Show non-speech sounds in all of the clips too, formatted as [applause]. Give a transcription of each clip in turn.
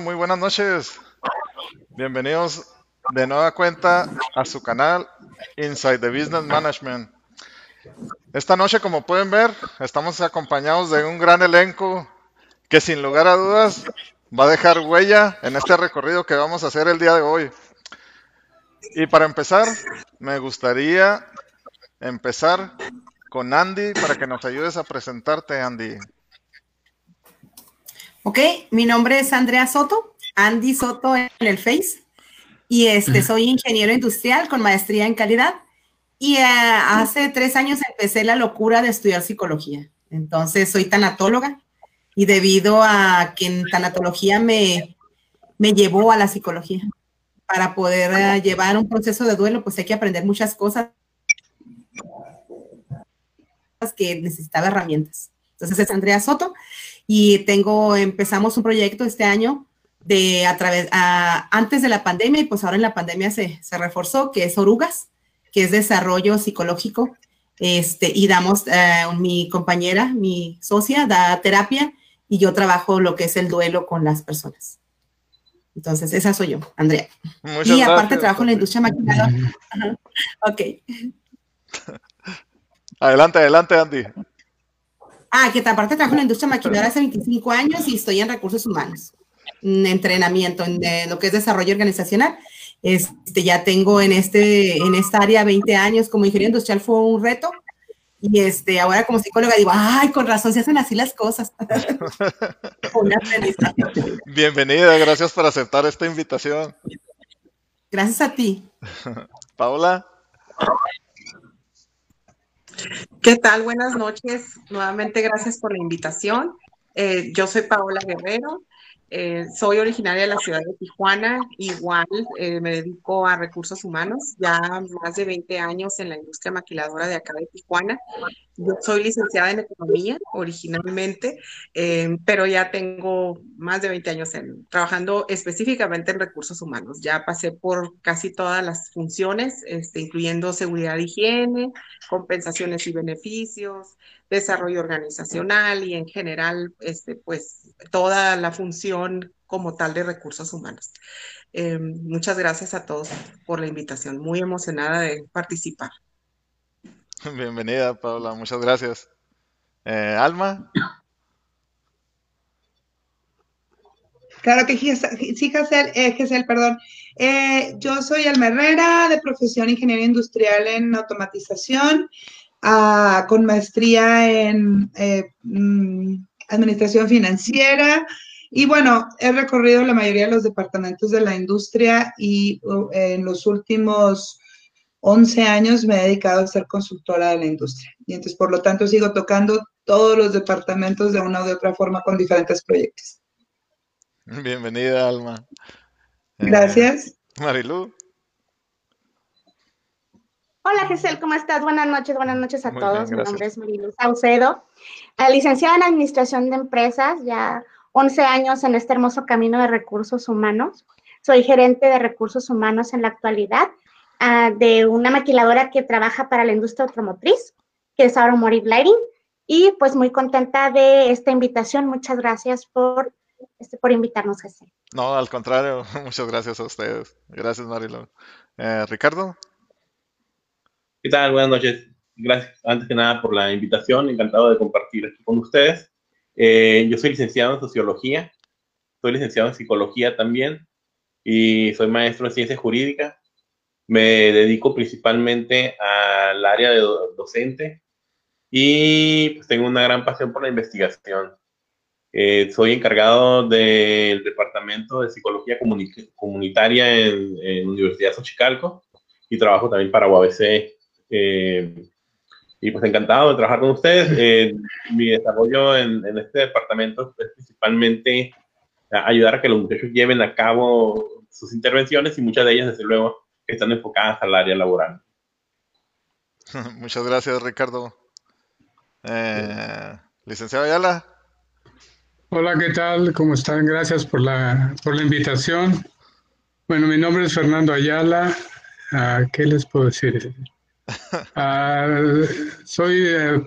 Muy buenas noches. Bienvenidos de nueva cuenta a su canal Inside the Business Management. Esta noche, como pueden ver, estamos acompañados de un gran elenco que sin lugar a dudas va a dejar huella en este recorrido que vamos a hacer el día de hoy. Y para empezar, me gustaría empezar con Andy para que nos ayudes a presentarte, Andy. Ok, mi nombre es Andrea Soto, Andy Soto en el Face, y este, soy ingeniero industrial con maestría en calidad. Y eh, hace tres años empecé la locura de estudiar psicología. Entonces soy tanatóloga y debido a que en tanatología me, me llevó a la psicología. Para poder eh, llevar un proceso de duelo, pues hay que aprender muchas cosas que necesitaba herramientas. Entonces es Andrea Soto y tengo, empezamos un proyecto este año de a través, antes de la pandemia y pues ahora en la pandemia se, se reforzó, que es Orugas, que es desarrollo psicológico. Este, y damos, eh, mi compañera, mi socia, da terapia y yo trabajo lo que es el duelo con las personas. Entonces, esa soy yo, Andrea. y aparte trabajo en la industria maquinadora. [laughs] ok. Adelante, adelante, Andy. Ah, que aparte trabajo en la industria maquinadora hace 25 años y estoy en recursos humanos, en entrenamiento, en lo que es desarrollo organizacional. Este, ya tengo en, este, en esta área 20 años como ingeniero industrial, fue un reto. Y este, ahora como psicóloga digo, ay, con razón se hacen así las cosas. [laughs] Bienvenida, gracias por aceptar esta invitación. Gracias a ti. [laughs] Paola. ¿Qué tal? Buenas noches. Nuevamente gracias por la invitación. Eh, yo soy Paola Guerrero. Eh, soy originaria de la ciudad de Tijuana, igual eh, me dedico a recursos humanos, ya más de 20 años en la industria maquiladora de acá de Tijuana. Yo soy licenciada en economía originalmente, eh, pero ya tengo más de 20 años en, trabajando específicamente en recursos humanos. Ya pasé por casi todas las funciones, este, incluyendo seguridad e higiene, compensaciones y beneficios, desarrollo organizacional y en general, este, pues toda la función como tal de recursos humanos. Eh, muchas gracias a todos por la invitación. Muy emocionada de participar. [laughs] Bienvenida, Paula. Muchas gracias. Eh, Alma. Claro que sí, Giselle, eh, perdón. Eh, yo soy Alma Herrera, de profesión ingeniero industrial en automatización con maestría en eh, mm, administración financiera. Y bueno, he recorrido la mayoría de los departamentos de la industria y uh, en los últimos 11 años me he dedicado a ser consultora de la industria. Y entonces, por lo tanto, sigo tocando todos los departamentos de una u otra forma con diferentes proyectos. Bienvenida, Alma. Gracias. Eh, Marilu. Hola Giselle, ¿cómo estás? Buenas noches, buenas noches a todos. Mi nombre es Marilu Saucedo, licenciada en Administración de Empresas, ya 11 años en este hermoso camino de recursos humanos. Soy gerente de recursos humanos en la actualidad ah, de una maquiladora que trabaja para la industria automotriz, que es Automotive Lighting. Y pues muy contenta de esta invitación. Muchas gracias por, este, por invitarnos, Giselle. No, al contrario, [laughs] muchas gracias a ustedes. Gracias, Marilu. Eh, Ricardo. ¿Qué tal? Buenas noches. Gracias antes que nada por la invitación. Encantado de compartir aquí con ustedes. Eh, yo soy licenciado en sociología, soy licenciado en psicología también y soy maestro en ciencias jurídicas. Me dedico principalmente al área de docente y pues, tengo una gran pasión por la investigación. Eh, soy encargado del Departamento de Psicología Comunitaria en, en Universidad Xochicalco y trabajo también para UABC eh, y pues encantado de trabajar con ustedes. [laughs] Eh, mi desarrollo en, este departamento es principalmente ayudar a que los muchachos lleven a cabo sus intervenciones y muchas de ellas, desde luego, están enfocadas al área laboral. [laughs] Muchas gracias, Ricardo. Eh, licenciado Ayala. Hola, ¿qué tal? ¿Cómo están? Gracias por la, por la invitación. Bueno, mi nombre es Fernando Ayala. Ah, ¿Qué les puedo decir? Ah, soy eh,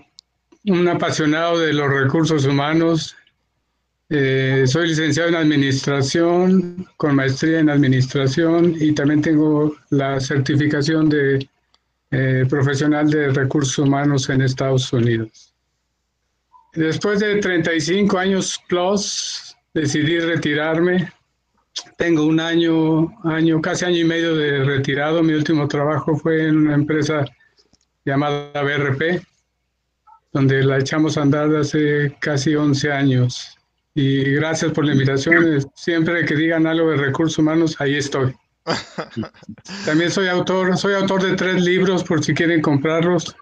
un apasionado de los recursos humanos. Eh, soy licenciado en administración, con maestría en administración y también tengo la certificación de eh, profesional de recursos humanos en Estados Unidos. Después de 35 años plus, decidí retirarme. Tengo un año, año, casi año y medio de retirado. Mi último trabajo fue en una empresa llamada BRP, donde la echamos a andar hace casi 11 años. Y gracias por la invitación. Siempre que digan algo de recursos humanos, ahí estoy. [laughs] También soy autor, soy autor de tres libros por si quieren comprarlos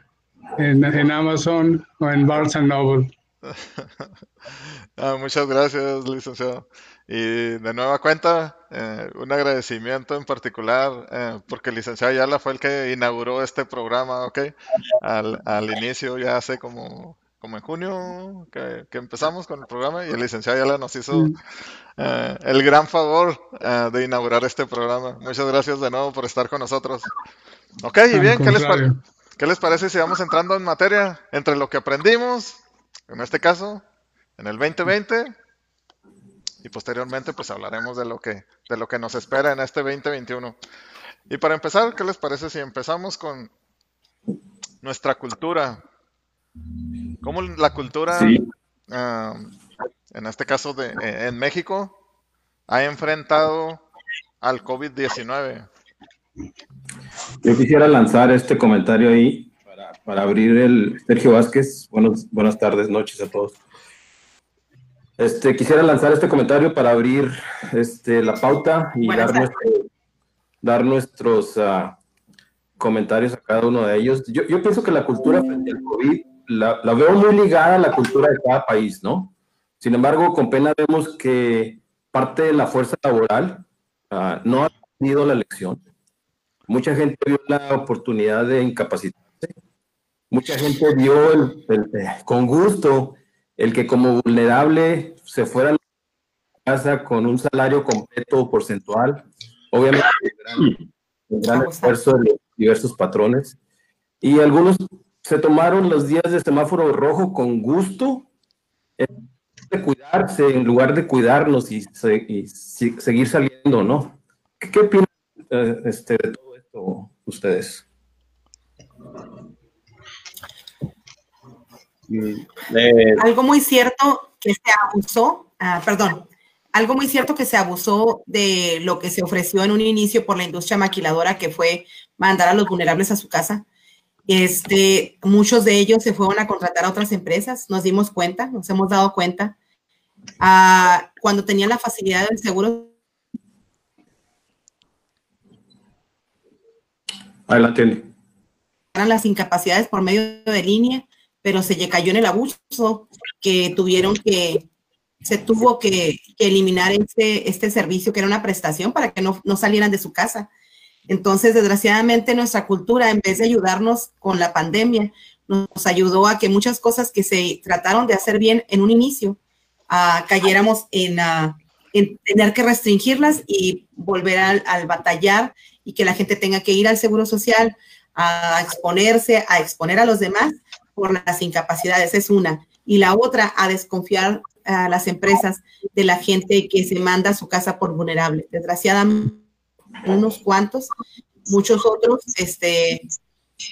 en, en Amazon o en Barnes Noble. [laughs] Ah, muchas gracias, licenciado. Y de nueva cuenta, eh, un agradecimiento en particular, eh, porque el licenciado Ayala fue el que inauguró este programa, ¿ok? Al, al inicio, ya hace como, como en junio que, empezamos con el programa, y el licenciado Ayala nos hizo eh, el gran favor de inaugurar este programa. Muchas gracias de nuevo por estar con nosotros. Ok, y bien, ¿qué les, ¿qué les parece si vamos entrando en materia entre lo que aprendimos, en este caso, en el 2020 y posteriormente pues hablaremos de lo que de lo que nos espera en este 2021. Y para empezar, ¿qué les parece si empezamos con nuestra cultura? ¿Cómo la cultura, en este caso de, eh, en México, ha enfrentado al COVID-19? Yo quisiera lanzar este comentario ahí para, abrir el Sergio Vázquez. Buenos, buenas tardes, noches a todos. Este, quisiera lanzar este comentario para abrir este, la pauta y dar, nuestros ah, comentarios a cada uno de ellos. Yo, pienso que la cultura frente al COVID la, veo muy ligada a la cultura de cada país, ¿no? Sin embargo, con pena vemos que parte de la fuerza laboral ah, no ha tenido la lección. Mucha gente vio la oportunidad de incapacitarse. Mucha gente vio con gusto el que como vulnerable se fuera a la casa con un salario completo o porcentual, obviamente un gran, esfuerzo de diversos patrones, y algunos se tomaron los días de semáforo rojo con gusto, de cuidarse en lugar de cuidarnos y, seguir saliendo, ¿no? ¿Qué, opinan eh, este, de todo esto ustedes? Algo muy cierto que se abusó, ah, perdón, algo muy cierto que se abusó de lo que se ofreció en un inicio por la industria maquiladora, que fue mandar a los vulnerables a su casa. Este, muchos de ellos se fueron a contratar a otras empresas, nos dimos cuenta, nos hemos dado cuenta. Ah, cuando tenían la facilidad del seguro. Adelante. Eran las incapacidades por medio de línea pero se cayó en el abuso, que tuvieron que, se tuvo que, eliminar este, este servicio que era una prestación para que no, no salieran de su casa. Entonces, desgraciadamente, nuestra cultura, en vez de ayudarnos con la pandemia, nos ayudó a que muchas cosas que se trataron de hacer bien en un inicio, uh, cayéramos en, en, tener que restringirlas y volver al, al, batallar y que la gente tenga que ir al seguro social a exponerse, a exponer a los demás por las incapacidades, es una. Y la otra, a desconfiar a las empresas de la gente que se manda a su casa por vulnerable. Desgraciadamente, unos cuantos, muchos otros, este,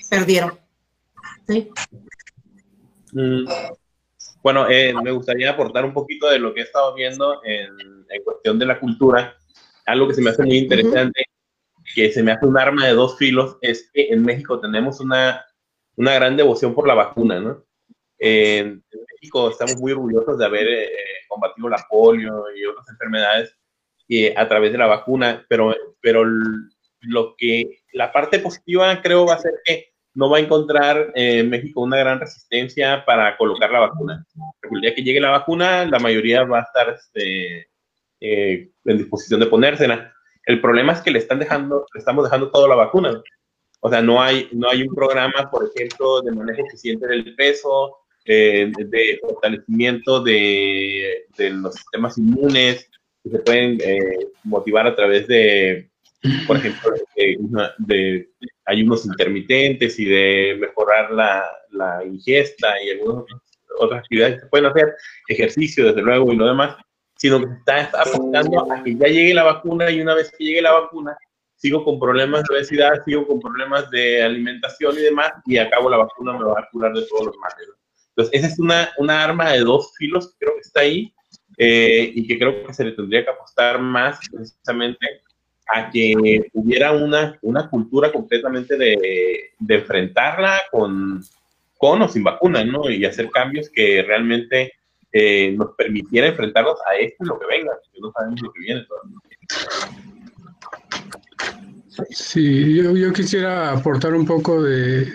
perdieron. Mm. Bueno, eh, me gustaría aportar un poquito de lo que he estado viendo en, cuestión de la cultura. Algo que se me hace muy interesante, que se me hace un arma de dos filos, es que en México tenemos una una gran devoción por la vacuna, ¿no? en México estamos muy orgullosos de haber eh, combatido la polio y otras enfermedades eh, a través de la vacuna, pero, pero lo que, la parte positiva creo va a ser que no va a encontrar en México una gran resistencia para colocar la vacuna. El día que llegue la vacuna, la mayoría va a estar este, eh, en disposición de ponérsela. El problema es que le están dejando, le estamos dejando toda la vacuna. O sea, no hay, no hay un programa, por ejemplo, de manejo eficiente del peso, eh, de fortalecimiento de, los sistemas inmunes, que se pueden eh, motivar a través de, por ejemplo, de, ayunos intermitentes y de mejorar la, la ingesta y algunos otros otras actividades que se pueden hacer, ejercicio desde luego y lo demás, sino que está apostando a que ya llegue la vacuna y una vez que llegue la vacuna, sigo con problemas de obesidad, sigo con problemas de alimentación y demás, y acabo la vacuna me va a curar de todos los males. Entonces, esa es una, una arma de dos filos que creo que está ahí eh, y que creo que se le tendría que apostar más precisamente a que hubiera una, una cultura completamente de, de enfrentarla con, con o sin vacuna, ¿no? Y hacer cambios que realmente eh, nos permitiera enfrentarnos a esto y lo que venga, porque no sabemos lo que viene todavía. Sí, yo, yo quisiera aportar un poco de,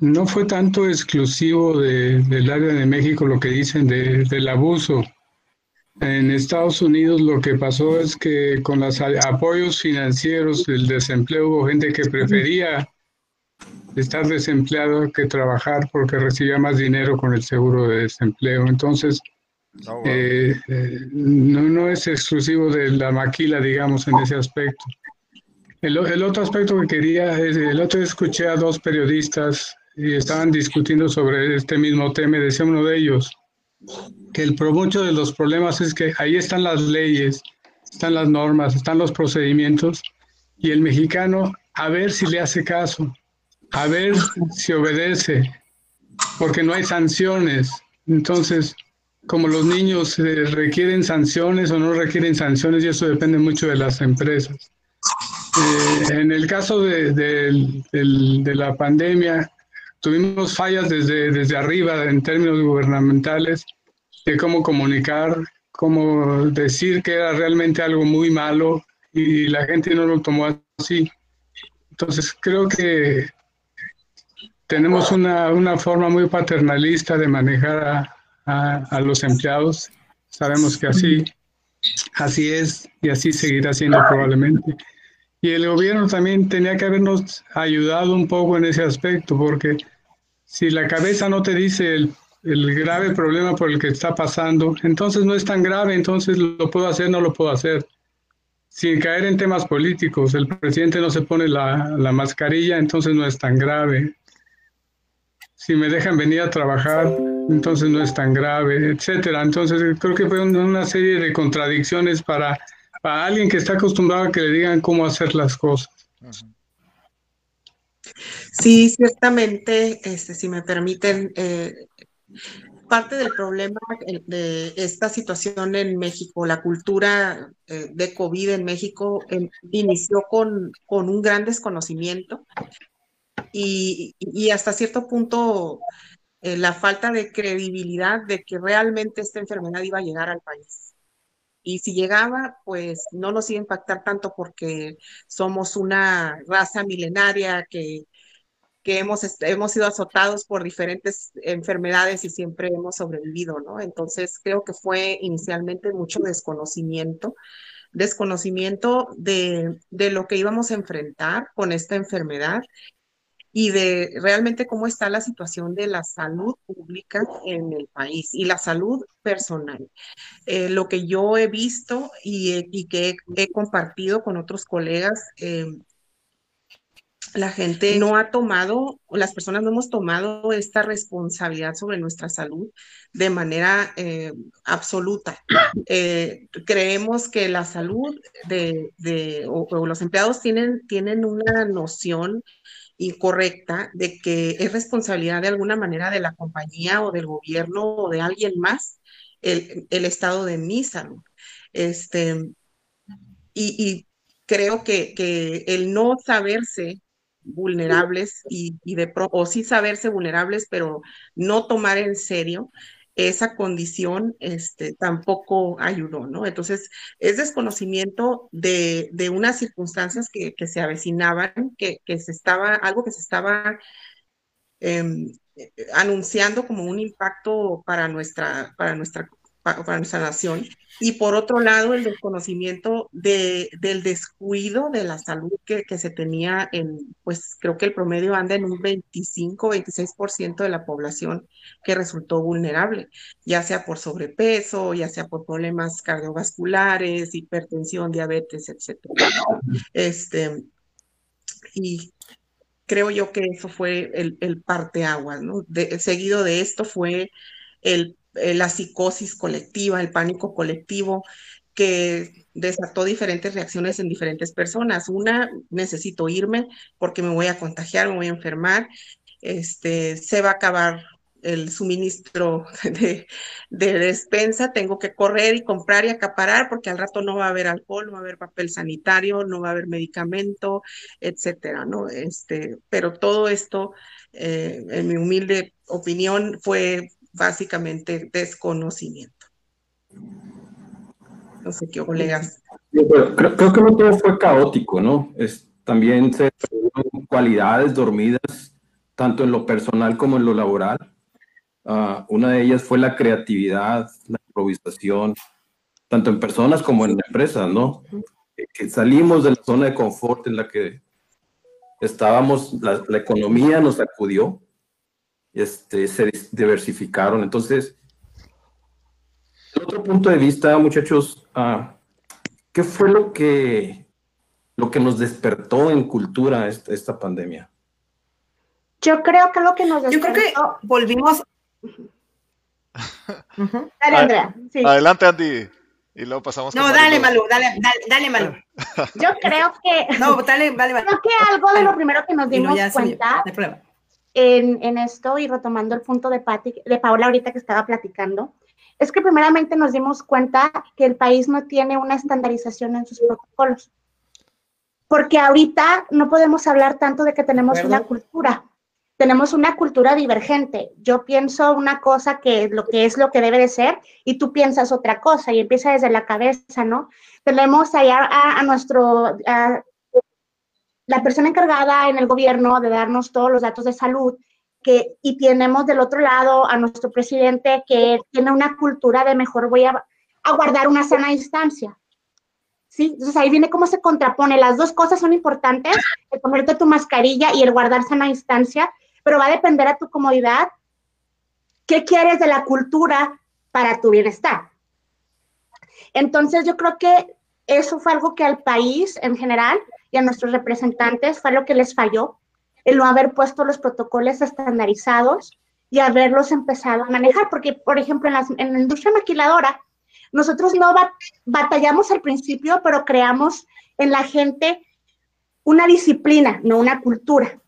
no fue tanto exclusivo de, del área de México lo que dicen de, del abuso. En Estados Unidos lo que pasó es que con los apoyos financieros del desempleo hubo gente que prefería estar desempleado que trabajar porque recibía más dinero con el seguro de desempleo. Entonces, oh, eh, eh, no, no es exclusivo de la maquila, digamos, en ese aspecto. El, otro aspecto que quería, el otro escuché a dos periodistas y estaban discutiendo sobre este mismo tema y decía uno de ellos que el mucho de los problemas es que ahí están las leyes, están las normas, están los procedimientos y el mexicano a ver si le hace caso, a ver si obedece, porque no hay sanciones. Entonces, como los niños eh, requieren sanciones o no requieren sanciones y eso depende mucho de las empresas. Eh, en el caso de, la pandemia, tuvimos fallas desde, arriba en términos gubernamentales de cómo comunicar, cómo decir que era realmente algo muy malo y la gente no lo tomó así. Entonces creo que tenemos una, una forma muy paternalista de manejar a, a los empleados. Sabemos que así, así es y así seguirá siendo probablemente. Y el gobierno también tenía que habernos ayudado un poco en ese aspecto, porque si la cabeza no te dice el, el, grave problema por el que está pasando, entonces no es tan grave, entonces lo puedo hacer, no lo puedo hacer. Sin caer en temas políticos, el presidente no se pone la, la mascarilla, entonces no es tan grave. Si me dejan venir a trabajar, entonces no es tan grave, etcétera. Entonces creo que fue una serie de contradicciones para para alguien que está acostumbrado a que le digan cómo hacer las cosas. Sí, ciertamente, este, si me permiten, eh, parte del problema de esta situación en México, la cultura eh, de COVID en México em, inició con, con, un gran desconocimiento y, y hasta cierto punto eh, la falta de credibilidad de que realmente esta enfermedad iba a llegar al país. Y si llegaba, pues no nos iba a impactar tanto porque somos una raza milenaria que, que hemos, hemos sido azotados por diferentes enfermedades y siempre hemos sobrevivido, ¿no? Entonces creo que fue inicialmente mucho desconocimiento, desconocimiento de, de lo que íbamos a enfrentar con esta enfermedad y de realmente cómo está la situación de la salud pública en el país y la salud personal. Eh, lo que yo he visto y, y que he, compartido con otros colegas, eh, la gente no ha tomado, las personas no hemos tomado esta responsabilidad sobre nuestra salud de manera eh, absoluta. creemos que la salud de, de o, o, los empleados tienen, tienen una noción incorrecta de que es responsabilidad de alguna manera de la compañía o del gobierno o de alguien más el, el estado de mi salud. Este, y, y creo que, que, el no saberse vulnerables y, y de pro, o sí saberse vulnerables, pero no tomar en serio esa condición este, tampoco ayudó, ¿no? Entonces, es desconocimiento de, de unas circunstancias que, que, se avecinaban, que, que se estaba, algo que se estaba eh, anunciando como un impacto para nuestra, para nuestra para nuestra nación. Y por otro lado, el desconocimiento de, del descuido de la salud que, que, se tenía en, pues creo que el promedio anda en un 25, 26% de la población que resultó vulnerable, ya sea por sobrepeso, ya sea por problemas cardiovasculares, hipertensión, diabetes, etc. Este, y creo yo que eso fue el, el parteaguas, ¿no? Seguido de esto fue el, la psicosis colectiva, el pánico colectivo, que desató diferentes reacciones en diferentes personas. Una, necesito irme porque me voy a contagiar, me voy a enfermar, este, se va a acabar el suministro [laughs] de, despensa, tengo que correr y comprar y acaparar porque al rato no va a haber alcohol, no va a haber papel sanitario, no va a haber medicamento, etcétera, ¿no? Este, pero todo esto, eh, en mi humilde opinión, fue básicamente desconocimiento. No sé qué, colegas. creo, creo, que no todo fue caótico, ¿no? Es, también se cualidades dormidas, tanto en lo personal como en lo laboral Ah, una de ellas fue la creatividad, la improvisación, tanto en personas como en empresas, ¿no? Que salimos de la zona de confort en la que estábamos, la, economía nos acudió, este, se diversificaron. Entonces, el otro punto de vista, muchachos, uh, ¿qué fue lo que, lo que nos despertó en cultura esta, esta pandemia? Yo creo que lo que nos despertó... Yo creo que volvimos Dale, Andrea. Adelante, Andy. Y luego pasamos. No, dale, Malu, dale, dale, dale, Malu. Yo creo que. No, dale, dale, dale. Creo que algo de lo primero que nos dimos cuenta en, en, esto, y retomando el punto de, Pati, de Paola ahorita que estaba platicando, es que primeramente nos dimos cuenta que el país no tiene una estandarización en sus protocolos. Porque ahorita no podemos hablar tanto de que tenemos una cultura tenemos una cultura divergente. Yo pienso una cosa que lo que es lo que debe de ser y tú piensas otra cosa y empieza desde la cabeza, ¿no? Tenemos allá a, nuestro, la persona encargada en el gobierno de darnos todos los datos de salud que, y tenemos del otro lado a nuestro presidente que tiene una cultura de mejor voy a, guardar una sana distancia. ¿Sí? Entonces ahí viene cómo se contrapone. Las dos cosas son importantes, el ponerte tu mascarilla y el guardar sana distancia, pero va a depender a tu comodidad qué quieres de la cultura para tu bienestar. Entonces yo creo que eso fue algo que al país en general y a nuestros representantes fue lo que les falló, el no haber puesto los protocolos estandarizados y haberlos empezado a manejar, porque por ejemplo en, la industria maquiladora, nosotros no batallamos al principio, pero creamos en la gente una disciplina, no una cultura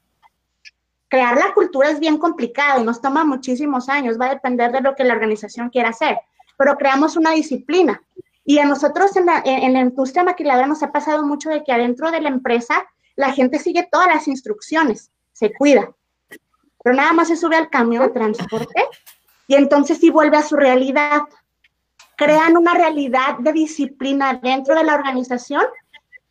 crear la cultura es bien complicado y nos toma muchísimos años, va a depender de lo que la organización quiera hacer, pero creamos una disciplina. Y a nosotros en la, en la industria maquiladora nos ha pasado mucho de que adentro de la empresa la gente sigue todas las instrucciones, se cuida, pero nada más se sube al camión de transporte y entonces sí vuelve a su realidad. Crean una realidad de disciplina dentro de la organización,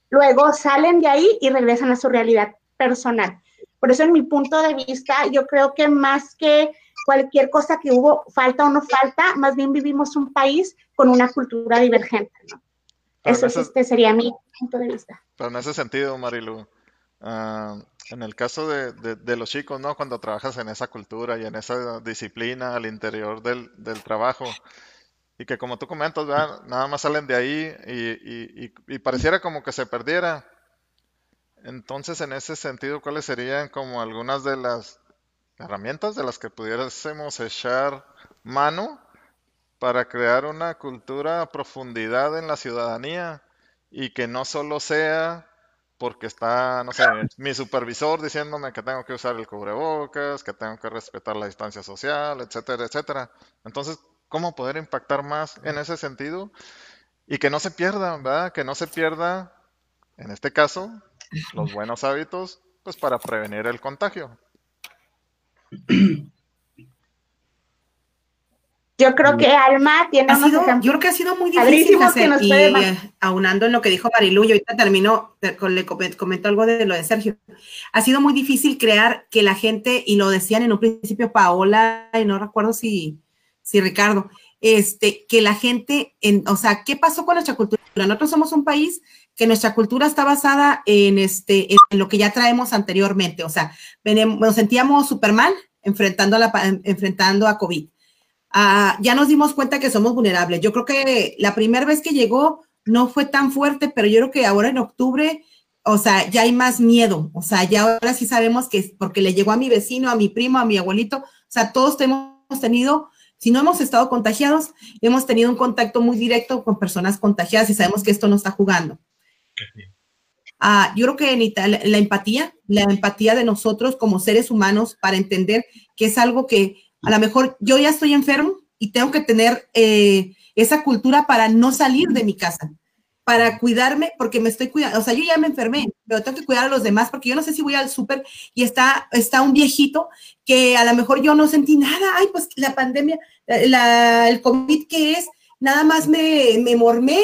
luego salen de ahí y regresan a su realidad personal. Por eso, en mi punto de vista, yo creo que más que cualquier cosa que hubo, falta o no falta, más bien vivimos un país con una cultura divergente. Eso este sería mi punto de vista. Pero en ese sentido, Marilu, ah, en el caso de, de, los chicos, ¿no? Cuando trabajas en esa cultura y en esa disciplina al interior del, del trabajo, y que como tú comentas, nada más salen de ahí y, y, y, pareciera como que se perdiera. Entonces, en ese sentido, ¿cuáles serían como algunas de las herramientas de las que pudiésemos echar mano para crear una cultura a profundidad en la ciudadanía y que no solo sea porque está, no sé, mi supervisor diciéndome que tengo que usar el cubrebocas, que tengo que respetar la distancia social, etcétera, etcétera. Entonces, ¿cómo poder impactar más en ese sentido? Y que no se pierda, ¿verdad? Que no se pierda, en este caso, los buenos hábitos, pues para prevenir el contagio. Yo creo que Alma tiene ha sido, Yo creo que ha sido muy difícil hacer, y eh, aunando en lo que dijo Marilu, y ahorita termino, le comento algo de lo de Sergio. Ha sido muy difícil crear que la gente, y lo decían en un principio Paola, y no recuerdo si, si Ricardo, este, que la gente, en, o sea, ¿qué pasó con nuestra cultura? Nosotros somos un país que nuestra cultura está basada en, este, en lo que ya traemos anteriormente. O sea, nos sentíamos súper mal enfrentando a, la, enfrentando a COVID. Ah, ya nos dimos cuenta que somos vulnerables. Yo creo que la primera vez que llegó no fue tan fuerte, pero yo creo que ahora en octubre, o sea, ya hay más miedo. O sea, ya ahora sí sabemos que es porque le llegó a mi vecino, a mi primo, a mi abuelito. O sea, todos hemos tenido Si no hemos estado contagiados, hemos tenido un contacto muy directo con personas contagiadas y sabemos que esto no está jugando. Ah, yo creo que la, empatía, la empatía de nosotros como seres humanos para entender que es algo que a lo mejor yo ya estoy enfermo y tengo que tener eh, esa cultura para no salir de mi casa, para cuidarme, porque me estoy cuidando, o sea, yo ya me enfermé, pero tengo que cuidar a los demás, porque yo no sé si voy al súper y está, está un viejito que a lo mejor yo no sentí nada, ay, pues la pandemia, el COVID que es, nada más me, me mormé,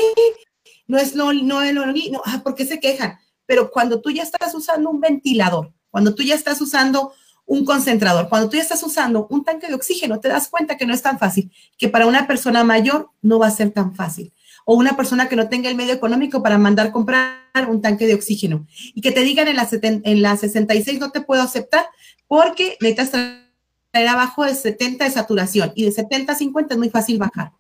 no es lo, no es lo, no, ah, ¿por qué se quejan? Pero cuando tú ya estás usando un ventilador, cuando tú ya estás usando un concentrador. Cuando tú ya estás usando un tanque de oxígeno, te das cuenta que no es tan fácil, que para una persona mayor no va a ser tan fácil. O una persona que no tenga el medio económico para mandar comprar un tanque de oxígeno. Y que te digan en la, en la 66 no te puedo aceptar porque necesitas traer abajo de 70 de saturación y de 70 a 50 es muy fácil bajar.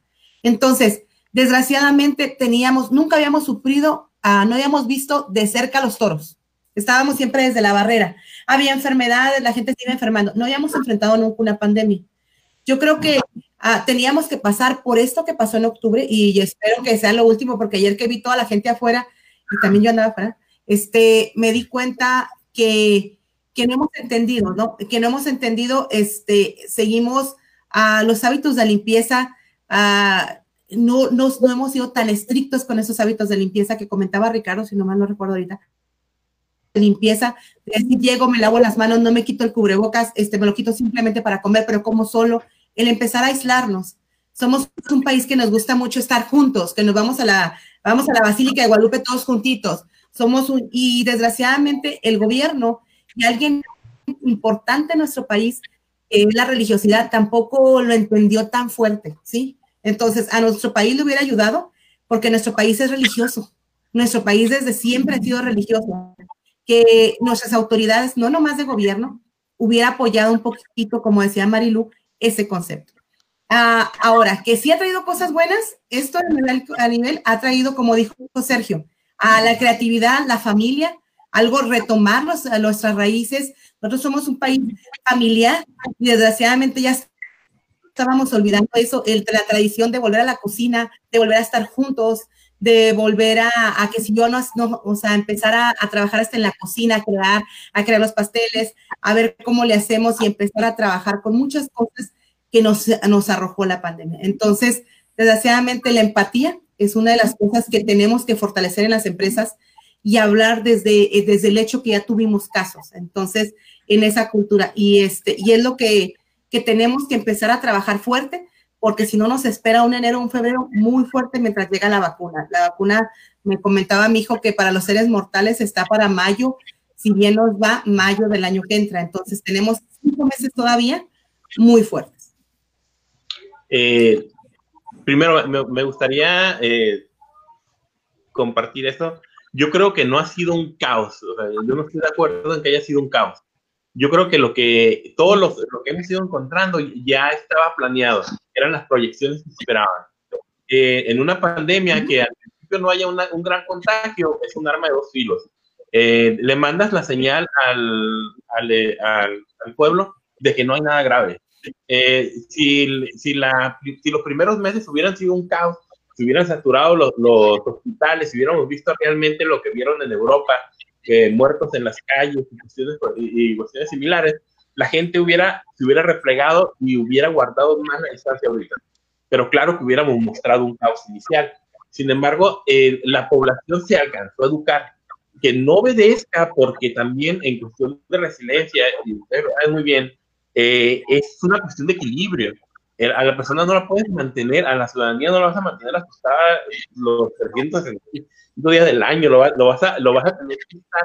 Entonces, desgraciadamente teníamos, nunca habíamos sufrido, ah, no habíamos visto de cerca los toros. Estábamos siempre desde la barrera. Había enfermedades, la gente se iba enfermando. No habíamos enfrentado nunca una pandemia. Yo creo que ah, teníamos que pasar por esto que pasó en octubre y, espero que sea lo último, porque ayer que vi toda la gente afuera y también yo andaba afuera, este, me di cuenta que, que no hemos entendido, ¿no? Que no hemos entendido, este, seguimos a los hábitos de limpieza, no, no, no hemos sido tan estrictos con esos hábitos de limpieza que comentaba Ricardo, si no mal no recuerdo ahorita, limpieza, decir, llego, me lavo las manos, no me quito el cubrebocas, este, me lo quito simplemente para comer, pero como solo, el empezar a aislarnos. Somos un país que nos gusta mucho estar juntos, que nos vamos a la, vamos a la Basílica de Guadalupe todos juntitos. Somos un, y desgraciadamente el gobierno y alguien importante en nuestro país, la religiosidad, tampoco lo entendió tan fuerte, ¿sí? Entonces, a nuestro país le hubiera ayudado porque nuestro país es religioso. Nuestro país desde siempre ha sido religioso que nuestras autoridades, no nomás de gobierno, hubiera apoyado un poquito, como decía Marilu, ese concepto. Ah, ahora, que sí ha traído cosas buenas, esto a nivel, ha traído, como dijo Sergio, a la creatividad, la familia, algo retomar a nuestras raíces. Nosotros somos un país familiar y desgraciadamente ya estábamos olvidando eso, el, la tradición de volver a la cocina, de volver a estar juntos, de volver a, que si yo no, o sea, empezar a, trabajar hasta en la cocina, a crear, a crear los pasteles, a ver cómo le hacemos y empezar a trabajar con muchas cosas que nos, nos arrojó la pandemia. Entonces, desgraciadamente la empatía es una de las cosas que tenemos que fortalecer en las empresas y hablar desde, desde el hecho que ya tuvimos casos. Entonces, en esa cultura. Y, este, y es lo que, que tenemos que empezar a trabajar fuerte porque si no nos espera un enero, un febrero muy fuerte mientras llega la vacuna. La vacuna, me comentaba mi hijo que para los seres mortales está para mayo, si bien nos va mayo del año que entra. Entonces tenemos cinco meses todavía muy fuertes. Eh, primero, me, gustaría eh, compartir esto. Yo creo que no ha sido un caos. yo no estoy de acuerdo en que haya sido un caos yo creo que lo que todos los, lo que hemos ido encontrando ya estaba planeado, eran las proyecciones que se esperaban. Eh, en una pandemia que al principio no haya un gran contagio es un arma de dos filos. Eh, le mandas la señal al, al, eh, al, al, pueblo de que no hay nada grave. si, si, la, si los primeros meses hubieran sido un caos, si hubieran saturado los, los hospitales, si hubiéramos visto realmente lo que vieron en Europa, muertos en las calles y cuestiones, y, cuestiones similares, la gente hubiera, se hubiera replegado y hubiera guardado más la distancia ahorita. Pero claro que hubiéramos mostrado un caos inicial. Sin embargo, eh, la población se alcanzó a educar. Que no obedezca, porque también en cuestión de resiliencia, y usted muy bien, eh, es una cuestión de equilibrio. Eh, a la persona no la puedes mantener, a la ciudadanía no la vas a mantener asustada los 365 días del año, lo, lo, vas, a, lo vas a tener que estar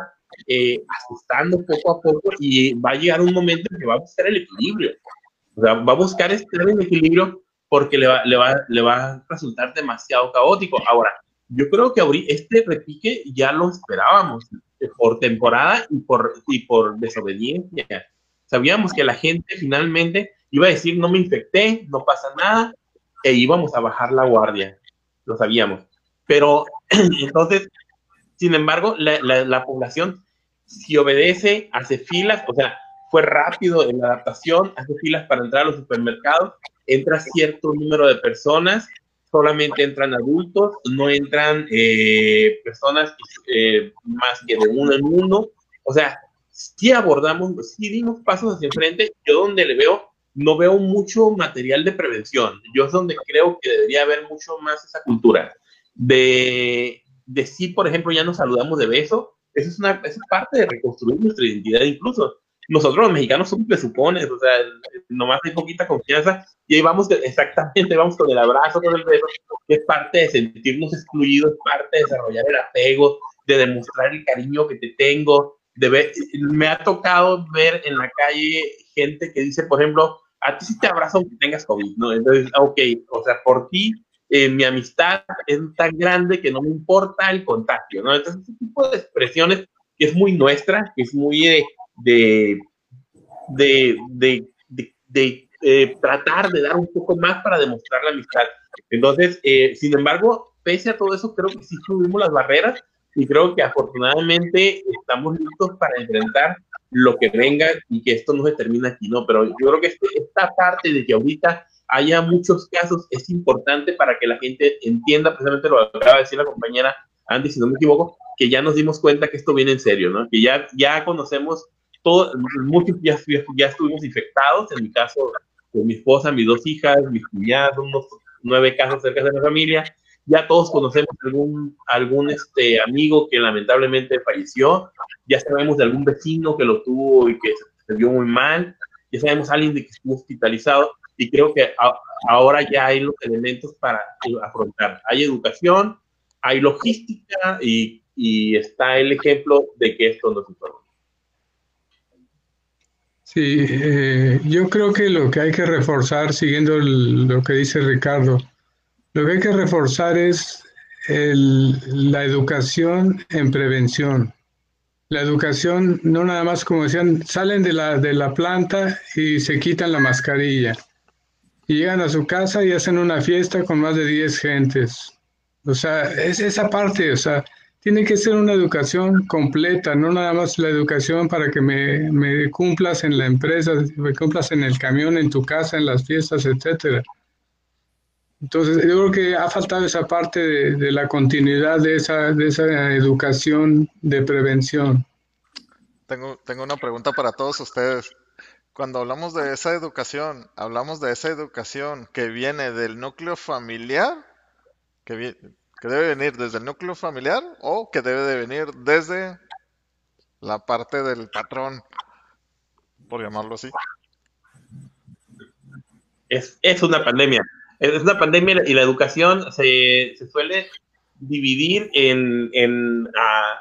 eh, asustando poco a poco y va a llegar un momento en que va a buscar el equilibrio. O sea, va a buscar estar en equilibrio porque le va, le va, le va a resultar demasiado caótico. Ahora, yo creo que este repique ya lo esperábamos eh, por temporada y por, y por desobediencia. Sabíamos que la gente finalmente iba a decir, no me infecté, no pasa nada, e íbamos a bajar la guardia. Lo sabíamos. Pero [clears throat] entonces, sin embargo, la, la, población, si obedece, hace filas, o sea, fue rápido en la adaptación, hace filas para entrar a los supermercados entra cierto número de personas, solamente entran adultos, no entran eh, personas eh, más que de uno en uno. O sea, si abordamos, si dimos pasos hacia enfrente, yo donde le veo, no veo mucho material de prevención. Yo es donde creo que debería haber mucho más esa cultura. De, de si, por ejemplo, ya nos saludamos de beso, eso es, una, es parte de reconstruir nuestra identidad incluso nosotros los mexicanos somos presupones, o sea, nomás hay poquita confianza y ahí vamos exactamente, vamos con el abrazo, con el beso, que es parte de sentirnos excluidos, es parte de desarrollar el apego, de demostrar el cariño que te tengo, de ver, me ha tocado ver en la calle gente que dice, por ejemplo, a ti sí te abrazo aunque tengas COVID, ¿no? Entonces, ok, o sea, por ti eh, mi amistad es tan grande que no me importa el contagio, ¿no? Entonces, ese tipo de expresiones que es muy nuestra, que es muy... Eh, de, de, de, de, eh, tratar de dar un poco más para demostrar la amistad. Entonces, eh, sin embargo, pese a todo eso, creo que sí subimos las barreras y creo que afortunadamente estamos listos para enfrentar lo que venga y que esto no se termine aquí, ¿no? Pero yo creo que este, esta parte de que ahorita haya muchos casos es importante para que la gente entienda, precisamente lo que acaba de decir la compañera Andy, si no me equivoco, que ya nos dimos cuenta que esto viene en serio, ¿no? Que ya, ya conocemos muchos ya, ya estuvimos infectados, en mi caso, con mi esposa, mis dos hijas, mis cuñadas, unos nueve casos cerca de la familia. Ya todos conocemos algún, algún este, amigo que lamentablemente falleció, ya sabemos de algún vecino que lo tuvo y que se, vio muy mal, ya sabemos alguien de que estuvo hospitalizado y creo que ahora ya hay los elementos para afrontar. Hay educación, hay logística y, y está el ejemplo de que esto no se puede. Sí, eh, yo creo que lo que hay que reforzar, siguiendo lo que dice Ricardo, lo que hay que reforzar es la educación en prevención. La educación, no nada más como decían, salen de la, de la planta y se quitan la mascarilla. Llegan a su casa y hacen una fiesta con más de 10 gentes. O sea, es esa parte, o sea, tiene que ser una educación completa, no nada más la educación para que me, me, cumplas en la empresa, me cumplas en el camión, en tu casa, en las fiestas, etcétera. Entonces, yo creo que ha faltado esa parte de, de la continuidad de esa, de esa educación de prevención. Tengo, tengo una pregunta para todos ustedes. Cuando hablamos de esa educación, hablamos de esa educación que viene del núcleo familiar, que que debe venir desde el núcleo familiar o que debe de venir desde la parte del patrón, por llamarlo así. Es, es una pandemia. Es una pandemia y la educación se, se suele dividir en, en, ah,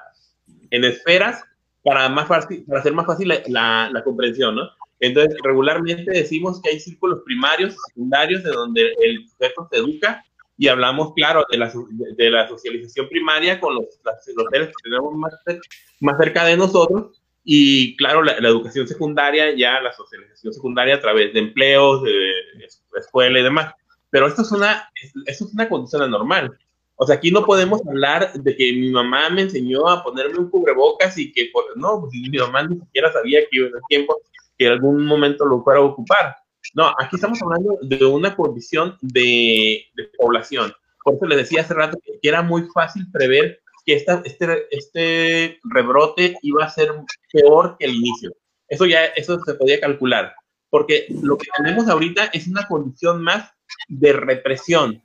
en, esferas para, más fácil, para hacer más fácil la, la, comprensión, ¿no? Entonces, regularmente decimos que hay círculos primarios secundarios de donde el sujeto se educa y hablamos, claro, de la, de, la socialización primaria con los, los seres que tenemos más, más cerca de nosotros y, claro, la, educación secundaria, ya la socialización secundaria a través de empleos, de, escuela y demás. Pero esto es una, esto es una condición anormal. O sea, aquí no podemos hablar de que mi mamá me enseñó a ponerme un cubrebocas y que, no, pues, mi mamá ni siquiera sabía que iba el tiempo que en algún momento lo fuera a ocupar. No, aquí estamos hablando de una condición de, población. Por eso les decía hace rato que era muy fácil prever que esta, este, este rebrote iba a ser peor que el inicio. Eso ya eso se podía calcular, porque lo que tenemos ahorita es una condición más de represión.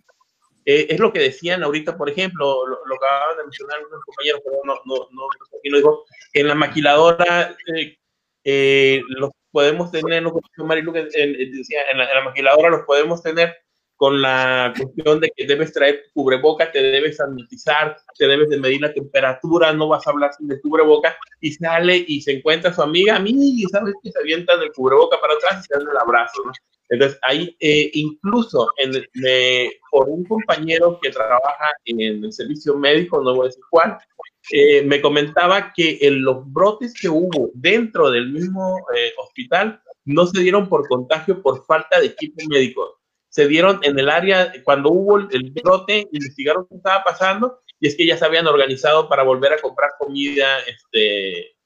Eh, es lo que decían ahorita, por ejemplo, lo, que acaban de mencionar unos compañeros, pero no, no, no, no digo, en la maquiladora eh, eh, los podemos tener, lo que Marilu decía, en la, en la maquiladora los podemos tener con la cuestión de que debes traer cubreboca, te debes sanitizar, te debes de medir la temperatura, no vas a hablar sin el cubreboca, y sale y se encuentra su amiga, a mí, y sabes que se avienta el cubreboca para atrás y se dan el abrazo, ¿no? Entonces, ahí eh, incluso en, por un compañero que trabaja en el servicio médico, no voy a decir cuál, eh, me comentaba que en los brotes que hubo dentro del mismo eh, hospital no se dieron por contagio por falta de equipo médico. Se dieron en el área, cuando hubo el brote, investigaron qué estaba pasando y es que ya se habían organizado para volver a comprar comida este,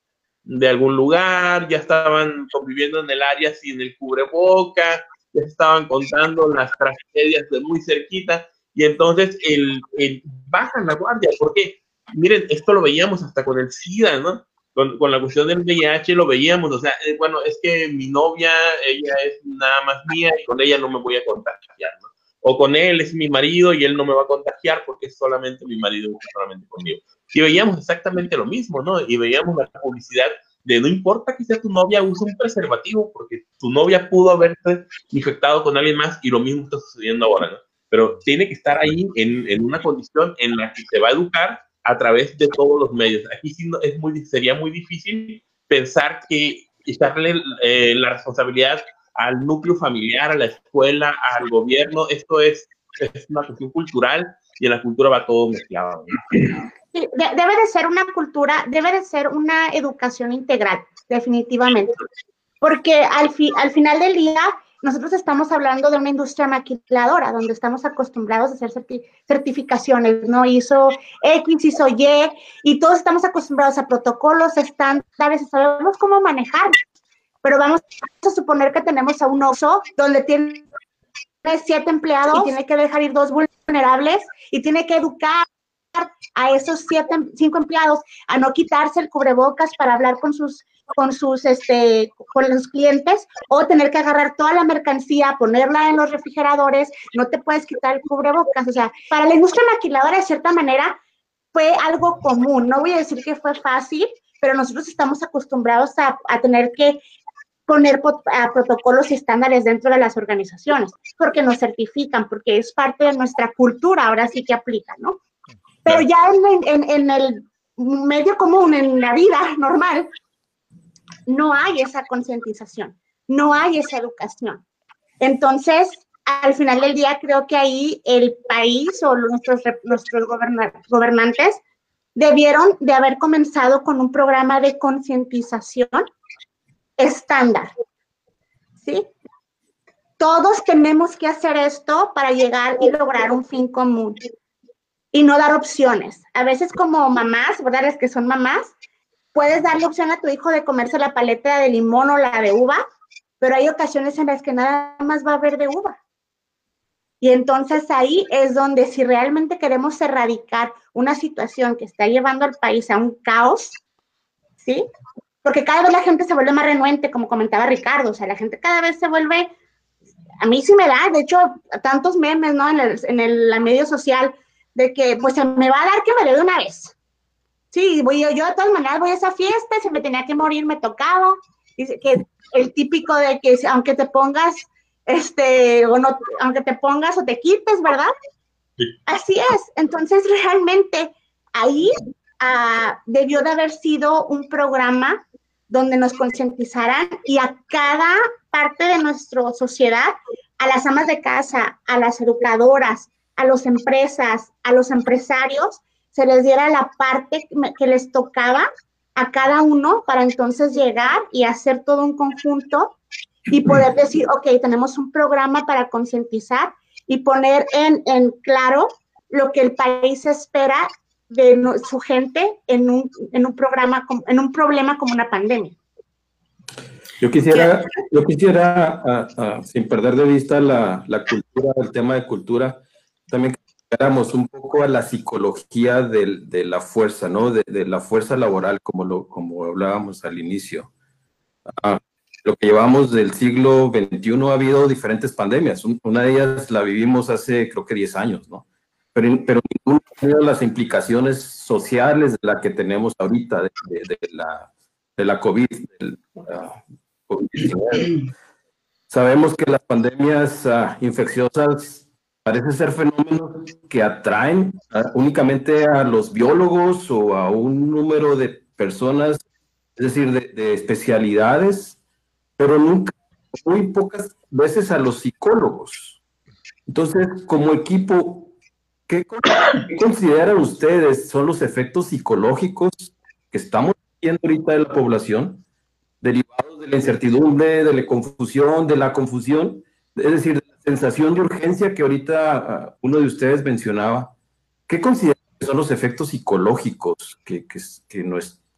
de algún lugar, ya estaban conviviendo en el área sin el cubreboca, ya estaban contando las tragedias de muy cerquita, y entonces el, el bajan la guardia, porque miren, esto lo veíamos hasta con el SIDA, ¿no? Con, con, la cuestión del VIH lo veíamos, o sea, eh, bueno, es que mi novia, ella es nada más mía y con ella no me voy a contagiar, ¿no? O con él es mi marido y él no me va a contagiar porque es solamente mi marido solamente conmigo. Y veíamos exactamente lo mismo, ¿no? Y veíamos la publicidad de no importa que sea tu novia, usa un preservativo porque tu novia pudo haberte infectado con alguien más y lo mismo está sucediendo ahora, ¿no? Pero tiene que estar ahí en, en una condición en la que se va a educar a través de todos los medios. Aquí sí es muy, sería muy difícil pensar que echarle eh, la responsabilidad al núcleo familiar, a la escuela, al gobierno, esto es, es una cuestión cultural y en la cultura va todo mezclado. Sí, debe de ser una cultura, debe de ser una educación integral, definitivamente. Porque al, fi, al final del día, nosotros estamos hablando de una industria maquiladora, donde estamos acostumbrados a hacer certificaciones, ¿no? Hizo X, hizo Y, y todos estamos acostumbrados a protocolos, estándares, sabemos cómo manejar. Pero vamos a suponer que tenemos a un oso donde tiene siete empleados y tiene que dejar ir dos vulnerables y tiene que educar a esos siete, cinco empleados a no quitarse el cubrebocas para hablar con sus con sus, este, con los clientes o tener que agarrar toda la mercancía, ponerla en los refrigeradores, no te puedes quitar el cubrebocas. O sea, para la industria maquiladora, de cierta manera, fue algo común. No voy a decir que fue fácil, pero nosotros estamos acostumbrados a, a tener que poner a protocolos y estándares dentro de las organizaciones, porque nos certifican, porque es parte de nuestra cultura, ahora sí que aplica, ¿no? Pero ya en, en, en el medio común, en la vida normal, no hay esa concientización, no hay esa educación. Entonces, al final del día, creo que ahí el país o nuestros, nuestros gobernantes debieron de haber comenzado con un programa de concientización estándar. ¿Sí? Todos tenemos que hacer esto para llegar y lograr un fin común y no dar opciones. A veces como mamás, ¿verdad? Las que son mamás, puedes darle opción a tu hijo de comerse la paleta de limón o la de uva, pero hay ocasiones en las que nada más va a haber de uva. Y entonces ahí es donde si realmente queremos erradicar una situación que está llevando al país a un caos, ¿sí? Porque cada vez la gente se vuelve más renuente, como comentaba Ricardo, o sea, la gente cada vez se vuelve, a mí sí me da, de hecho, tantos memes, ¿no? En el, en el la medio social, de que pues se me va a dar que me le dé una vez. Sí, voy, yo, yo de todas maneras voy a esa fiesta, si me tenía que morir me tocaba. Dice que el típico de que aunque te pongas, este, o no, aunque te pongas o te quites, ¿verdad? Así es. Entonces, realmente ahí ah, debió de haber sido un programa donde nos concientizaran y a cada parte de nuestra sociedad, a las amas de casa, a las educadoras, a las empresas, a los empresarios, se les diera la parte que les tocaba a cada uno para entonces llegar y hacer todo un conjunto y poder decir, ok, tenemos un programa para concientizar y poner en, en, claro lo que el país espera de su gente en un, en un programa, en un problema como una pandemia. Yo quisiera, yo quisiera, ah, ah, sin perder de vista la, la, cultura, el tema de cultura, también un poco a la psicología de, la fuerza, ¿no? De, la fuerza laboral, como, lo, como hablábamos al inicio. Ah, lo que llevamos del siglo XXI ha habido diferentes pandemias. Una de ellas la vivimos hace, creo que 10 años, ¿no? Pero, pero ninguna ha tenido las implicaciones sociales de la que tenemos ahorita, de, la, de la COVID. Ah, [clears throat] Sabemos que las pandemias uh, infecciosas parece ser fenómenos que atraen únicamente a los biólogos o a un número de personas, es decir, de, especialidades, pero nunca, muy pocas veces a los psicólogos. Entonces, como equipo, ¿qué, consideran ustedes son los efectos psicológicos que estamos viendo ahorita de la población, derivados de la incertidumbre, de la confusión, de la confusión? Es decir, sensación de urgencia que ahorita ah, uno de ustedes mencionaba, ¿qué consideran que son los efectos psicológicos que, que,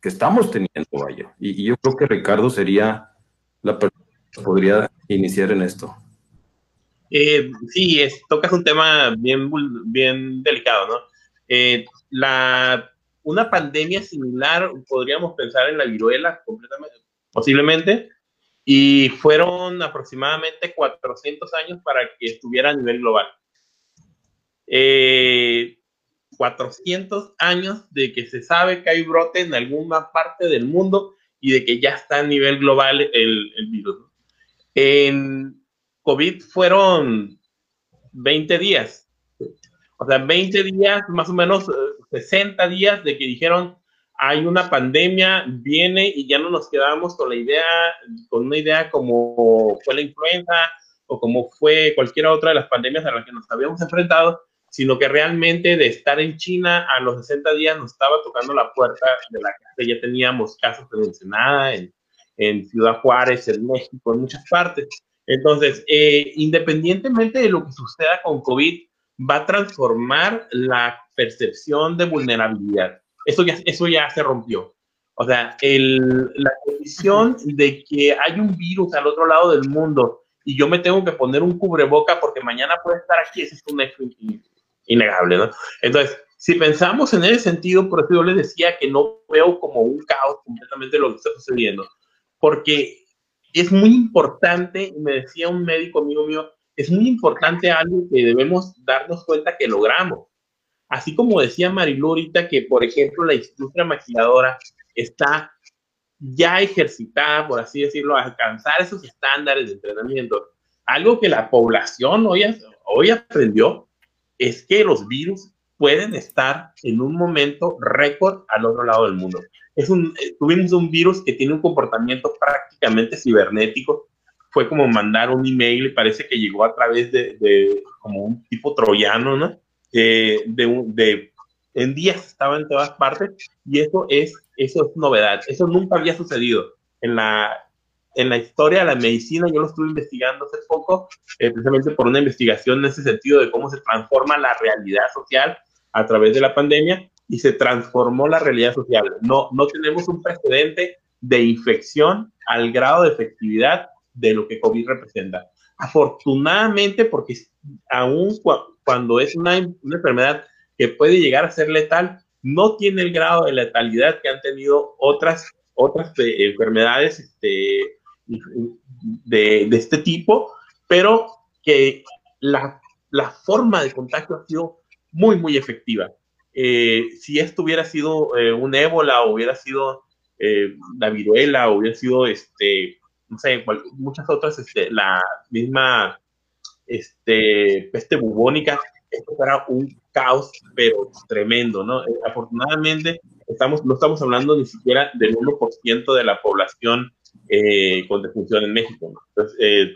estamos teniendo, vaya? Y, yo creo que Ricardo sería la persona que podría iniciar en esto. Eh, sí, tocas un tema bien, bien delicado, ¿no? Eh, la, una pandemia similar, podríamos pensar en la viruela completamente, posiblemente, y fueron aproximadamente 400 años para que estuviera a nivel global. 400 eh, años de que se sabe que hay brote en alguna parte del mundo y de que ya está a nivel global el, el virus. En COVID fueron 20 días. O sea, 20 días, más o menos 60 eh, días de que dijeron hay una pandemia, viene y ya no nos quedamos con la idea, con una idea como fue la influenza o como fue cualquier otra de las pandemias a las que nos habíamos enfrentado, sino que realmente de estar en China a los 60 días nos estaba tocando la puerta de la casa. Ya teníamos casos de Ensenada, en, en Ciudad Juárez, en México, en muchas partes. Entonces, eh, independientemente de lo que suceda con COVID, va a transformar la percepción de vulnerabilidad. Eso ya, eso ya se rompió. O sea, el, la condición de que hay un virus al otro lado del mundo y yo me tengo que poner un cubreboca porque mañana puede estar aquí, ese es un hecho innegable, ¿no? Entonces, si pensamos en ese sentido, por eso yo les decía que no veo como un caos completamente lo que está sucediendo, porque es muy importante, me decía un médico amigo mío, es muy importante algo que debemos darnos cuenta que logramos. Así como decía Marilu ahorita que, por ejemplo, la industria maquiladora está ya ejercitada, por así decirlo, a alcanzar esos estándares de entrenamiento. Algo que la población hoy, hoy aprendió es que los virus pueden estar en un momento récord al otro lado del mundo es un, eh, tuvimos un virus que tiene un comportamiento prácticamente cibernético. Fue como mandar un email y parece que llegó a través de, de como un tipo troyano, ¿no? De, de, en días estaba en todas partes y eso es, eso es novedad. Eso nunca había sucedido en la, en la historia de la medicina. Yo lo estuve investigando hace poco, eh, precisamente por una investigación en ese sentido de cómo se transforma la realidad social a través de la pandemia y se transformó la realidad social. No, no tenemos un precedente de infección al grado de efectividad de lo que COVID representa. Afortunadamente, porque aún cuando es una, enfermedad que puede llegar a ser letal, no tiene el grado de letalidad que han tenido otras, otras eh, enfermedades este, de, este tipo, pero que la, la forma de contagio ha sido muy, muy efectiva. Eh, si esto hubiera sido eh, un ébola o hubiera sido eh, la viruela o hubiera sido, este, no sé, muchas otras, este, la misma este, peste bubónica, esto era un caos, pero tremendo, ¿no? afortunadamente, estamos, no estamos hablando ni siquiera del 1% de la población con defunción en México, ¿no? Entonces,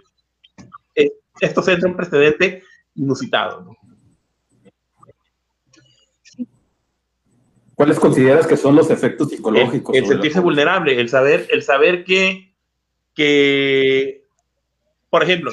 esto se un precedente inusitado, ¿no? ¿Cuáles consideras que son los efectos psicológicos? El, sentirse vulnerable, el saber, el saber que, que por ejemplo,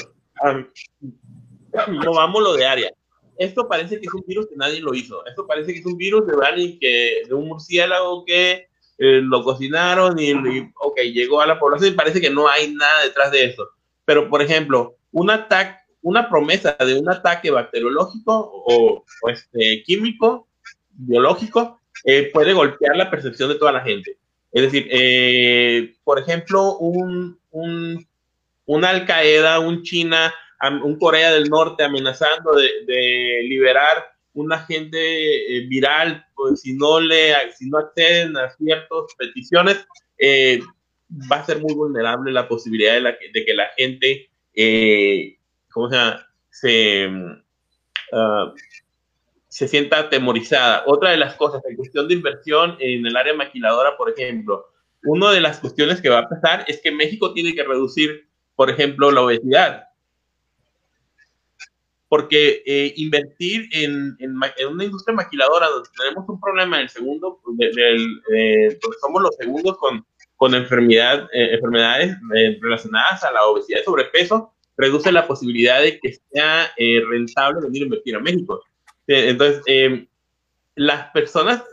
[laughs] lo de área. Esto parece que es un virus que nadie lo hizo. Esto parece que es un virus de alguien que, de un murciélago que eh, lo cocinaron y, ok, llegó a la población y parece que no hay nada detrás de eso. Pero, por ejemplo, un ataque, una promesa de un ataque bacteriológico o, este, químico, biológico, eh, puede golpear la percepción de toda la gente. Es decir, eh, por ejemplo, un, un, Al Qaeda, un China, un Corea del Norte amenazando de, liberar un agente eh, viral, pues, si no le si no acceden a ciertas peticiones, va a ser muy vulnerable la posibilidad de, la, de que la gente, ¿cómo se? Se, uh, se sienta atemorizada. Otra de las cosas, en cuestión de inversión en el área maquiladora, por ejemplo, una de las cuestiones que va a pasar es que México tiene que reducir, por ejemplo, la obesidad. Porque eh, invertir en, una industria maquiladora donde tenemos un problema en el segundo, eh, somos los segundos con, con enfermedad, eh, enfermedades relacionadas a la obesidad y sobrepeso, reduce la posibilidad de que sea rentable venir a invertir a México. Entonces, eh, las personas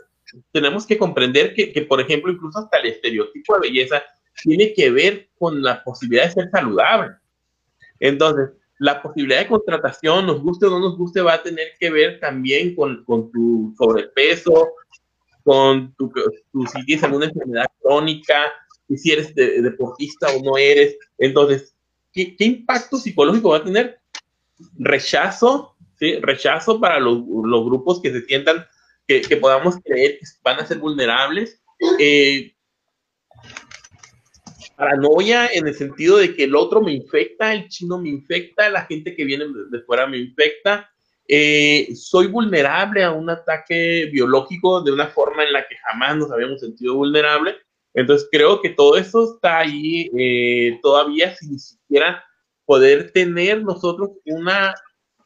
tenemos que comprender que, que, por ejemplo, incluso hasta el estereotipo de belleza tiene que ver con la posibilidad de ser saludable. Entonces, la posibilidad de contratación, nos guste o no nos guste, va a tener que ver también con, con tu sobrepeso, con tu, si tienes alguna enfermedad crónica, y si eres deportista o no eres. Entonces, ¿qué, ¿qué, impacto psicológico va a tener? Rechazo, ¿sí? Rechazo para los, los grupos que se sientan, que, que, podamos creer que van a ser vulnerables. Eh, paranoia en el sentido de que el otro me infecta, el chino me infecta, la gente que viene de fuera me infecta. Eh, soy vulnerable a un ataque biológico de una forma en la que jamás nos habíamos sentido vulnerable. Entonces creo que todo eso está ahí eh, todavía sin siquiera poder tener nosotros una,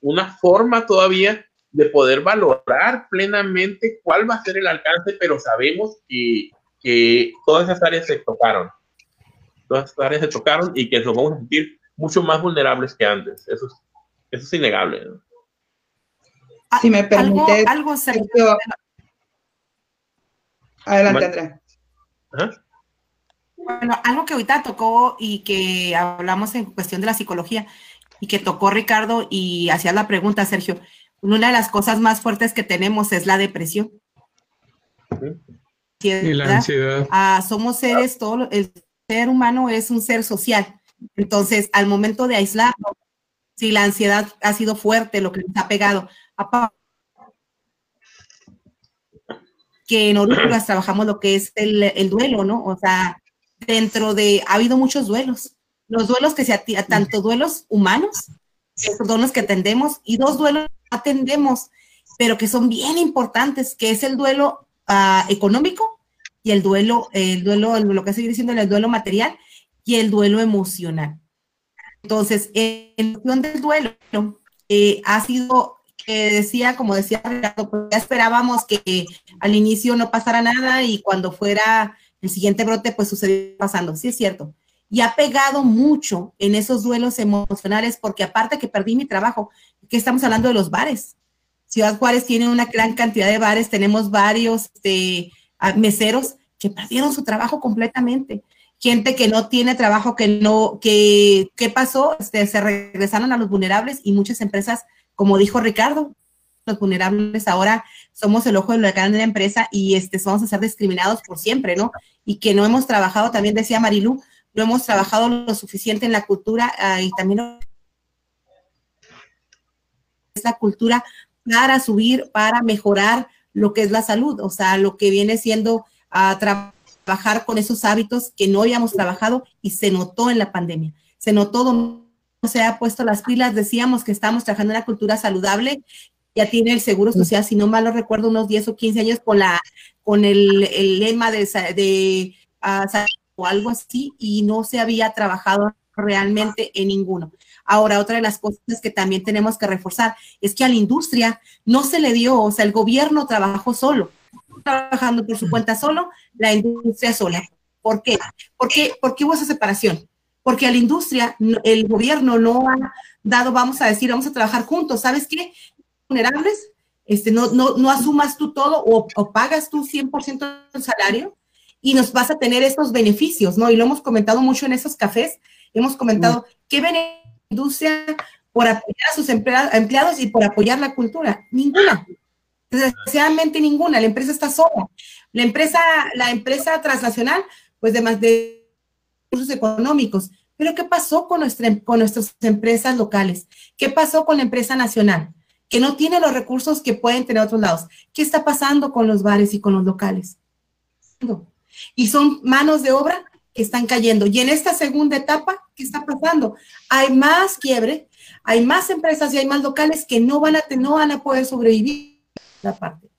una forma todavía de poder valorar plenamente cuál va a ser el alcance, pero sabemos que, que todas esas áreas se tocaron todas estas áreas se tocaron y que nos vamos a sentir mucho más vulnerables que antes. Eso es, eso es innegable. Si me permite. Algo, algo Adelante, Andrea. Bueno, algo que ahorita tocó y que hablamos en cuestión de la psicología y que tocó Ricardo y hacía la pregunta, Sergio. Una de las cosas más fuertes que tenemos es la depresión. Y la ansiedad. Ah, somos seres, todo, el ser humano es un ser social. Entonces, al momento de aislarnos, si la ansiedad ha sido fuerte, lo que nos ha pegado, que en Orugas trabajamos lo que es el, duelo, ¿no? O sea, dentro de, ha habido muchos duelos. Los duelos que se tanto duelos humanos, los que atendemos, y dos duelos que atendemos, pero que son bien importantes, que es el duelo uh, económico y el duelo, el duelo, lo que sigue diciendo, el duelo material y el duelo emocional. Entonces, en cuestión del duelo, eh, ha sido que decía, como decía pues ya esperábamos que al inicio no pasara nada y cuando fuera el siguiente brote, pues sucedió pasando. Sí, es cierto. Y ha pegado mucho en esos duelos emocionales, porque aparte que perdí mi trabajo, que estamos hablando de los bares. Ciudad Juárez tiene una gran cantidad de bares, tenemos varios, este, meseros que perdieron su trabajo completamente. Gente que no tiene trabajo, que no, que, ¿qué pasó? Este, se regresaron a los vulnerables y muchas empresas, como dijo Ricardo, los vulnerables ahora somos el ojo de la la empresa y este, vamos a ser discriminados por siempre, ¿no? Y que no hemos trabajado, también decía Marilu, no hemos trabajado lo suficiente en la cultura uh, y también esa cultura para subir, para mejorar lo que es la salud, o sea, lo que viene siendo a trabajar con esos hábitos que no habíamos trabajado y se notó en la pandemia. Se notó donde se ha puesto las pilas, decíamos que estamos trabajando en una cultura saludable, ya tiene el Seguro Social, si no mal lo recuerdo, unos 10 o 15 años con, la, con el, lema de, de uh, o algo así y no se había trabajado realmente en ninguno. Ahora, otra de las cosas que también tenemos que reforzar es que a la industria no se le dio, o sea, el gobierno trabajó solo, trabajando por su cuenta solo, la industria sola. ¿Por qué? ¿Por qué, hubo esa separación? Porque a la industria el gobierno no ha dado, vamos a decir, vamos a trabajar juntos. ¿Sabes qué? Vulnerables, este, no, no, no asumas tú todo o, o pagas tú 100% del salario y nos vas a tener estos beneficios, ¿no? Y lo hemos comentado mucho en esos cafés. Hemos comentado qué beneficios industria por apoyar a sus empleados y por apoyar la cultura? Ninguna. Desgraciadamente ninguna. La empresa está sola. La empresa, la empresa transnacional, pues de más de recursos económicos. Pero ¿qué pasó con, nuestra, con nuestras empresas locales? ¿Qué pasó con la empresa nacional? Que no tiene los recursos que pueden tener otros lados. ¿Qué está pasando con los bares y con los locales? Y son manos de obra están cayendo. Y en esta segunda etapa, ¿qué está pasando? Hay más quiebre, hay más empresas y hay más locales que no van a, no van a poder sobrevivir la parte.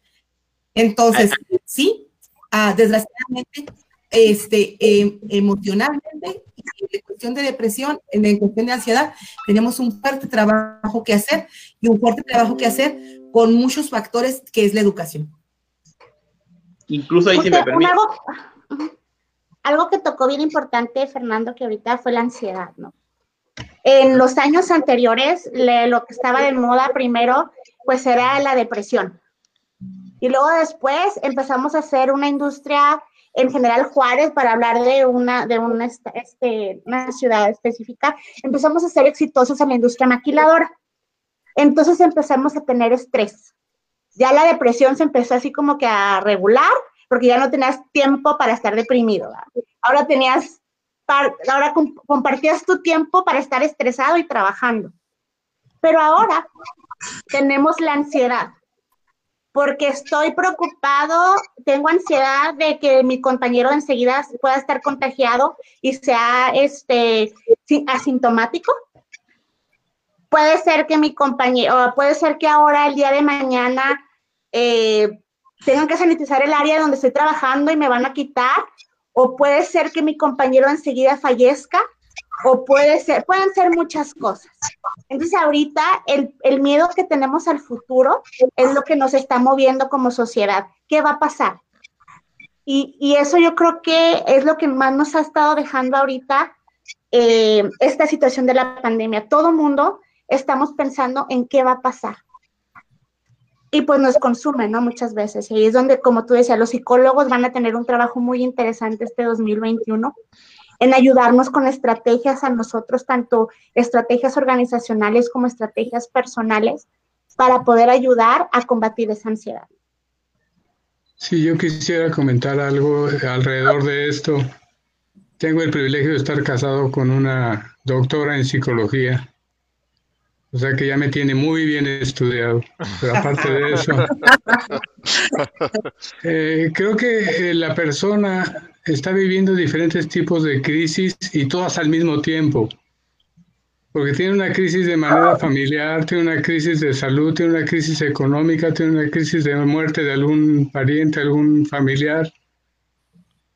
Entonces, sí, ah, desgraciadamente, este, em, emocionalmente, en cuestión de depresión, en cuestión de ansiedad, tenemos un fuerte trabajo que hacer y un fuerte trabajo que hacer con muchos factores que es la educación. Incluso ahí, si me permite algo que tocó bien importante, Fernando, que ahorita fue la ansiedad, ¿no? En los años anteriores, lo que estaba de moda primero, pues era la depresión. Y luego después empezamos a hacer una industria en General Juárez para hablar de una, de una, este, una ciudad específica, empezamos a ser exitosos en la industria maquiladora. Entonces empezamos a tener estrés. Ya la depresión se empezó así como que a regular, porque ya no tenías tiempo para estar deprimido. Ahora tenías, ahora compartías tu tiempo para estar estresado y trabajando. Pero ahora tenemos la ansiedad porque estoy preocupado, tengo ansiedad de que mi compañero enseguida pueda estar contagiado y sea este asintomático. Puede ser que mi compañero, puede ser que ahora el día de mañana eh, tengan que sanitizar el área donde estoy trabajando y me van a quitar, o puede ser que mi compañero enseguida fallezca o puede ser, pueden ser muchas cosas. Entonces ahorita el, el, miedo que tenemos al futuro es lo que nos está moviendo como sociedad. ¿Qué va a pasar? Y, y eso yo creo que es lo que más nos ha estado dejando ahorita eh, esta situación de la pandemia. Todo mundo estamos pensando en qué va a pasar. Y pues nos consume, ¿no? Muchas veces. Y ahí es donde, como tú decías, los psicólogos van a tener un trabajo muy interesante este 2021 en ayudarnos con estrategias a nosotros, tanto estrategias organizacionales como estrategias personales, para poder ayudar a combatir esa ansiedad. Sí, yo quisiera comentar algo alrededor de esto. Tengo el privilegio de estar casado con una doctora en psicología. O sea que ya me tiene muy bien estudiado. Pero aparte de eso, [laughs] eh, creo que eh, la persona está viviendo diferentes tipos de crisis y todas al mismo tiempo. Porque tiene una crisis de manera familiar, tiene una crisis de salud, tiene una crisis económica, tiene una crisis de muerte de algún pariente, algún familiar.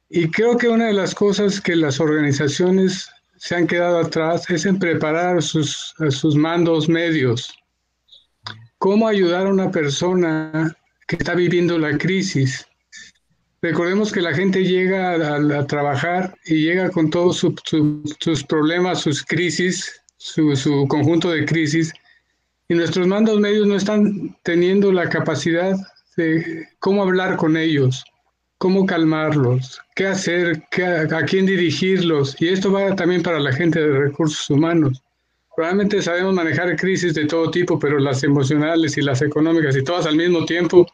Y creo que una de las cosas que las organizaciones se han quedado atrás es en preparar sus, sus mandos medios. ¿Cómo ayudar a una persona que está viviendo la crisis? Recordemos que la gente llega a, trabajar y llega con todos sus problemas, sus crisis, su, conjunto de crisis, y nuestros mandos medios no están teniendo la capacidad de cómo hablar con ellos, cómo calmarlos, qué hacer, a, quién dirigirlos. Y esto va también para la gente de recursos humanos. Probablemente sabemos manejar crisis de todo tipo, pero las emocionales y las económicas y todas al mismo tiempo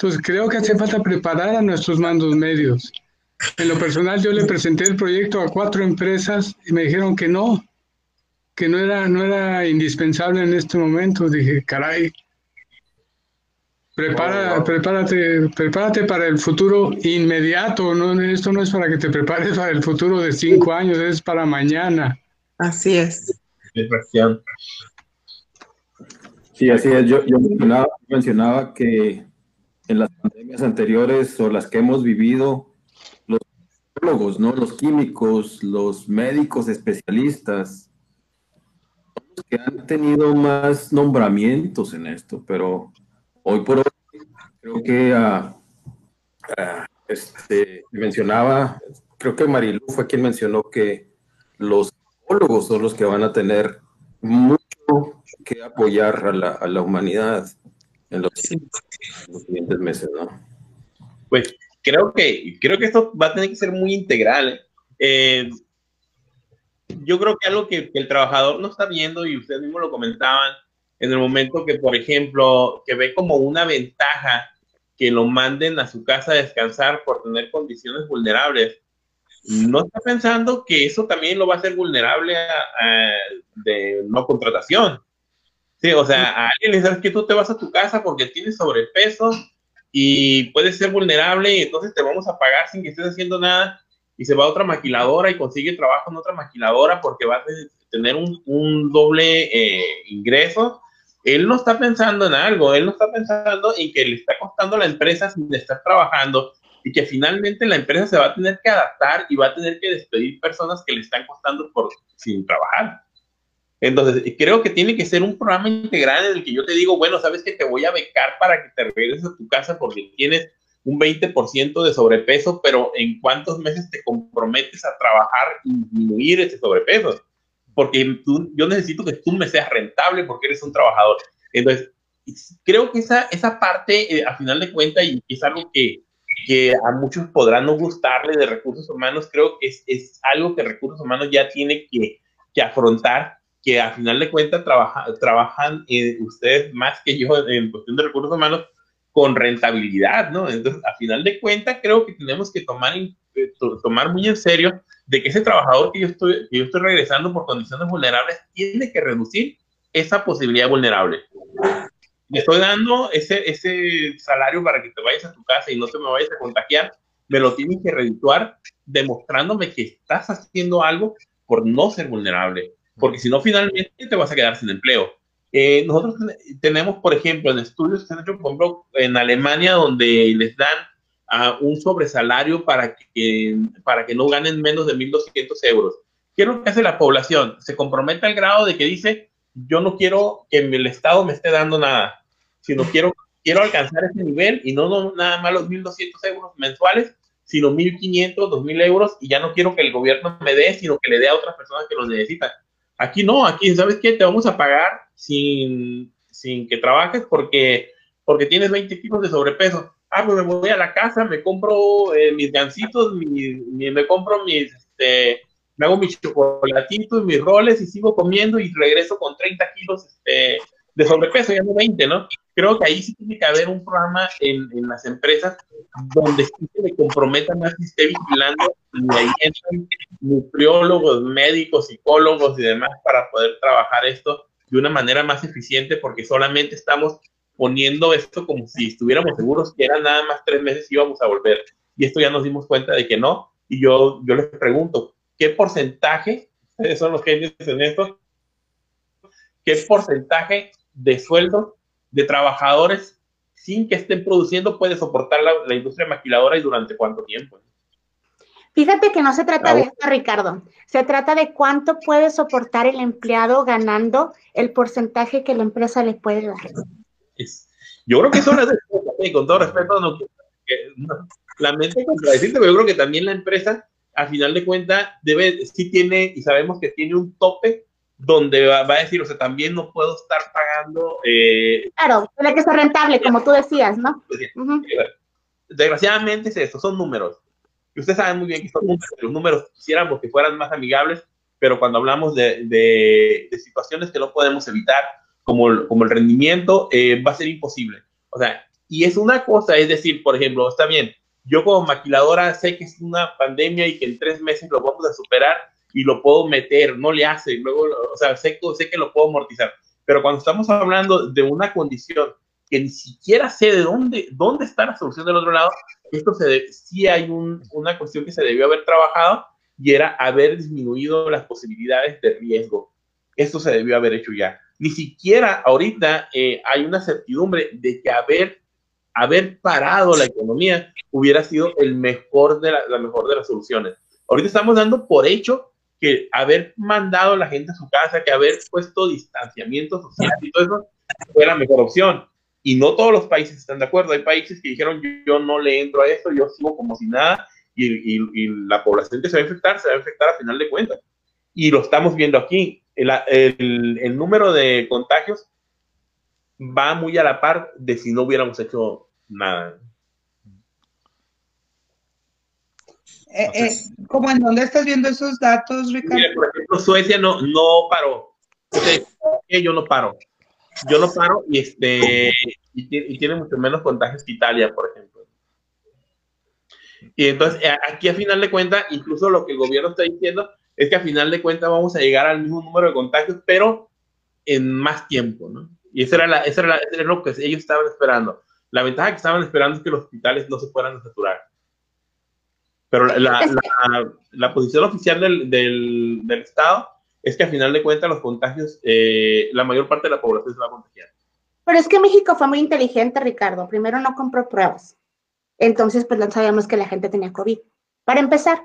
entonces, creo que hace falta preparar a nuestros mandos medios. En lo personal, yo le presenté el proyecto a cuatro empresas y me dijeron que no, que no era, no era indispensable en este momento. Dije, caray, prepara, prepárate, prepárate para el futuro inmediato. No, esto no es para que te prepares para el futuro de cinco años, es para mañana. Así es. Sí, así es. Yo, yo mencionaba que en las pandemias anteriores o las que hemos vivido, los biólogos, ¿no? los químicos, los médicos especialistas, los que han tenido más nombramientos en esto, pero hoy por hoy creo que uh, este, mencionaba, creo que Marilu fue quien mencionó que los biólogos son los que van a tener mucho que apoyar a la, a la humanidad en los, siguientes meses, ¿no? Pues creo que, creo que esto va a tener que ser muy integral. Eh, yo creo que algo que, el trabajador no está viendo, y ustedes mismos lo comentaban, en el momento que, por ejemplo, que ve como una ventaja que lo manden a su casa a descansar por tener condiciones vulnerables, no está pensando que eso también lo va a hacer vulnerable a de no contratación. Sí, o sea, a alguien le dices que tú te vas a tu casa porque tienes sobrepeso y puedes ser vulnerable y entonces te vamos a pagar sin que estés haciendo nada y se va a otra maquiladora y consigue trabajo en otra maquiladora porque va a tener un, doble eh, ingreso. Él no está pensando en algo, él no está pensando en que le está costando a la empresa sin estar trabajando y que finalmente la empresa se va a tener que adaptar y va a tener que despedir personas que le están costando por sin trabajar. Entonces, creo que tiene que ser un programa integral en el que yo te digo, bueno, sabes que te voy a becar para que te regreses a tu casa porque tienes un 20% de sobrepeso, pero ¿en cuántos meses te comprometes a trabajar y disminuir ese sobrepeso? Porque tú, yo necesito que tú me seas rentable porque eres un trabajador. Entonces, creo que esa, esa parte, eh, a final de cuentas, y es algo que, que a muchos podrán no gustarle de recursos humanos, creo que es, es algo que recursos humanos ya tiene que, que afrontar, que a final de cuentas trabaja, trabajan eh, ustedes más que yo en cuestión de recursos humanos con rentabilidad, ¿no? Entonces, a final de cuentas, creo que tenemos que tomar, eh, tomar muy en serio de que ese trabajador que yo, estoy, que yo estoy regresando por condiciones vulnerables tiene que reducir esa posibilidad vulnerable. Le estoy dando ese, ese salario para que te vayas a tu casa y no te me vayas a contagiar, me lo tienes que redituar demostrándome que estás haciendo algo por no ser vulnerable, porque si no, finalmente te vas a quedar sin empleo. Eh, nosotros tenemos, por ejemplo, en estudios que se han hecho, por ejemplo, en Alemania, donde les dan uh, un sobresalario para que, para que no ganen menos de 1.200 euros. ¿Qué es lo que hace la población? Se compromete al grado de que dice, yo no quiero que el Estado me esté dando nada, sino quiero, quiero alcanzar ese nivel y no, no nada más los 1.200 euros mensuales, sino 1.500, 2.000 euros y ya no quiero que el gobierno me dé, sino que le dé a otras personas que lo necesitan. Aquí no, aquí, ¿sabes qué? Te vamos a pagar sin, sin que trabajes porque, porque tienes 20 kilos de sobrepeso. Ah, pues me voy a la casa, me compro eh, mis gancitos, me compro mis, este, me hago mis chocolatitos, mis roles y sigo comiendo y regreso con 30 kilos este, de sobrepeso, ya no 20, ¿no? Creo que ahí sí tiene que haber un programa en, en las empresas donde sí se le comprometa más y esté vigilando y ahí entran nutriólogos, médicos, psicólogos y demás para poder trabajar esto de una manera más eficiente porque solamente estamos poniendo esto como si estuviéramos seguros que eran nada más tres meses y íbamos a volver. Y esto ya nos dimos cuenta de que no. Y yo, yo les pregunto, ¿qué porcentaje, [laughs] son los genios en esto, qué porcentaje de sueldo de trabajadores sin que estén produciendo puede soportar la, industria maquiladora y durante cuánto tiempo? Fíjate que no se trata de esto, Ricardo. Se trata de cuánto puede soportar el empleado ganando el porcentaje que la empresa le puede dar. yo creo que eso es de, con todo respeto, no, la mente contradecirte, pero yo creo que también la empresa, a final de cuentas, debe, sí tiene, y sabemos que tiene un tope donde va, a decir, o sea, también no puedo estar pagando. Eh, claro, tiene que ser rentable, como tú decías, ¿no? Desgraciadamente es esto, son números. Y ustedes saben muy bien que son números, los números quisiéramos que fueran más amigables, pero cuando hablamos de, de, situaciones que no podemos evitar, como, como el rendimiento, eh, va a ser imposible. O sea, y es una cosa, es decir, por ejemplo, está bien, yo como maquiladora sé que es una pandemia y que en tres meses lo vamos a superar, y lo puedo meter, no le hace, luego, o sea, sé, sé que lo puedo amortizar. Pero cuando estamos hablando de una condición que ni siquiera sé de dónde, dónde está la solución del otro lado, esto se sí hay un, una cuestión que se debió haber trabajado y era haber disminuido las posibilidades de riesgo. Esto se debió haber hecho ya. Ni siquiera ahorita eh, hay una certidumbre de que haber, haber parado la economía hubiera sido el mejor de la, la mejor de las soluciones. Ahorita estamos dando por hecho que haber mandado a la gente a su casa, que haber puesto distanciamiento social y todo eso fue la mejor opción. Y no todos los países están de acuerdo. Hay países que dijeron, yo, no le entro a esto, yo sigo como si nada, y, y, la población que se va a infectar, se va a infectar a final de cuentas. Y lo estamos viendo aquí. El, el, el número de contagios va muy a la par de si no hubiéramos hecho nada. Eh, eh, ¿Cómo en dónde estás viendo esos datos, Ricardo? por ejemplo, Suecia no, no paró. yo no paro. Yo no paro y, este, y, tiene mucho menos contagios que Italia, por ejemplo. Y entonces, eh, aquí a final de cuentas, incluso lo que el gobierno está diciendo es que a final de cuentas vamos a llegar al mismo número de contagios, pero en más tiempo, ¿no? Y eso era, la, eso era, eso era lo que ellos estaban esperando. La ventaja que estaban esperando es que los hospitales no se fueran a saturar. Pero la, la, posición oficial del, del, del, Estado es que a final de cuentas los contagios, eh, la mayor parte de la población se va a contagiar. Pero es que México fue muy inteligente, Ricardo. Primero no compró pruebas. Entonces, pues no sabíamos que la gente tenía COVID. Para empezar.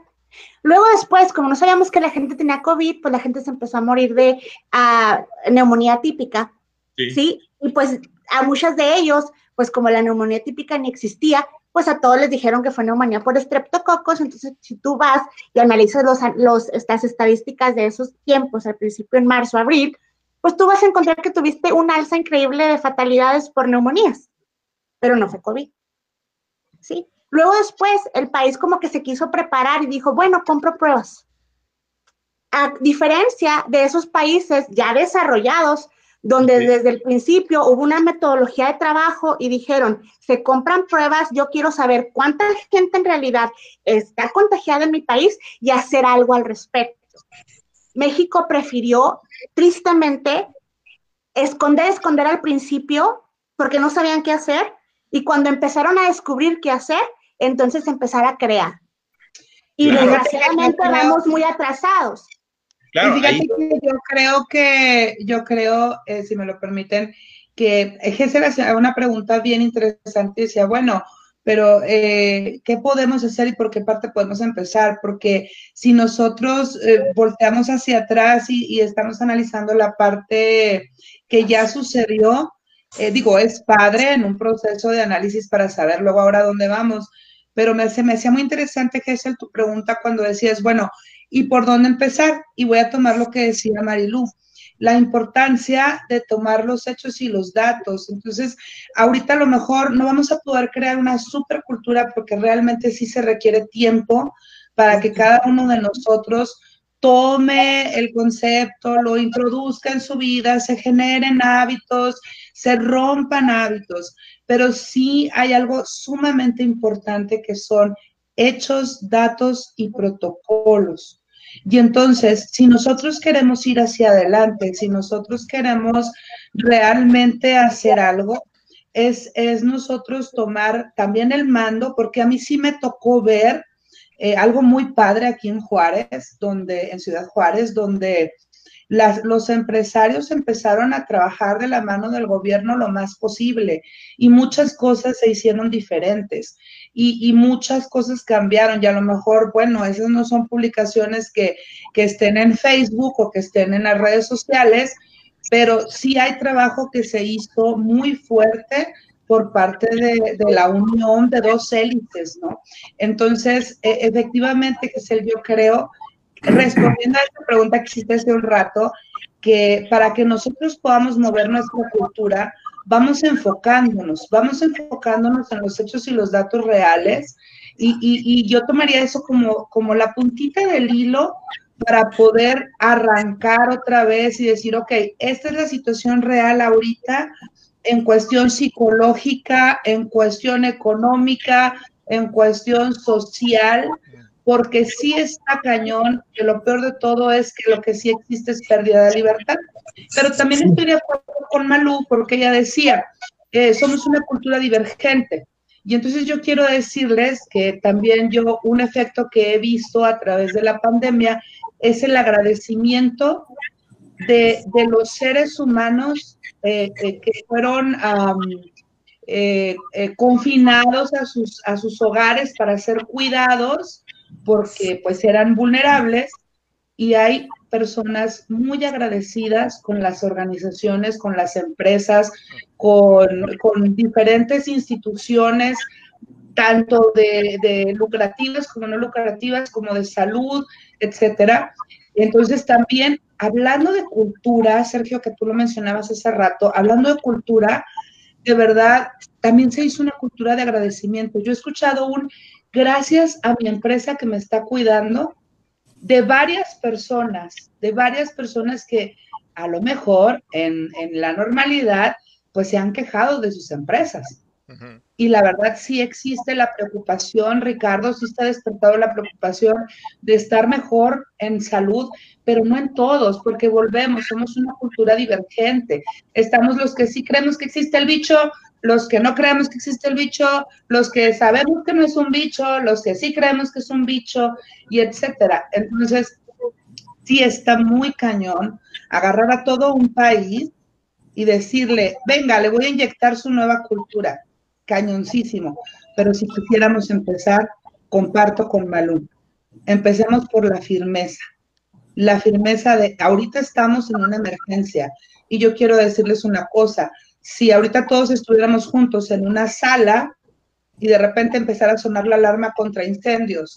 Luego después, como no sabíamos que la gente tenía COVID, pues la gente se empezó a morir de neumonía típica. Sí. ¿sí? Y pues a muchas de ellos, pues como la neumonía típica ni existía, pues a todos les dijeron que fue neumonía por estreptococos, entonces si tú vas y analizas los, los, estas estadísticas de esos tiempos, al principio en marzo, abril, pues tú vas a encontrar que tuviste un alza increíble de fatalidades por neumonías, pero no fue COVID. ¿Sí? Luego después el país como que se quiso preparar y dijo, bueno, compro pruebas. A diferencia de esos países ya desarrollados, donde desde el principio hubo una metodología de trabajo y dijeron, se compran pruebas, yo quiero saber cuánta gente en realidad está contagiada en mi país y hacer algo al respecto. México prefirió tristemente esconder, esconder al principio porque no sabían qué hacer y cuando empezaron a descubrir qué hacer, entonces empezar a crear. Y desgraciadamente vamos muy atrasados. Y fíjate que yo creo que, yo creo, eh, si me lo permiten, que Gesser hacía una pregunta bien interesante y decía, bueno, pero eh, ¿qué podemos hacer y por qué parte podemos empezar? Porque si nosotros eh, volteamos hacia atrás y, y, estamos analizando la parte que ya sucedió, digo, es padre en un proceso de análisis para saber luego ahora dónde vamos, pero me, se me hacía muy interesante, Gessel, tu pregunta cuando decías, bueno, ¿y por dónde empezar? Y voy a tomar lo que decía Marilu, la importancia de tomar los hechos y los datos. Entonces, ahorita a lo mejor no vamos a poder crear una supercultura porque realmente sí se requiere tiempo para que cada uno de nosotros tome el concepto, lo introduzca en su vida, se generen hábitos, se rompan hábitos pero sí hay algo sumamente importante que son hechos, datos y protocolos. Y entonces, si nosotros queremos ir hacia adelante, si nosotros queremos realmente hacer algo, es, es nosotros tomar también el mando, porque a mí sí me tocó ver eh, algo muy padre aquí en Juárez, donde, en Ciudad Juárez, donde los empresarios empezaron a trabajar de la mano del gobierno lo más posible y muchas cosas se hicieron diferentes y, muchas cosas cambiaron y a lo mejor, bueno, esas no son publicaciones que, estén en Facebook o que estén en las redes sociales, pero sí hay trabajo que se hizo muy fuerte por parte de, la unión de dos élites, ¿no? Entonces, e, efectivamente, que es el yo creo respondiendo a esta pregunta que hiciste hace un rato, que para que nosotros podamos mover nuestra cultura, vamos enfocándonos, vamos enfocándonos en los hechos y los datos reales. Y, y, yo tomaría eso como, como la puntita del hilo para poder arrancar otra vez y decir, ok, esta es la situación real ahorita en cuestión psicológica, en cuestión económica, en cuestión social, porque sí está cañón, que lo peor de todo es que lo que sí existe es pérdida de libertad. Pero también estoy de acuerdo con Malú, porque ella decía, eh, somos una cultura divergente. Y entonces yo quiero decirles que también yo, un efecto que he visto a través de la pandemia es el agradecimiento de, de los seres humanos eh, eh, que fueron confinados a sus, a sus hogares para ser cuidados porque pues eran vulnerables y hay personas muy agradecidas con las organizaciones, con las empresas, con, diferentes instituciones, tanto de, lucrativas como no lucrativas, como de salud, etcétera. Entonces también, hablando de cultura, Sergio, que tú lo mencionabas hace rato, hablando de cultura, de verdad, también se hizo una cultura de agradecimiento. Yo he escuchado un gracias a mi empresa que me está cuidando, de varias personas, de varias personas que a lo mejor en, la normalidad pues se han quejado de sus empresas. Y la verdad sí existe la preocupación, Ricardo, sí está despertado la preocupación de estar mejor en salud, pero no en todos, porque volvemos, somos una cultura divergente. Estamos los que sí creemos que existe el bicho, los que no creemos que existe el bicho, los que sabemos que no es un bicho, los que sí creemos que es un bicho, y etcétera. Entonces, sí está muy cañón agarrar a todo un país y decirle, venga, le voy a inyectar su nueva cultura. Cañoncísimo. Pero si quisiéramos empezar, comparto con Malú. Empecemos por la firmeza. La firmeza de, ahorita estamos en una emergencia y yo quiero decirles una cosa, si ahorita todos estuviéramos juntos en una sala y de repente empezara a sonar la alarma contra incendios,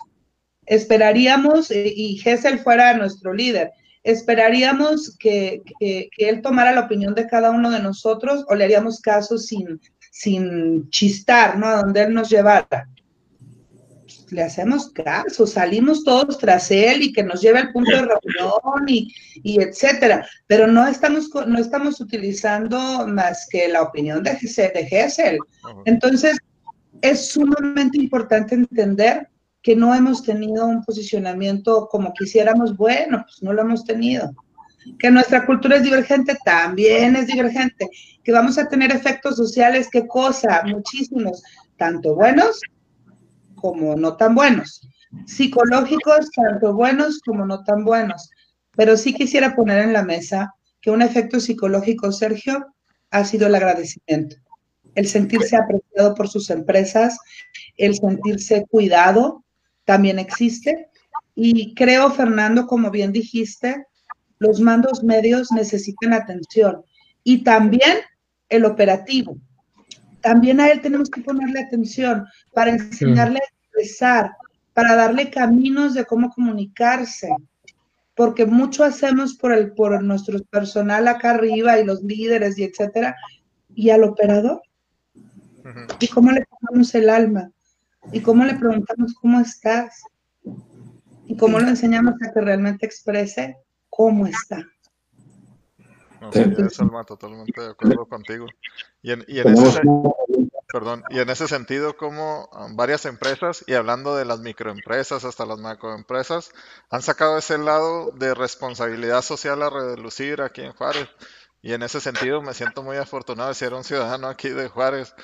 esperaríamos, eh, y Gessel fuera nuestro líder, esperaríamos que, él tomara la opinión de cada uno de nosotros o le haríamos caso sin, sin chistar, ¿no? A donde él nos llevara. Le hacemos caso, salimos todos tras él y que nos lleve al punto de reunión y, y etcétera, pero no estamos, no estamos utilizando más que la opinión de, de Gessel. Entonces, es sumamente importante entender que no hemos tenido un posicionamiento como quisiéramos, bueno, pues no lo hemos tenido. Que nuestra cultura es divergente, también es divergente. Que vamos a tener efectos sociales, qué cosa, muchísimos, tanto buenos como no tan buenos. Psicológicos, tanto buenos como no tan buenos. Pero sí quisiera poner en la mesa que un efecto psicológico, Sergio, ha sido el agradecimiento. El sentirse apreciado por sus empresas, el sentirse cuidado, también existe. Y creo, Fernando, como bien dijiste, los mandos medios necesitan atención. Y también el operativo. También a él tenemos que ponerle atención para enseñarle para darle caminos de cómo comunicarse, porque mucho hacemos por, el, por nuestro personal acá arriba y los líderes y etcétera, y al operador. ¿Y cómo le ponemos el alma? ¿Y cómo le preguntamos cómo estás? ¿Y cómo lo enseñamos a que realmente exprese cómo está? No, sí, Salma, totalmente de acuerdo contigo. Y en, y en ese, perdón, y en ese sentido, como varias empresas, y hablando de las microempresas hasta las macroempresas, han sacado ese lado de responsabilidad social a relucir aquí en Juárez. Y en ese sentido me siento muy afortunado de ser un ciudadano aquí de Juárez,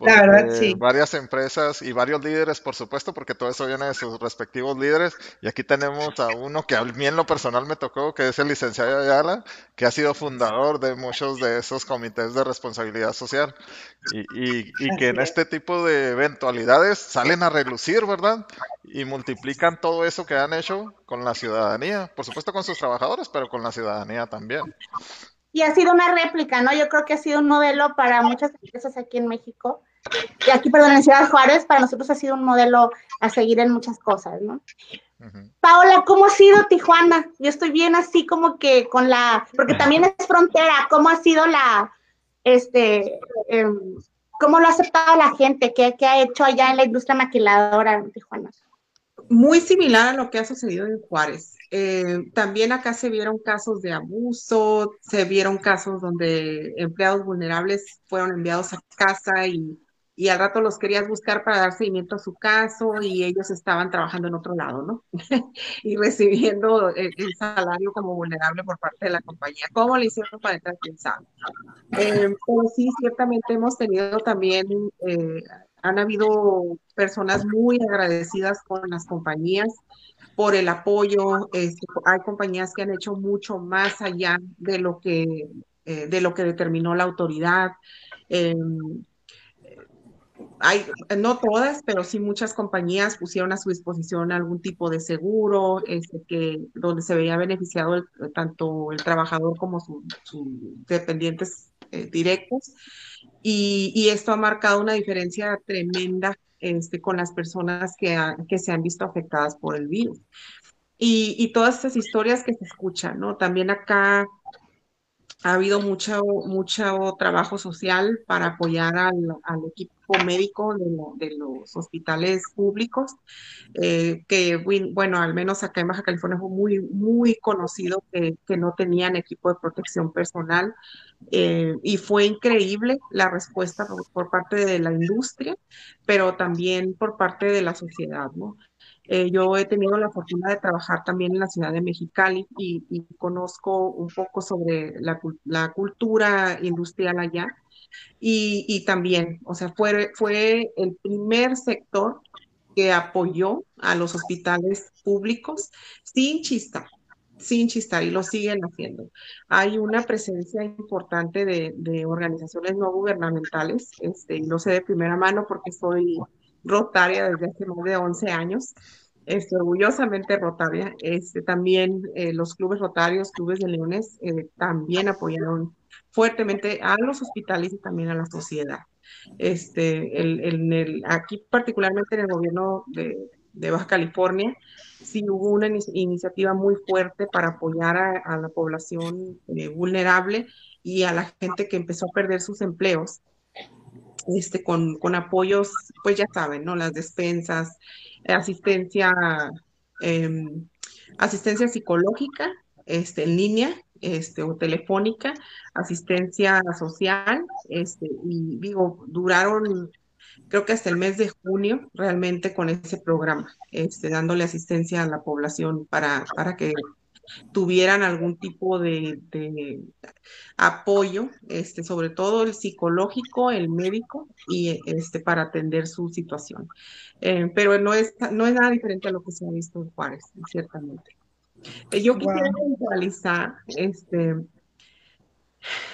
la verdad, sí. Varias empresas y varios líderes, por supuesto, porque todo eso viene de sus respectivos líderes. Y aquí tenemos a uno que a mí en lo personal me tocó, que es el licenciado Ayala, que ha sido fundador de muchos de esos comités de responsabilidad social. Y, y, que en este tipo de eventualidades salen a relucir, ¿verdad? Y multiplican todo eso que han hecho con la ciudadanía. Por supuesto con sus trabajadores, pero con la ciudadanía también y ha sido una réplica, ¿no? Yo creo que ha sido un modelo para muchas empresas aquí en México. Y aquí, perdón, en Ciudad Juárez, para nosotros ha sido un modelo a seguir en muchas cosas, ¿no? Paola, ¿cómo ha sido Tijuana? Yo estoy bien así como que con la, porque también es frontera, ¿cómo ha sido la, este, em, cómo lo ha aceptado la gente? ¿Qué, ¿Qué, ha hecho allá en la industria maquiladora en Tijuana? Muy similar a lo que ha sucedido en Juárez. Eh, también acá se vieron casos de abuso, se vieron casos donde empleados vulnerables fueron enviados a casa y, y al rato los querías buscar para dar seguimiento a su caso y ellos estaban trabajando en otro lado, ¿no? [laughs] y recibiendo el, salario como vulnerable por parte de la compañía. ¿Cómo le hicieron para entrar? ¿Quién? Eh, pero sí, ciertamente hemos tenido también... Eh, han habido personas muy agradecidas con las compañías por el apoyo. Este, hay compañías que han hecho mucho más allá de lo que, eh, de lo que determinó la autoridad. Hay, no todas, pero sí muchas compañías pusieron a su disposición algún tipo de seguro, este, que, donde se veía beneficiado tanto el trabajador como sus dependientes eh, directos. Y, y, esto ha marcado una diferencia tremenda este, con las personas que, que se han visto afectadas por el virus. Y, y, todas estas historias que se escuchan, ¿no? También acá ha habido mucho, mucho trabajo social para apoyar al, al equipo médico de, los hospitales públicos, eh, que, bueno, al menos acá en Baja California fue muy, muy conocido que, que no tenían equipo de protección personal. Eh, y fue increíble la respuesta por, por, parte de la industria, pero también por parte de la sociedad, ¿no? Eh, yo he tenido la fortuna de trabajar también en la ciudad de Mexicali y, y conozco un poco sobre la, la, cultura industrial allá. Y, y, también, o sea, fue, fue el primer sector que apoyó a los hospitales públicos sin chistar, sin chistar, y lo siguen haciendo. Hay una presencia importante de, de organizaciones no gubernamentales, este, lo sé de primera mano porque soy rotaria desde hace más de 11 años, este, orgullosamente rotaria. Este, también eh, los clubes rotarios, clubes de leones, eh, también apoyaron fuertemente a los hospitales y también a la sociedad. Este, el, el, el, aquí particularmente en el gobierno de, Baja California, sí hubo una in iniciativa muy fuerte para apoyar a, a la población eh, vulnerable y a la gente que empezó a perder sus empleos este, con, con, apoyos, pues ya saben, ¿no? Las despensas, asistencia, em, asistencia psicológica este, en línea este, o telefónica, asistencia social, este, y digo, duraron creo que hasta el mes de junio realmente con ese programa, este, dándole asistencia a la población para, para que tuvieran algún tipo de, apoyo, este, sobre todo el psicológico, el médico, y este, para atender su situación. Eh, pero no es, no es nada diferente a lo que se ha visto en Juárez, ciertamente. Eh, yo quisiera puntualizar, este,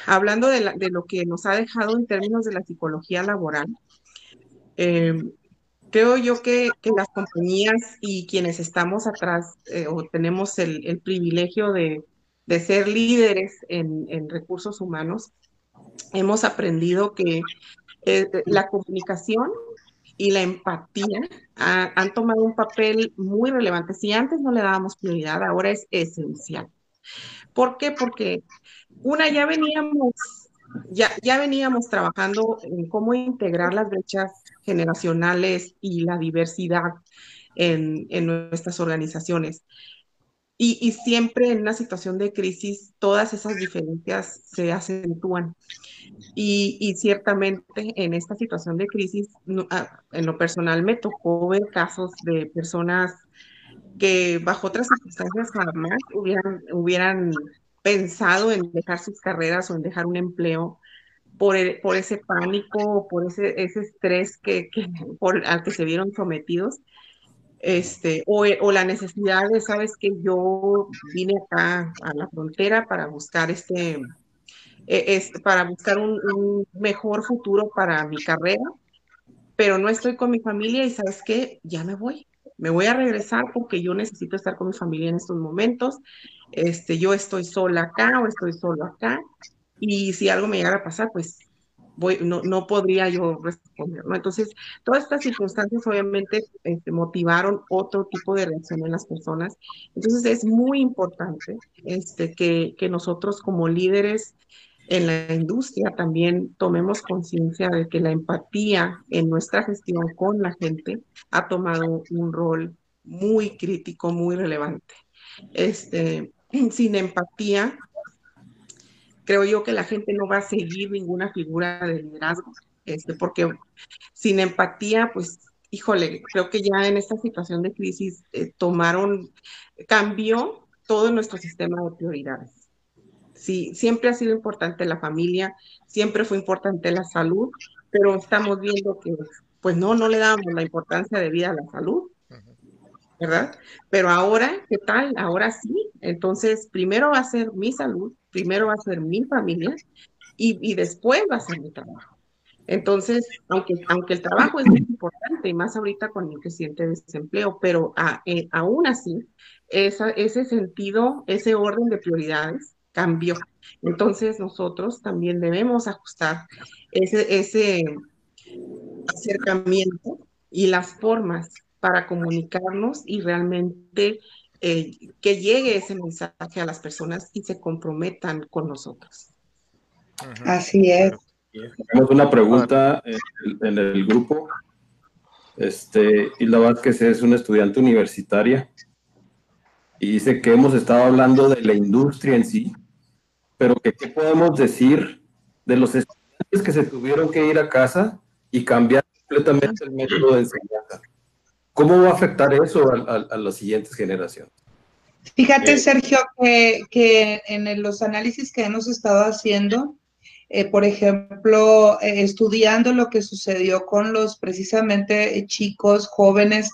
hablando de, de, lo que nos ha dejado en términos de la psicología laboral, eh, creo yo que, las compañías y quienes estamos atrás eh, o tenemos el, privilegio de, ser líderes en, recursos humanos, hemos aprendido que eh, la comunicación y la empatía han tomado un papel muy relevante. Si antes no le dábamos prioridad, ahora es esencial. ¿Por qué? Porque una, ya veníamos, ya, ya veníamos trabajando en cómo integrar las brechas generacionales y la diversidad en, nuestras organizaciones. Y, siempre en una situación de crisis, todas esas diferencias se acentúan. Y, ciertamente en esta situación de crisis, ah, en lo personal me tocó ver casos de personas que bajo otras circunstancias jamás hubieran, hubieran pensado en dejar sus carreras o en dejar un empleo por, por ese pánico, por ese, ese estrés que, por, al que se vieron sometidos, este, o, o, la necesidad de, sabes que yo vine acá a la frontera para buscar este, e, es, para buscar un, un, mejor futuro para mi carrera, pero no estoy con mi familia y sabes que ya me voy, me voy a regresar porque yo necesito estar con mi familia en estos momentos, este, yo estoy sola acá o estoy solo acá y si algo me llegara a pasar, pues voy, no, no podría yo responder, ¿no? Entonces, todas estas circunstancias obviamente este, motivaron otro tipo de reacción en las personas. Entonces, es muy importante este, que, que nosotros como líderes en la industria también tomemos conciencia de que la empatía en nuestra gestión con la gente ha tomado un rol muy crítico, muy relevante. Este, [clears throat] sin empatía, creo yo que la gente no va a seguir ninguna figura de liderazgo, este, porque sin empatía, pues, híjole, creo que ya en esta situación de crisis eh, tomaron, cambió todo nuestro sistema de prioridades. Sí, siempre ha sido importante la familia, siempre fue importante la salud, pero estamos viendo que, pues no, no le damos la importancia de vida a la salud, ¿verdad? Pero ahora, ¿qué tal? Ahora sí. Entonces, primero va a ser mi salud, primero va a ser mi familia y, después va a ser mi trabajo. Entonces, aunque, aunque el trabajo es muy importante, y más ahorita con el creciente desempleo, pero eh, aún así, ese sentido, ese orden de prioridades cambió. Entonces, nosotros también debemos ajustar ese, ese acercamiento y las formas para comunicarnos y realmente eh, que llegue ese mensaje a las personas y se comprometan con nosotros. Así es. Tenemos una pregunta en el, grupo. Este, Hilda Vázquez es una estudiante universitaria y dice que hemos estado hablando de la industria en sí, pero que qué podemos decir de los estudiantes que se tuvieron que ir a casa y cambiar completamente el método de enseñanza. ¿Cómo va a afectar eso a, las siguientes generaciones? Fíjate, eh, Sergio, que, en los análisis que hemos estado haciendo, eh, por ejemplo, eh, estudiando lo que sucedió con los precisamente chicos jóvenes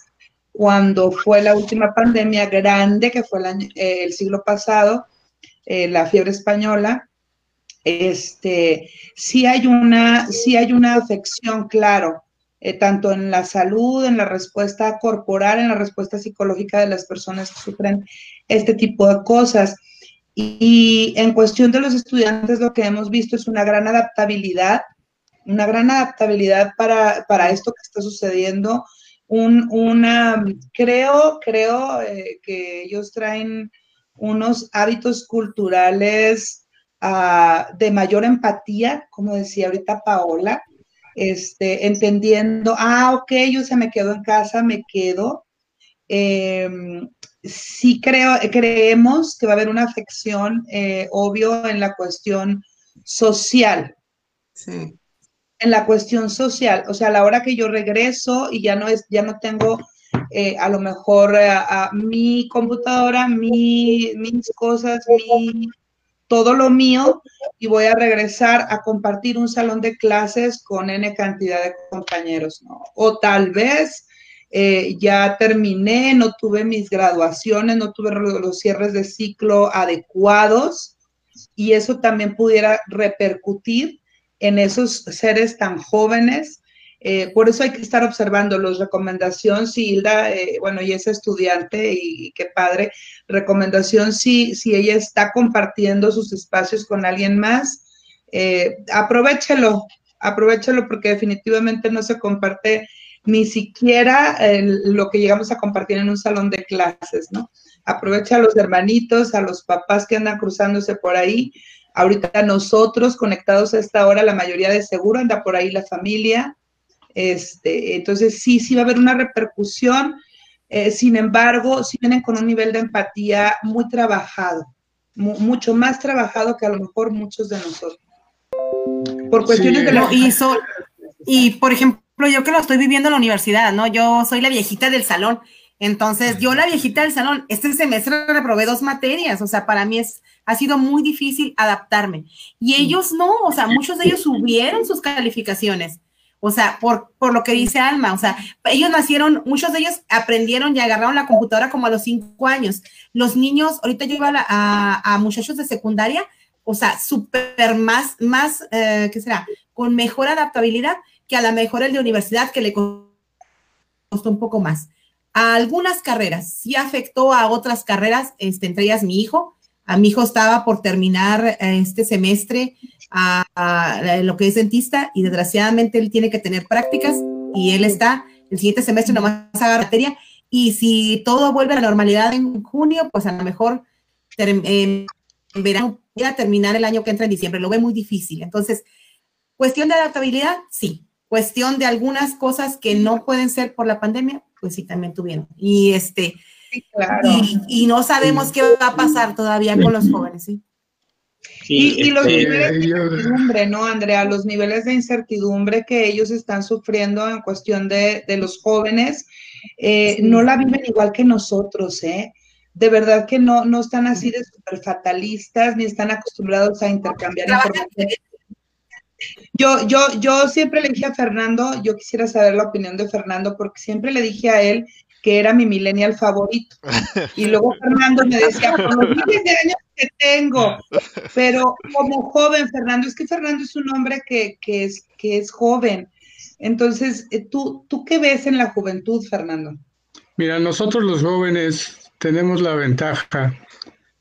cuando fue la última pandemia grande, que fue el, el siglo pasado, la fiebre española, este, sí hay una, sí hay una afección, claro, eh, tanto en la salud, en la respuesta corporal, en la respuesta psicológica de las personas que sufren este tipo de cosas. Y, en cuestión de los estudiantes, lo que hemos visto es una gran adaptabilidad, una gran adaptabilidad para, esto que está sucediendo. Un, una, creo, creo eh, que ellos traen unos hábitos culturales ah, de mayor empatía, como decía ahorita Paola, este, entendiendo, ah, ok, yo se me quedo en casa, me quedo. Em, sí creo, creemos que va a haber una afección, eh, obvio, en la cuestión social. Sí. En la cuestión social, o sea, a la hora que yo regreso y ya no es, ya no tengo eh, a lo mejor eh, a, mi computadora, mi, mis cosas, mi, todo lo mío, y voy a regresar a compartir un salón de clases con N cantidad de compañeros. O tal vez eh, ya terminé, no tuve mis graduaciones, no tuve los cierres de ciclo adecuados y eso también pudiera repercutir en esos seres tan jóvenes. Eh, por eso hay que estar observando las recomendaciones, si Hilda, eh, bueno, y es estudiante y, qué padre, recomendación si, si ella está compartiendo sus espacios con alguien más, aprovechelo, aprovechelo porque definitivamente no se comparte ni siquiera lo que llegamos a compartir en un salón de clases, ¿no? Aprovecha a los hermanitos, a los papás que andan cruzándose por ahí. Ahorita nosotros conectados a esta hora, la mayoría de seguro anda por ahí la familia. Este, entonces sí, sí va a haber una repercusión. Eh, sin embargo, sí vienen con un nivel de empatía muy trabajado, mucho más trabajado que a lo mejor muchos de nosotros. Por cuestiones de lo hizo. Y por ejemplo, yo que lo estoy viviendo en la universidad, ¿no? Yo soy la viejita del salón. Entonces, yo la viejita del salón, este semestre reprobé dos materias, o sea, para mí es, ha sido muy difícil adaptarme. Y ellos no, o sea, muchos de ellos subieron sus calificaciones, o sea, por, por lo que dice Alma, o sea, ellos nacieron, muchos de ellos aprendieron y agarraron la computadora como a los cinco años. Los niños, ahorita yo iba a, a, muchachos de secundaria, o sea, súper más, más, eh, ¿qué será? Con mejor adaptabilidad que a lo mejor el de universidad que le costó un poco más. A algunas carreras, sí afectó a otras carreras, este, entre ellas mi hijo. A mi hijo estaba por terminar eh, este semestre a, lo que es dentista y desgraciadamente él tiene que tener prácticas y él está el siguiente semestre nomás agarra materia y si todo vuelve a la normalidad en junio, pues a lo mejor en verano voy a terminar el año que entra en diciembre. Lo ve muy difícil. Entonces, cuestión de adaptabilidad, sí, cuestión de algunas cosas que no pueden ser por la pandemia, pues sí también tuvieron. Y este, y, no sabemos qué va a pasar todavía con los jóvenes, ¿sí? Y, los este, niveles de incertidumbre, ¿no, Andrea? Los niveles de incertidumbre que ellos están sufriendo en cuestión de, los jóvenes, eh, no la viven igual que nosotros, ¿eh? De verdad que no, no están así de súper fatalistas, ni están acostumbrados a intercambiar información yo, yo, yo siempre le dije a Fernando, yo quisiera saber la opinión de Fernando, porque siempre le dije a él que era mi millennial favorito. Y luego Fernando me decía, por los miles de años que tengo, [laughs] pero como joven, Fernando, es que Fernando es un hombre que, que, es, que es joven. Entonces, eh, ¿tú, ¿tú qué ves en la juventud, Fernando? Mira, nosotros los jóvenes tenemos la ventaja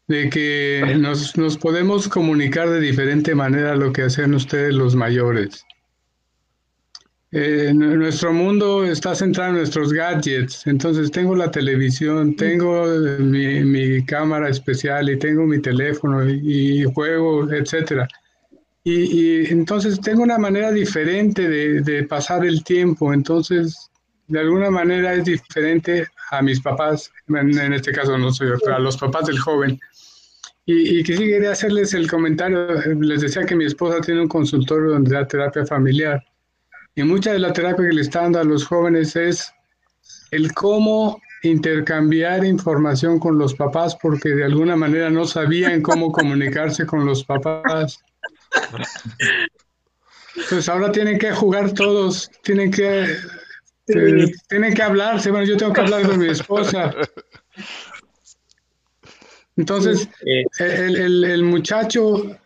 de que nos, nos, podemos comunicar de diferente manera a lo que hacen ustedes los mayores. Eh, nuestro mundo está centrado en nuestros gadgets, entonces tengo la televisión, tengo mi, mi cámara especial y tengo mi teléfono y, juego, etcétera. Y, y, entonces tengo una manera diferente de, de pasar el tiempo, entonces de alguna manera es diferente a mis papás, en, este caso no soy yo, a los papás del joven. Y, y quería hacerles el comentario, les decía que mi esposa tiene un consultorio donde da terapia familiar. Y mucha de la terapia que le está dando a los jóvenes es el cómo intercambiar información con los papás porque de alguna manera no sabían cómo [laughs] comunicarse con los papás. Pues ahora tienen que jugar todos, tienen que, eh, tienen que hablarse. Bueno, yo tengo que hablar con mi esposa. Entonces, eh, el, muchacho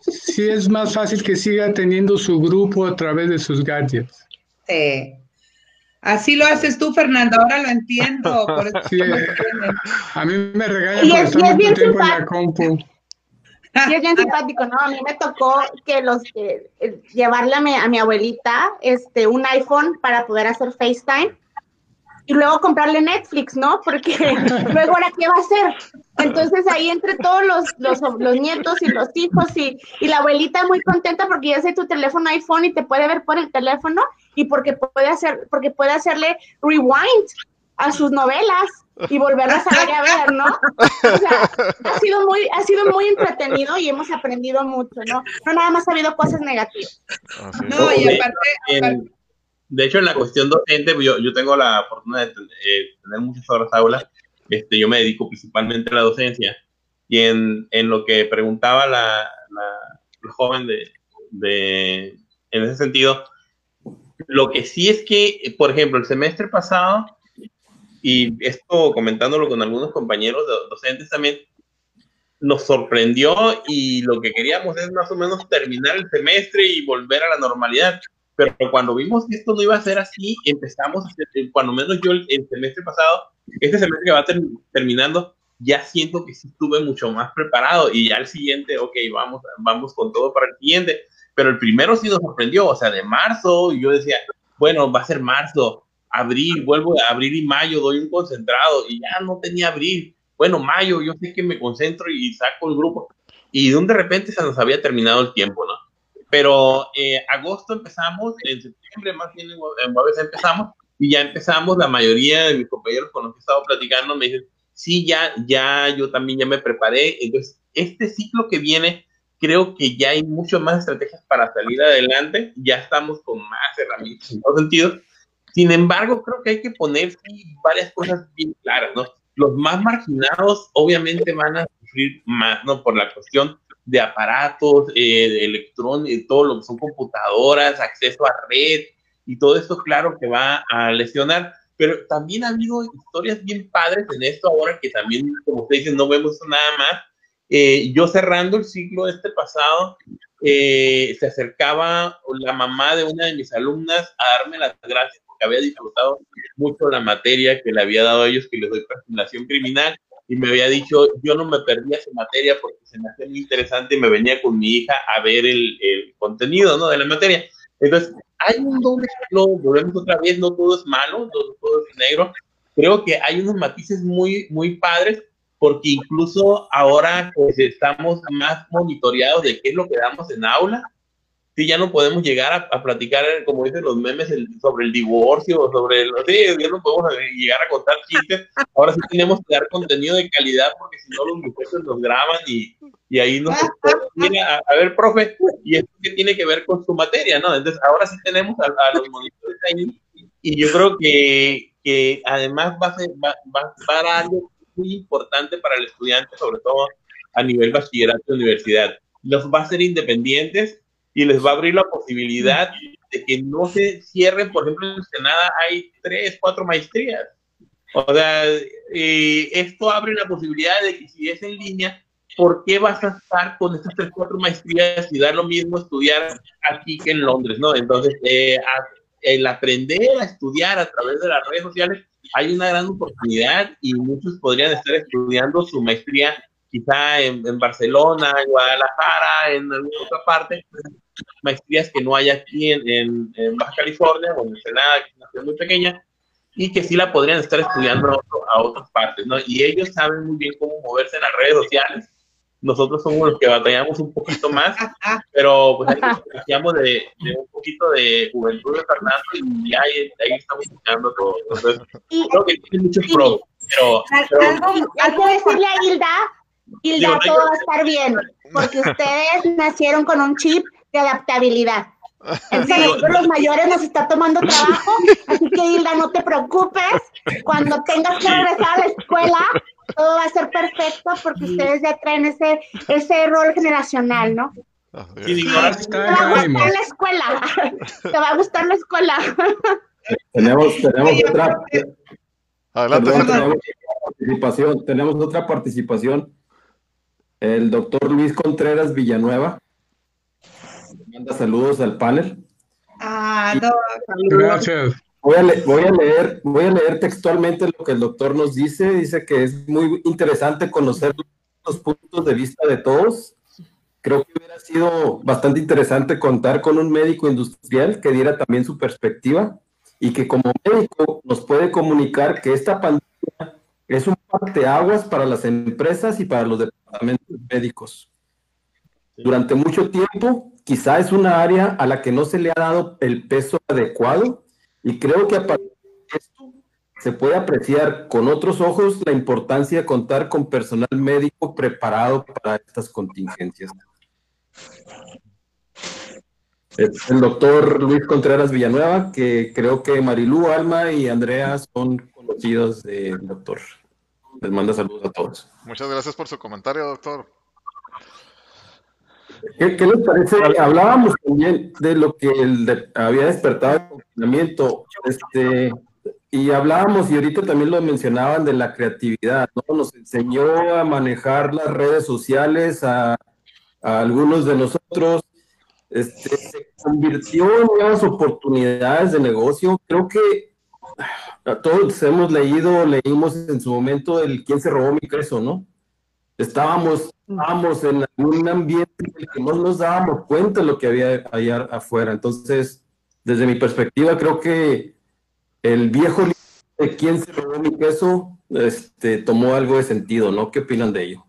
sí es más fácil que siga teniendo su grupo a través de sus gadgets. Sí. Así lo haces tú, Fernando, ahora lo entiendo. [laughs] a mí me regañan por estar mucho tiempo en la compu. Sí, es bien simpático, ¿no? A mí me tocó que los eh, llevarle a mi, a mi, abuelita este un iPhone para poder hacer FaceTime y luego comprarle Netflix, ¿no? Porque [laughs] luego ahora qué va a hacer. Entonces ahí entre todos los, los, los nietos y los hijos y, y, la abuelita muy contenta porque ya sé tu teléfono iPhone y te puede ver por el teléfono y porque puede hacer, porque puede hacerle rewind a sus novelas y volverlas a ver a ver, ¿no? O sea, ha sido muy, ha sido muy entretenido y hemos aprendido mucho, ¿no? No nada más ha habido cosas negativas. No, y aparte de hecho, en la cuestión docente, yo, yo tengo la fortuna de eh, tener muchas horas aulas. Este, yo me dedico principalmente a la docencia. Y en, en lo que preguntaba la, la, joven de, de, en ese sentido, lo que sí es que, por ejemplo, el semestre pasado, y esto comentándolo con algunos compañeros docentes también, nos sorprendió y lo que queríamos es más o menos terminar el semestre y volver a la normalidad pero cuando vimos que esto no iba a ser así, empezamos, a hacer, cuando menos yo el, semestre pasado, este semestre que va terminando, ya siento que sí estuve mucho más preparado y ya el siguiente, ok, vamos, vamos con todo para el siguiente. Pero el primero sí nos sorprendió, o sea, de marzo, yo decía, bueno, va a ser marzo, abril, vuelvo a abril y mayo, doy un concentrado, y ya no tenía abril. Bueno, mayo, yo sé que me concentro y saco el grupo. Y de un de repente se nos había terminado el tiempo, ¿no? Pero eh, agosto empezamos, en septiembre más bien en Guaves empezamos, y ya empezamos, la mayoría de mis compañeros con los que he estado platicando me dicen, sí, ya, ya, yo también ya me preparé. Entonces, este ciclo que viene, creo que ya hay mucho más estrategias para salir adelante, ya estamos con más herramientas en todos sentidos. Sin embargo, creo que hay que poner varias cosas bien claras, ¿no? Los más marginados obviamente van a sufrir más, ¿no? Por la cuestión de aparatos, eh, de electrónicos, todo lo que son computadoras, acceso a red y todo esto, claro que va a lesionar. Pero también ha habido historias bien padres en esto ahora que también, como ustedes dicen, no vemos nada más. Eh, yo cerrando el ciclo este pasado, eh, se acercaba la mamá de una de mis alumnas a darme las gracias porque había disfrutado mucho la materia que le había dado a ellos, que les doy presentación criminal y me había dicho, yo no me perdía esa materia porque se me hacía muy interesante y me venía con mi hija a ver el, el contenido ¿no? de la materia. Entonces, hay un doble ciclo, volvemos otra vez, no todo es malo, no todo es negro. Creo que hay unos matices muy, muy padres porque incluso ahora pues, estamos más monitoreados de qué es lo que damos en aula sí, ya no podemos llegar a, platicar, como dicen los memes, sobre el divorcio, sobre el, sí, ya no podemos llegar a contar chistes, ahora sí tenemos que dar contenido de calidad, porque si no los muchachos nos graban y, y ahí nos mira, a, ver, profe, y esto que tiene que ver con su materia, ¿no? Entonces, ahora sí tenemos a, los monitores ahí, y yo creo que, que además va a, ser, va, va, va algo muy importante para el estudiante, sobre todo a nivel bachillerato de universidad. Los va a ser independientes, y les va a abrir la posibilidad de que no se cierren, por ejemplo, en Senada hay tres, cuatro maestrías. O sea, eh, esto abre la posibilidad de que si es en línea, ¿por qué vas a estar con estas tres, cuatro maestrías y dar lo mismo estudiar aquí que en Londres, no? Entonces, eh, el aprender a estudiar a través de las redes sociales, hay una gran oportunidad y muchos podrían estar estudiando su maestría quizá en, Barcelona, en Guadalajara, en alguna otra parte, maestrías que no hay aquí en, Baja California o en Senada, que es una ciudad muy pequeña, y que sí la podrían estar estudiando a, otras partes, ¿no? Y ellos saben muy bien cómo moverse en las redes sociales. Nosotros somos los que batallamos un poquito más, pero pues ahí de, de, un poquito de juventud de Fernando y ahí, ahí estamos estudiando todo. Entonces, creo que tiene muchos pros. Pero, hay que decirle a Hilda Hilda, todo va a estar bien, porque [laughs] ustedes nacieron con un chip de adaptabilidad. [laughs] Entonces, los mayores nos está tomando trabajo, así que Hilda, no te preocupes. Cuando tengas que regresar a la escuela, todo va a ser perfecto porque ustedes ya traen ese, ese rol generacional, ¿no? Sí, te va a gustar la escuela. [laughs] Te va a gustar la escuela. Tenemos, tenemos otra. Adelante. Tenemos, participación, tenemos otra participación el doctor Luis Contreras Villanueva. Manda saludos al panel. Ah, no, Gracias. Voy a, leer, voy a leer textualmente lo que el doctor nos dice. Dice que es muy interesante conocer los puntos de vista de todos. Creo que hubiera sido bastante interesante contar con un médico industrial que diera también su perspectiva. y que como médico nos puede comunicar que esta pandemia es un parteaguas para las empresas y para los departamentos médicos. Durante mucho tiempo, quizá es una área a la que no se le ha dado el peso adecuado y creo que a partir de esto se puede apreciar con otros ojos la importancia de contar con personal médico preparado para estas contingencias. El doctor Luis Contreras Villanueva, que creo que Marilú, Alma y Andrea son conocidos del doctor. Les manda saludos a todos. Muchas gracias por su comentario, doctor. ¿Qué, les parece? Hablábamos también de lo que el había despertado el confinamiento, este, y hablábamos, y ahorita también lo mencionaban, de la creatividad, ¿no? Nos enseñó a manejar las redes sociales a, a algunos de nosotros, este, se convirtió en nuevas oportunidades de negocio. Creo que todos hemos leído, leímos en su momento el quién se robó mi queso, ¿no? Estábamos, estábamos en un ambiente en el que no nos dábamos cuenta de lo que había allá afuera. Entonces, desde mi perspectiva, creo que el viejo libro de quién se robó mi queso este, tomó algo de sentido, ¿no? ¿Qué opinan de ello?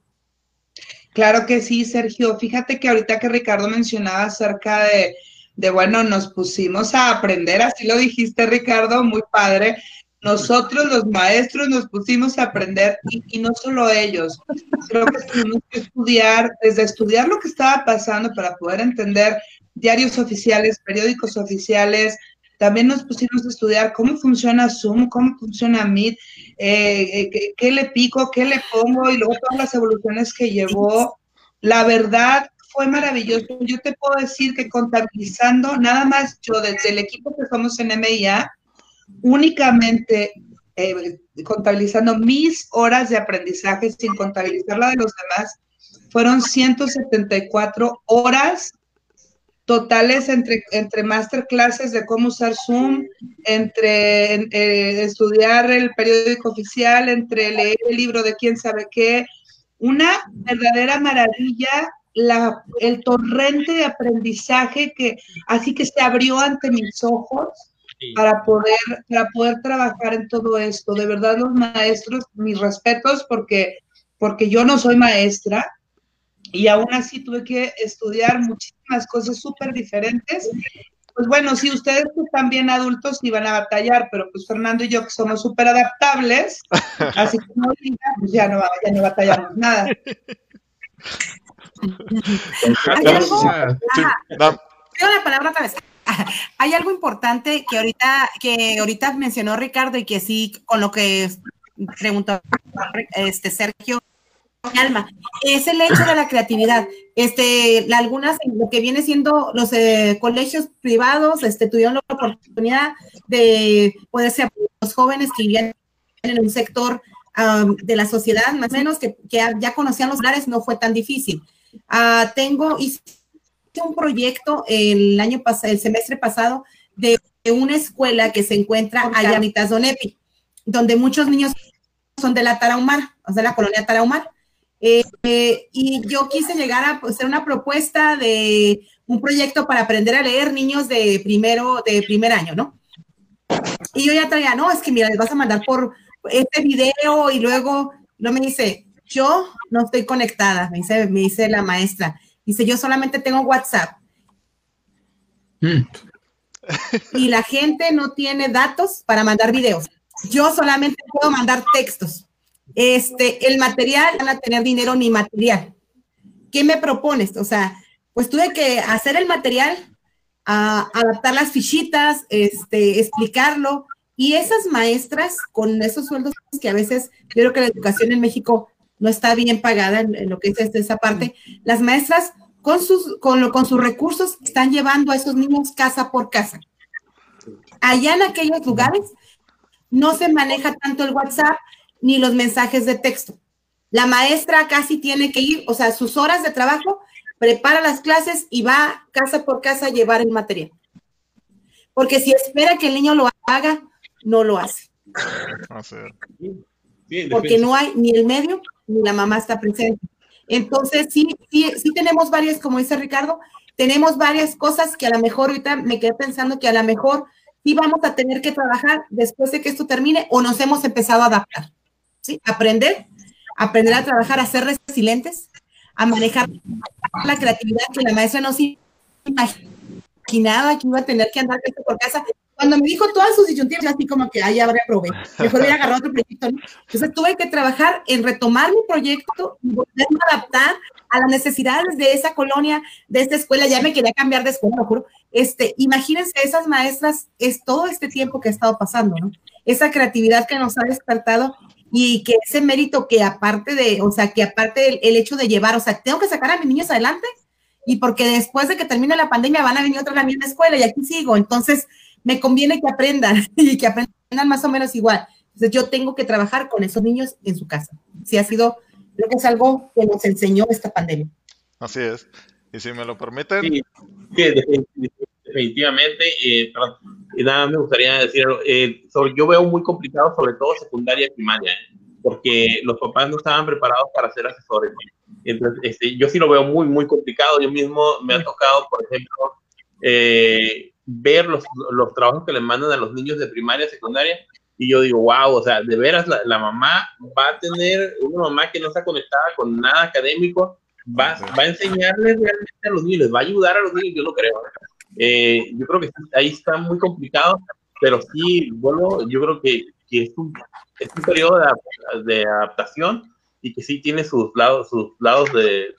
Claro que sí, Sergio. Fíjate que ahorita que Ricardo mencionaba acerca de, de, bueno, nos pusimos a aprender, así lo dijiste, Ricardo, muy padre. Nosotros los maestros nos pusimos a aprender y, no solo ellos. Creo que tuvimos que estudiar, desde estudiar lo que estaba pasando para poder entender diarios oficiales, periódicos oficiales, también nos pusimos a estudiar cómo funciona Zoom, cómo funciona Meet, eh, eh, qué, le pico, qué le pongo y luego todas las evoluciones que llevó. La verdad fue maravilloso. Yo te puedo decir que contabilizando, nada más yo desde el equipo que somos en MIA, únicamente eh, contabilizando mis horas de aprendizaje sin contabilizar la de los demás, fueron 174 horas totales entre, entre masterclasses de cómo usar Zoom, entre eh, estudiar el periódico oficial, entre leer el libro de quién sabe qué. Una verdadera maravilla la, el torrente de aprendizaje que así que se abrió ante mis ojos para poder, para poder trabajar en todo esto. De verdad, los maestros, mis respetos, porque, porque yo no soy maestra, y aún así tuve que estudiar muchísimas cosas súper diferentes. Pues bueno, si ustedes están bien adultos iban a batallar, pero pues Fernando y yo que somos súper adaptables, [laughs] así como pues ya no, ya no batallamos nada. [laughs] ¿Hay algo? la palabra otra vez. [laughs] Hay algo importante que ahorita, que ahorita mencionó Ricardo y que sí, con lo que preguntó este Sergio, alma, es el hecho de la creatividad. Este, algunas, lo que viene siendo los eh, colegios privados, este, tuvieron la oportunidad de poder ser los jóvenes que vivían en un sector de la sociedad, más o menos, que, ya conocían los lugares, no fue tan difícil. Uh, tengo, hice un proyecto el año pasado, el semestre pasado, de una escuela que se encuentra allá en Itazonepi, donde muchos niños son de la Tarahumara, o sea, la colonia Tarahumara. Eh, y yo quise llegar a hacer una propuesta de un proyecto para aprender a leer niños de primero, de primer año, ¿no? Y yo ya traía, no, es que mira, les vas a mandar por este video y luego no me dice, yo no estoy conectada, me dice, me dice la maestra. Dice, yo solamente tengo WhatsApp. Mm. Y la gente no tiene datos para mandar videos. Yo solamente puedo mandar textos. Este, el material, van a tener dinero ni material. ¿Qué me propones? O sea, pues tuve que hacer el material, adaptar las fichitas, este, explicarlo. Y esas maestras con esos sueldos que a veces, yo creo que la educación en México no está bien pagada en, lo que es esa parte, las maestras con sus, con, con sus recursos están llevando a esos niños casa por casa. Allá en aquellos lugares no se maneja tanto el WhatsApp, ni los mensajes de texto. La maestra casi tiene que ir, o sea, sus horas de trabajo, prepara las clases y va casa por casa a llevar el material. Porque si espera que el niño lo haga, no lo hace. Porque no hay ni el medio ni la mamá está presente. Entonces, sí, sí, sí tenemos varias, como dice Ricardo, tenemos varias cosas que a lo mejor ahorita me quedé pensando que a lo mejor sí vamos a tener que trabajar después de que esto termine o nos hemos empezado a adaptar. ¿sí? Aprender, aprender a trabajar, a ser resilientes, a manejar la creatividad que la maestra no se imaginaba que iba a tener que andar por casa. Cuando me dijo todas sus disyuntivas, así como que, ay, habrá probé. Mejor voy a agarrar otro proyecto. Entonces tuve que trabajar en retomar mi proyecto y volverme a adaptar a las necesidades de esa colonia, de esta escuela. Ya me quería cambiar de escuela, lo juro. Este, imagínense esas maestras, es todo este tiempo que ha estado pasando, ¿no? Esa creatividad que nos ha despertado y que ese mérito que aparte de, o sea, que aparte del el hecho de llevar, o sea, tengo que sacar a mis niños adelante y porque después de que termine la pandemia van a venir otra a la misma escuela y aquí sigo, entonces me conviene que aprendan [laughs] y que aprendan más o menos igual. Entonces yo tengo que trabajar con esos niños en su casa. Sí ha sido, creo que es algo que nos enseñó esta pandemia. Así es. Y si me lo permiten. Sí, definitivamente. Eh, y nada, me gustaría decir, eh, yo veo muy complicado, sobre todo secundaria y primaria, ¿eh? porque los papás no estaban preparados para ser asesores. Entonces, este, yo sí lo veo muy, muy complicado. Yo mismo me ha tocado, por ejemplo, eh, ver los, los, trabajos que le mandan a los niños de primaria, secundaria, y yo digo, wow, o sea, de veras la, la mamá va a tener una mamá que no está conectada con nada académico, va, va a enseñarles realmente a los niños, les va a ayudar a los niños, yo lo creo. Eh, yo creo que ahí está muy complicado, pero sí, bueno, yo creo que, que es, un, es, un, periodo de, de, adaptación y que sí tiene sus lados, sus lados de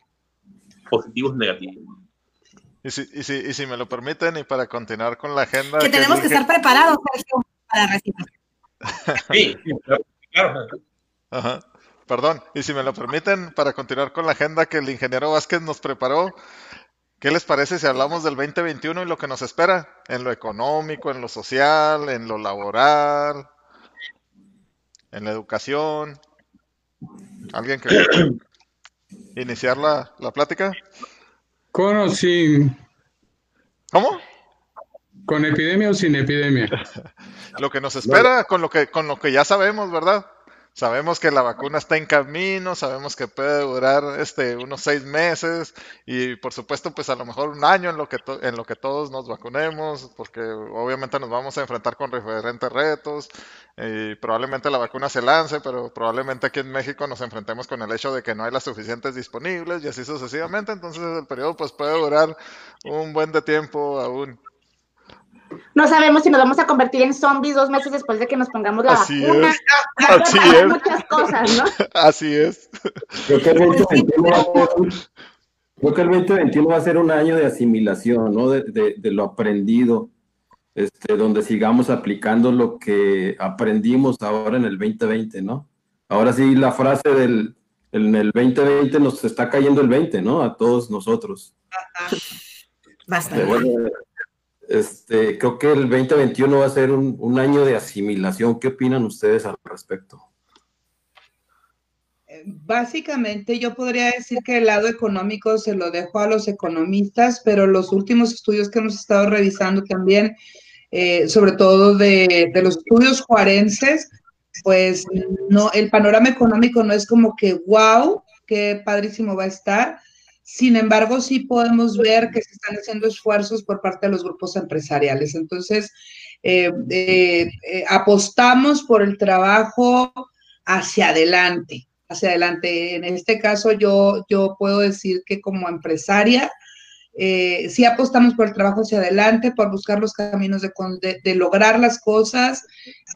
positivos y negativos. Y si, y, si, y si me lo permiten, y para continuar con la agenda. Que, que tenemos dije... que estar preparados, Sergio, para recibir. [laughs] Sí, claro. Ajá. Perdón, y si me lo permiten, para continuar con la agenda que el ingeniero Vázquez nos preparó, ¿qué les parece si hablamos del 2021 y lo que nos espera? En lo económico, en lo social, en lo laboral, en la educación. ¿Alguien que [clears throat] iniciar la, la plática? Con o sin. ¿Cómo? ¿Con epidemia o sin epidemia? [laughs] lo que nos espera, con lo que, con lo que ya sabemos, ¿verdad? Sabemos que la vacuna está en camino, sabemos que puede durar este unos seis meses y por supuesto pues a lo mejor un año en lo que en lo que todos nos vacunemos, porque obviamente nos vamos a enfrentar con diferentes retos y probablemente la vacuna se lance, pero probablemente aquí en México nos enfrentemos con el hecho de que no hay las suficientes disponibles y así sucesivamente, entonces el periodo pues puede durar un buen de tiempo aún. No sabemos si nos vamos a convertir en zombies dos meses después de que nos pongamos la Así vacuna. Es. Así es. muchas cosas, ¿no? [laughs] Así es. Creo que, el 2021 va a ser un, creo que el 2021 va a ser un año de asimilación, ¿no? De, de, de lo aprendido, este, donde sigamos aplicando lo que aprendimos ahora en el 2020, ¿no? Ahora sí, la frase del en el 2020 nos está cayendo el 20, ¿no? A todos nosotros. Bastante. Bueno, este, creo que el 2021 va a ser un, año de asimilación. ¿Qué opinan ustedes al respecto? Básicamente yo podría decir que el lado económico se lo dejo a los economistas, pero los últimos estudios que hemos estado revisando también, eh, sobre todo de, de, los estudios juarenses, pues no, el panorama económico no es como que wow, qué padrísimo va a estar, sin embargo, sí podemos ver que se están haciendo esfuerzos por parte de los grupos empresariales. Entonces, eh, eh, eh, apostamos por el trabajo hacia adelante, hacia adelante. En este caso, yo, yo puedo decir que como empresaria, eh, sí apostamos por el trabajo hacia adelante, por buscar los caminos de, de, de, lograr las cosas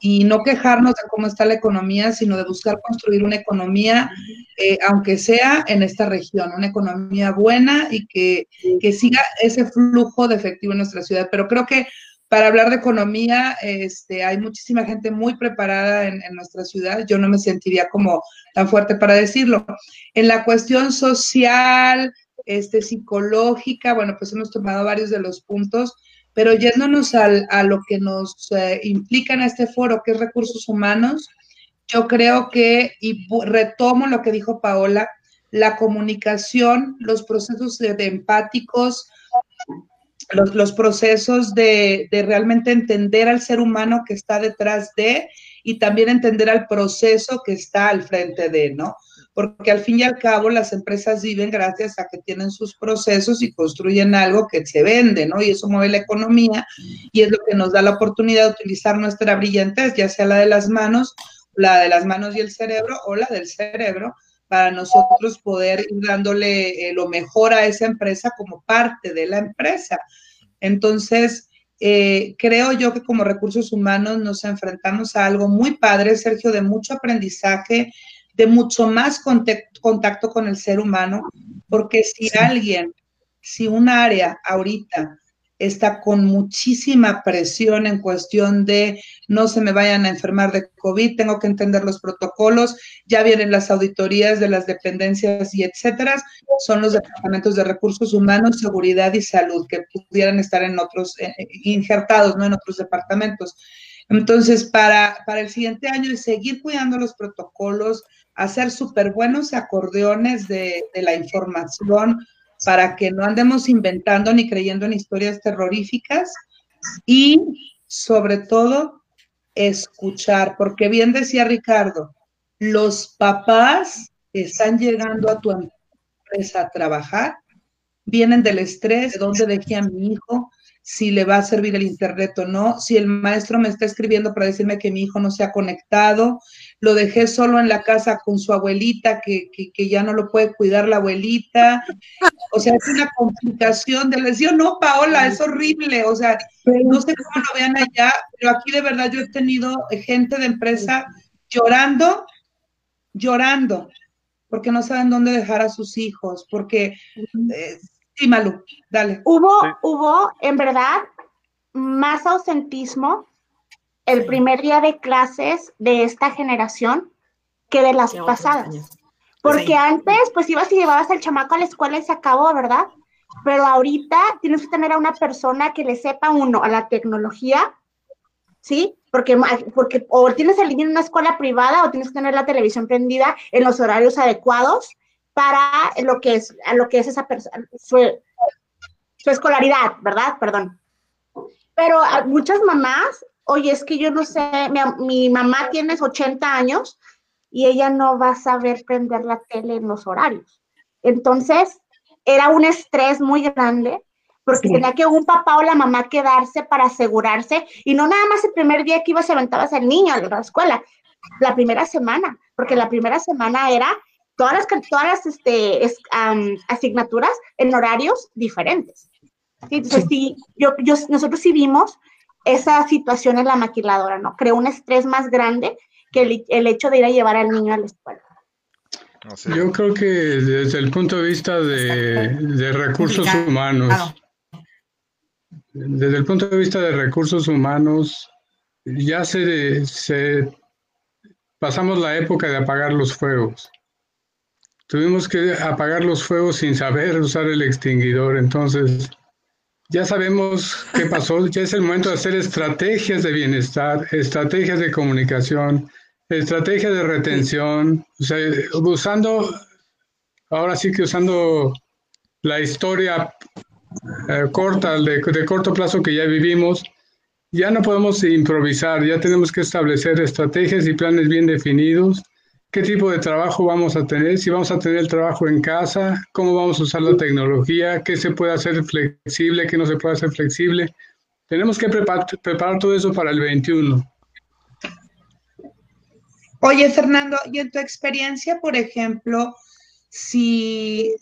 y no quejarnos de cómo está la economía, sino de buscar construir una economía, eh, aunque sea en esta región, una economía buena y que, que, siga ese flujo de efectivo en nuestra ciudad. Pero creo que para hablar de economía, este, hay muchísima gente muy preparada en, en nuestra ciudad. Yo no me sentiría como tan fuerte para decirlo. En la cuestión social, este, psicológica, bueno, pues hemos tomado varios de los puntos, pero yéndonos al, a lo que nos eh, implica en este foro, que es recursos humanos, yo creo que, y retomo lo que dijo Paola, la comunicación, los procesos de, de empáticos, los, los procesos de, de, realmente entender al ser humano que está detrás de y también entender al proceso que está al frente de, ¿no? Porque al fin y al cabo las empresas viven gracias a que tienen sus procesos y construyen algo que se vende, ¿no? Y eso mueve la economía y es lo que nos da la oportunidad de utilizar nuestra brillantez, ya sea la de las manos, la de las manos y el cerebro o la del cerebro, para nosotros poder ir dándole eh, lo mejor a esa empresa como parte de la empresa. Entonces, eh, creo yo que como recursos humanos nos enfrentamos a algo muy padre, Sergio, de mucho aprendizaje, de mucho más contacto con el ser humano, porque si alguien, si un área ahorita está con muchísima presión en cuestión de no se me vayan a enfermar de COVID, tengo que entender los protocolos, ya vienen las auditorías de las dependencias y etcétera, son los departamentos de recursos humanos, seguridad y salud que pudieran estar en otros, eh, eh, injertados, no en otros departamentos. Entonces, para, para el siguiente año es seguir cuidando los protocolos, hacer súper buenos acordeones de, la información, para que no andemos inventando ni creyendo en historias terroríficas y sobre todo escuchar, porque bien decía Ricardo, los papás están llegando a tu empresa a trabajar vienen del estrés, de dónde dejé a mi hijo, si le va a servir el internet o no, si el maestro me está escribiendo para decirme que mi hijo no se ha conectado, lo dejé solo en la casa con su abuelita, que, ya no lo puede cuidar la abuelita. O sea, es una complicación de lesión. No, Paola, es horrible. O sea, no sé cómo lo vean allá, pero aquí de verdad yo he tenido gente de empresa llorando, llorando, porque no saben dónde dejar a sus hijos, porque eh, Sí, Malu, dale. Hubo, hubo, en verdad, más ausentismo el primer día de clases de esta generación que de las pasadas. Porque antes, pues ibas y llevabas al chamaco a la escuela y se acabó, ¿verdad? Pero ahorita tienes que tener a una persona que le sepa uno a la tecnología, ¿sí? Porque, porque o tienes el niño en una escuela privada o tienes que tener la televisión prendida en los horarios adecuados para lo que es, a lo que es esa persona, su, escolaridad, ¿verdad? Perdón. Pero muchas mamás, oye, es que yo no sé, mi, mamá tiene 80 años y ella no va a saber prender la tele en los horarios. Entonces, era un estrés muy grande porque tenía que un papá o la mamá quedarse para asegurarse y no nada más el primer día que ibas y aventabas al niño a la escuela, la primera semana, porque la primera semana era todas las, todas las este, asignaturas en horarios diferentes. Entonces, sí, yo, yo, nosotros sí vimos esa situación en la maquiladora, ¿no? Creó un estrés más grande que el, hecho de ir a llevar al niño a la escuela. Yo creo que desde el punto de vista de, de recursos humanos, desde el punto de vista de recursos humanos, ya se, se pasamos la época de apagar los fuegos. Tuvimos que apagar los fuegos sin saber usar el extinguidor. Entonces, ya sabemos qué pasó. Ya es el momento de hacer estrategias de bienestar, estrategias de comunicación, estrategias de retención. O sea, usando, ahora sí que usando la historia eh, corta, de, de corto plazo que ya vivimos, ya no podemos improvisar, ya tenemos que establecer estrategias y planes bien definidos qué tipo de trabajo vamos a tener, si vamos a tener el trabajo en casa, cómo vamos a usar la tecnología, qué se puede hacer flexible, qué no se puede hacer flexible. Tenemos que preparar, todo eso para el 21. Oye, Fernando, y en tu experiencia, por ejemplo, si,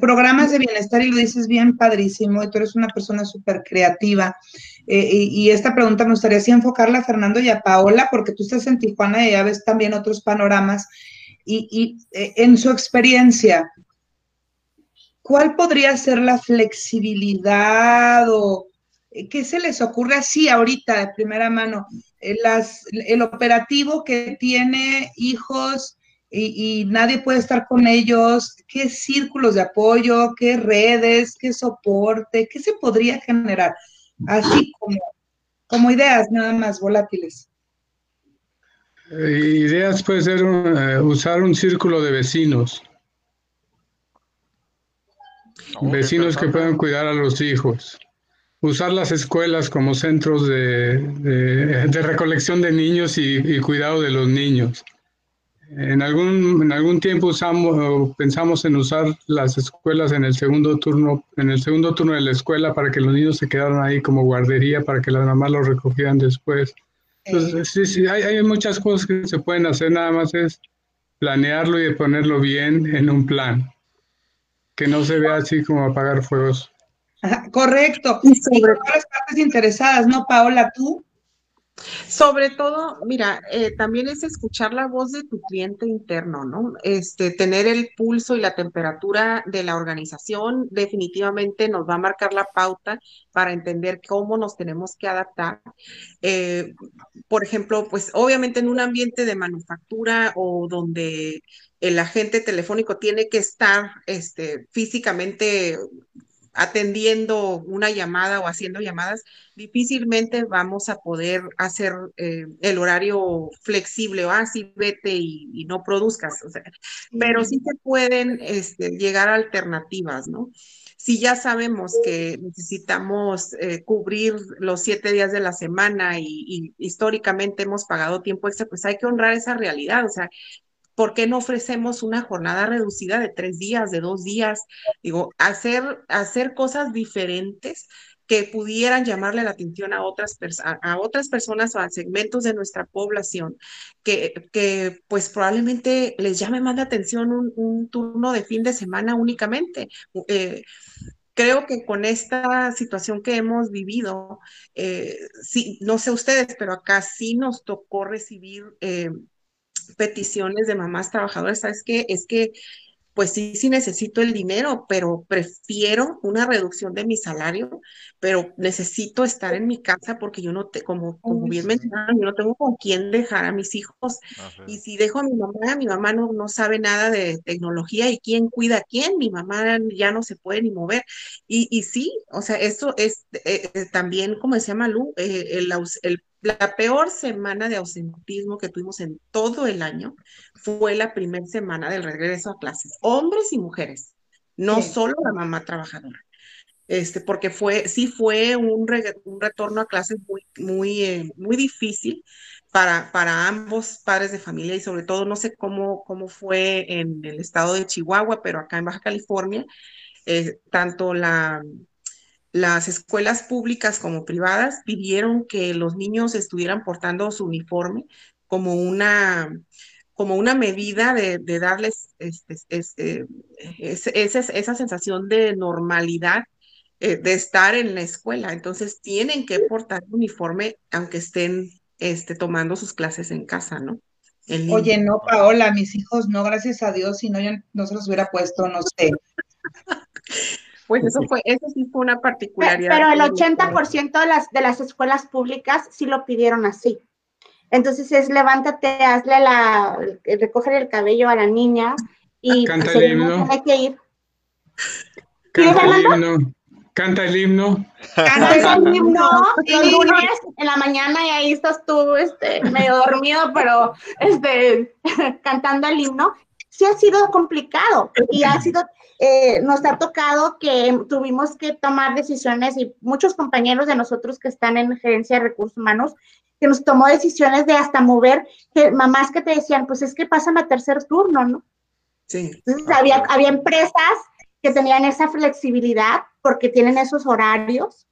programas de bienestar, y lo dices bien padrísimo, y tú eres una persona súper creativa, eh, y, esta pregunta me gustaría así enfocarla a Fernando y a Paola, porque tú estás en Tijuana y ya ves también otros panoramas. Y, eh, en su experiencia, ¿cuál podría ser la flexibilidad o eh, qué se les ocurre así ahorita de primera mano? el operativo que tiene hijos y, y, nadie puede estar con ellos, qué círculos de apoyo, qué redes, qué soporte, qué se podría generar así como, como ideas nada más volátiles. Eh, ideas puede ser eh, usar un círculo de vecinos. vecinos que puedan cuidar a los hijos. Usar las escuelas como centros de, recolección de niños y, cuidado de los niños. En algún, en algún tiempo usamos, pensamos en usar las escuelas en el segundo turno, en el segundo turno de la escuela para que los niños se quedaran ahí como guardería, para que las mamás los recogieran después. Entonces, sí, sí, hay, hay muchas cosas que se pueden hacer, nada más es planearlo y ponerlo bien en un plan, que no se vea así como apagar fuegos. correcto. Y sobre todas las partes interesadas, ¿no, Paola? Tú sobre todo, mira, eh, también es escuchar la voz de tu cliente interno, ¿no? Este, tener el pulso y la temperatura de la organización definitivamente nos va a marcar la pauta para entender cómo nos tenemos que adaptar. Eh, por ejemplo, pues obviamente en un ambiente de manufactura o donde el agente telefónico tiene que estar este, físicamente atendiendo una llamada o haciendo llamadas, difícilmente vamos a poder hacer eh, el horario flexible o así vete y, no produzcas. pero sí se pueden este, llegar a alternativas, ¿no? Si ya sabemos que necesitamos eh, cubrir los siete días de la semana y, y, históricamente hemos pagado tiempo extra, pues hay que honrar esa realidad. O sea, ¿por qué no ofrecemos una jornada reducida de tres días, de dos días? Digo, hacer, hacer cosas diferentes que pudieran llamarle la atención a otras, a otras personas o a segmentos de nuestra población, que, que pues probablemente les llame más la atención un, turno de fin de semana únicamente. Eh, creo que con esta situación que hemos vivido, eh, no sé ustedes, pero acá sí nos tocó recibir eh, peticiones de mamás trabajadoras, ¿sabes qué? Es que pues sí, sí necesito el dinero, pero prefiero una reducción de mi salario, pero necesito estar en mi casa porque yo no te, como, como bien mencionaron, yo no tengo con quién dejar a mis hijos. Y si dejo a mi mamá, mi mamá no, no sabe nada de tecnología y quién cuida a quién, mi mamá ya no se puede ni mover. Y, y sí, o sea, eso es eh, eh, también, como decía Malú, eh, el, el la peor semana de ausentismo que tuvimos en todo el año fue la primera semana del regreso a clases, hombres y mujeres, no solo la mamá trabajadora. Este, porque fue, sí fue un, un retorno a clases muy, muy, eh, muy difícil para, para ambos padres de familia y sobre todo no sé cómo, cómo fue en el estado de Chihuahua, pero acá en Baja California, eh, tanto la, las escuelas públicas como privadas pidieron que los niños estuvieran portando su uniforme como una, como una medida de, darles este, este, esa sensación de normalidad eh, de estar en la escuela. Entonces tienen que portar uniforme aunque estén este, tomando sus clases en casa, ¿no? Oye, no, Paola, mis hijos no, gracias a Dios, si no, ya no se los hubiera puesto, no sé. [laughs] Pues eso fue, eso sí fue una particularidad. Pero el 80% de las, de las escuelas públicas sí lo pidieron así. Entonces es levántate, hazle la, recoger el cabello a la niña y canta el himno. Hay que ir. Canta el himno. Canta el himno. Canta el himno el lunes en la mañana y ahí estás tú, este, medio dormido, pero este, [laughs] cantando el himno. Sí ha sido complicado y ha sido eh, nos ha tocado que tuvimos que tomar decisiones y muchos compañeros de nosotros que están en gerencia de recursos humanos, que nos tomó decisiones de hasta mover, que mamás que te decían, pues es que pásame a tercer turno, ¿no? Sí. Entonces había, había empresas que tenían esa flexibilidad porque tienen esos horarios,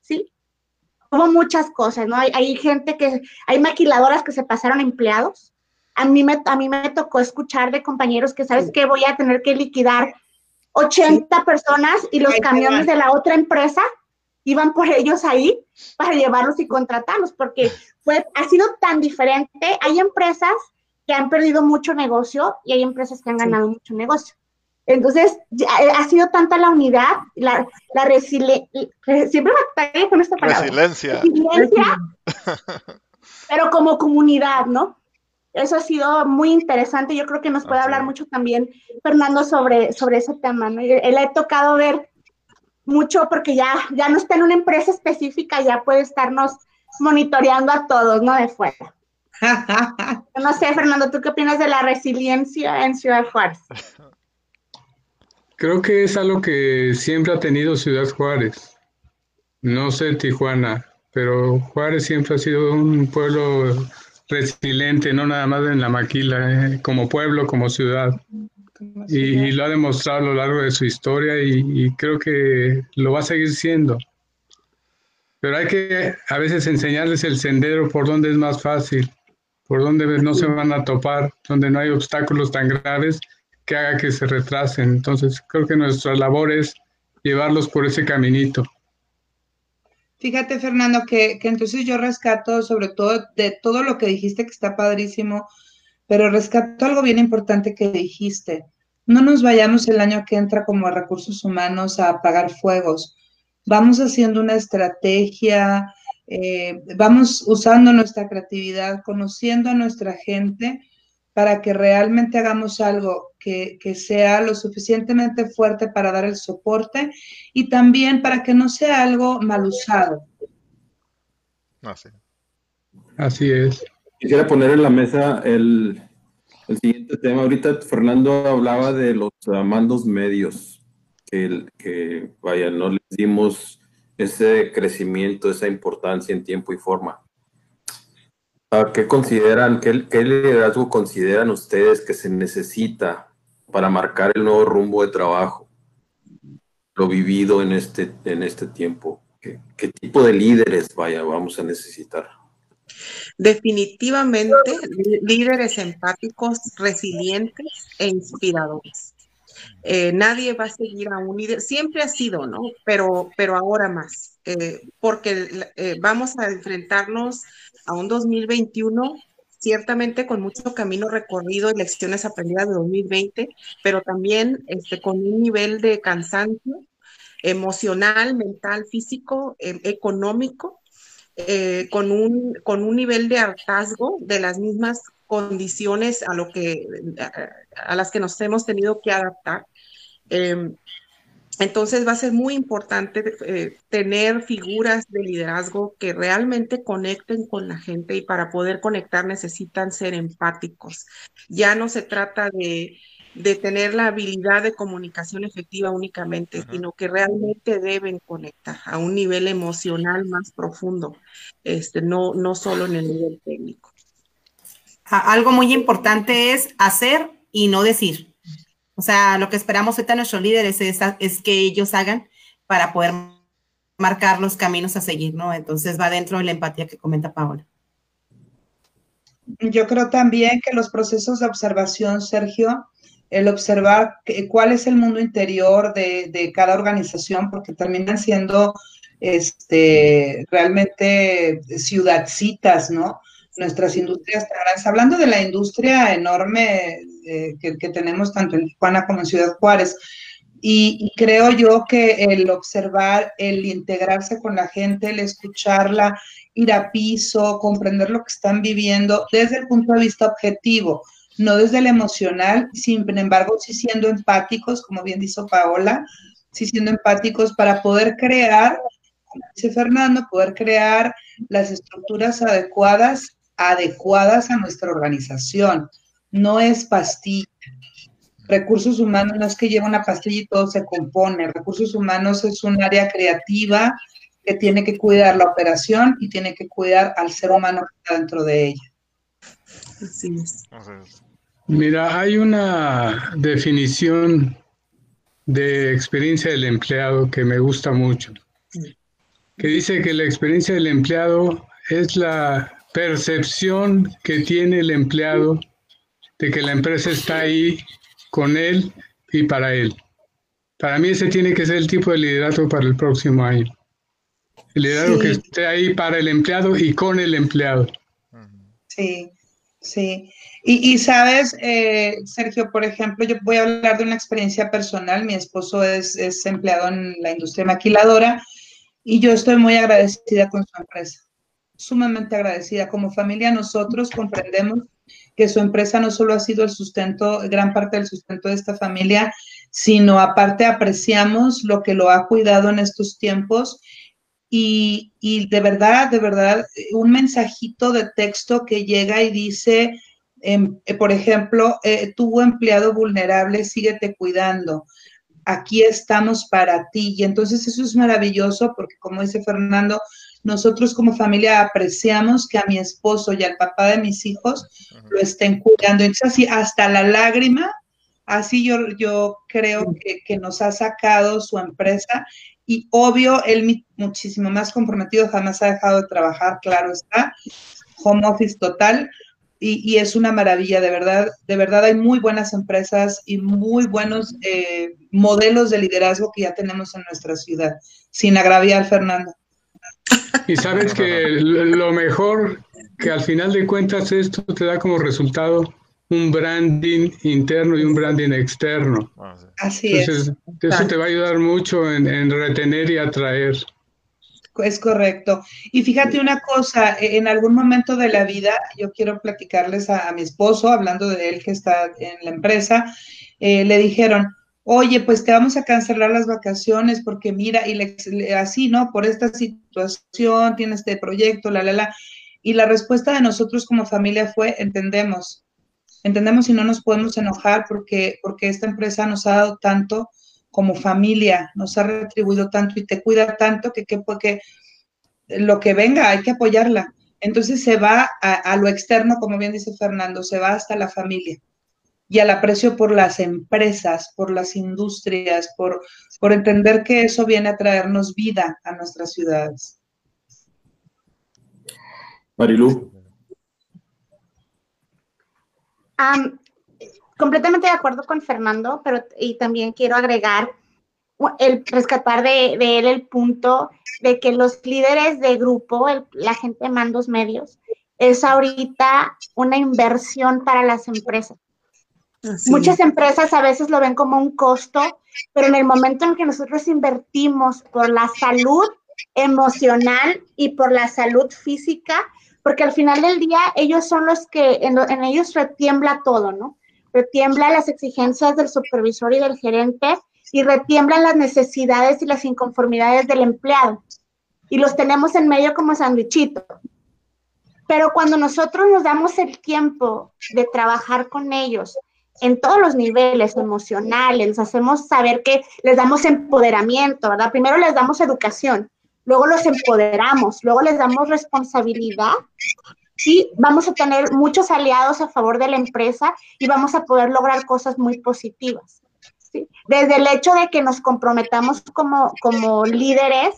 ¿sí? Hubo muchas cosas, ¿no? Hay, hay gente que, hay maquiladoras que se pasaron empleados. A mí, me, a mí me tocó escuchar de compañeros que, ¿sabes qué? Voy a tener que liquidar 80 personas y los camiones de la otra empresa iban por ellos ahí para llevarlos y contratarlos, porque fue, ha sido tan diferente. Hay empresas que han perdido mucho negocio y hay empresas que han ganado mucho negocio. Entonces, eh, ha sido tanta la unidad, la, la resiliencia, siempre me con esta palabra. Resiliencia. Resiliencia, pero como comunidad, ¿no? Eso ha sido muy interesante. Yo creo que nos puede hablar mucho también Fernando sobre, sobre ese tema. ¿no? Él ha tocado ver mucho porque ya, ya no está en una empresa específica, ya puede estarnos monitoreando a todos, ¿no? De fuera. [laughs] no sé, Fernando, ¿tú qué opinas de la resiliencia en Ciudad Juárez? Creo que es algo que siempre ha tenido Ciudad Juárez. No sé Tijuana, pero Juárez siempre ha sido un pueblo resiliente, no nada más en la maquila, eh, como pueblo, como ciudad. Y, lo ha demostrado a lo largo de su historia y, creo que lo va a seguir siendo. Pero hay que a veces enseñarles el sendero por donde es más fácil, por donde no se van a topar, donde no hay obstáculos tan graves que haga que se retrasen. Entonces creo que nuestra labor es llevarlos por ese caminito. Fíjate, Fernando, que, entonces yo rescato sobre todo de todo lo que dijiste que está padrísimo, pero rescato algo bien importante que dijiste. No nos vayamos el año que entra como recursos humanos a apagar fuegos. Vamos haciendo una estrategia, eh, vamos usando nuestra creatividad, conociendo a nuestra gente para que realmente hagamos algo que, sea lo suficientemente fuerte para dar el soporte y también para que no sea algo mal usado. Así. Así es. Quisiera poner en la mesa el, siguiente tema. Ahorita Fernando hablaba de los mandos medios, que, que vaya, no les dimos ese crecimiento, esa importancia en tiempo y forma. ¿Qué consideran, qué, liderazgo consideran ustedes que se necesita para marcar el nuevo rumbo de trabajo? Lo vivido en este, en este tiempo. ¿Qué, tipo de líderes, vaya, vamos a necesitar? Definitivamente líderes empáticos, resilientes e inspiradores. Eh, nadie va a seguir a un líder, siempre ha sido, ¿no? Pero, pero ahora más, eh, porque eh, vamos a enfrentarnos a un 2021 ciertamente con mucho camino recorrido y lecciones aprendidas de 2020, pero también este, con un nivel de cansancio emocional, mental, físico, em, económico, con, un, con un nivel de hartazgo de las mismas condiciones a, lo que, a las que nos hemos tenido que adaptar. Em, entonces va a ser muy importante eh, tener figuras de liderazgo que realmente conecten con la gente y para poder conectar necesitan ser empáticos. Ya no se trata de, tener la habilidad de comunicación efectiva únicamente, sino que realmente deben conectar a un nivel emocional más profundo, este, no, no solo en el nivel técnico. Algo muy importante es hacer y no decir. O sea, lo que esperamos ahorita nuestros líderes es, es que ellos hagan para poder marcar los caminos a seguir, ¿no? Entonces va dentro de la empatía que comenta Paola. Yo creo también que los procesos de observación, Sergio, el observar cuál es el mundo interior de, cada organización, porque terminan siendo este, realmente ciudadcitas, ¿no? Nuestras industrias Hablando de la industria enorme eh, que, tenemos tanto en Tijuana como en Ciudad Juárez. Y, creo yo que el observar, el integrarse con la gente, el escucharla, ir a piso, comprender lo que están viviendo desde el punto de vista objetivo, no desde el emocional, sin embargo, sí siendo empáticos, como bien dijo Paola, sí siendo empáticos para poder crear, como dice Fernando, poder crear las estructuras adecuadas, adecuadas a nuestra organización no es pastilla. Recursos humanos no es que lleva una pastilla y todo se compone. Recursos humanos es un área creativa que tiene que cuidar la operación y tiene que cuidar al ser humano que está dentro de ella. Así es. Mira, hay una definición de experiencia del empleado que me gusta mucho, que dice que la experiencia del empleado es la percepción que tiene el empleado de que la empresa está ahí con él y para él. Para mí ese tiene que ser el tipo de liderazgo para el próximo año. El liderazgo que esté ahí para el empleado y con el empleado. Sí, sí. Y, sabes, eh, Sergio, por ejemplo, yo voy a hablar de una experiencia personal. Mi esposo es, es empleado en la industria maquiladora y yo estoy muy agradecida con su empresa. Sumamente agradecida. Como familia nosotros comprendemos que su empresa no solo ha sido el sustento, gran parte del sustento de esta familia, sino aparte apreciamos lo que lo ha cuidado en estos tiempos y, de verdad, de verdad, un mensajito de texto que llega y dice, em, eh, por ejemplo, eh, tu empleado vulnerable, síguete cuidando. Aquí estamos para ti. Y entonces eso es maravilloso porque, como dice Fernando, nosotros como familia apreciamos que a mi esposo y al papá de mis hijos lo estén cuidando. Entonces, así hasta la lágrima, así yo, yo creo que, que nos ha sacado su empresa. Y obvio, él muchísimo más comprometido, jamás ha dejado de trabajar, claro está, home office total, y, es una maravilla, de verdad, de verdad hay muy buenas empresas y muy buenos eh, modelos de liderazgo que ya tenemos en nuestra ciudad, sin agraviar, Fernando. Y sabes que lo mejor que al final de cuentas esto te da como resultado un branding interno y un branding externo. Ah, Así es. Eso te va a ayudar mucho en, retener y atraer. Es correcto. Y fíjate una cosa, e, en algún momento de la vida, yo quiero platicarles a, mi esposo, hablando de él que está en la empresa, eh, le dijeron, oye, pues te vamos a cancelar las vacaciones porque mira, y le, así, ¿no? Por esta situación, tiene este proyecto, la, la, la. Y la respuesta de nosotros como familia fue, entendemos, entendemos y no nos podemos enojar porque, porque esta empresa nos ha dado tanto como familia, nos ha retribuido tanto y te cuida tanto que, que, que lo que venga hay que apoyarla. Entonces se va a, lo externo, como bien dice Fernando, se va hasta la familia y al aprecio por las empresas, por las industrias, por, por entender que eso viene a traernos vida a nuestras ciudades. Marilu completamente de acuerdo con Fernando, pero y también quiero agregar el rescatar de, él el punto de que los líderes de grupo, la gente de mandos medios, es ahorita una inversión para las empresas. Muchas empresas a veces lo ven como un costo, pero en el momento en que nosotros invertimos por la salud emocional y por la salud física, porque al final del día ellos son los que en, ellos retiembla todo, ¿no? Retiembla las exigencias del supervisor y del gerente y retiemblan las necesidades y las inconformidades del empleado. Y los tenemos en medio como sandwichito. Pero cuando nosotros nos damos el tiempo de trabajar con ellos en todos los niveles emocionales, les hacemos saber que les damos empoderamiento, ¿verdad? Primero les damos educación, luego los empoderamos, luego les damos responsabilidad, sí, vamos a tener muchos aliados a favor de la empresa y vamos a poder lograr cosas muy positivas. ¿sí? Desde el hecho de que nos comprometamos como, como líderes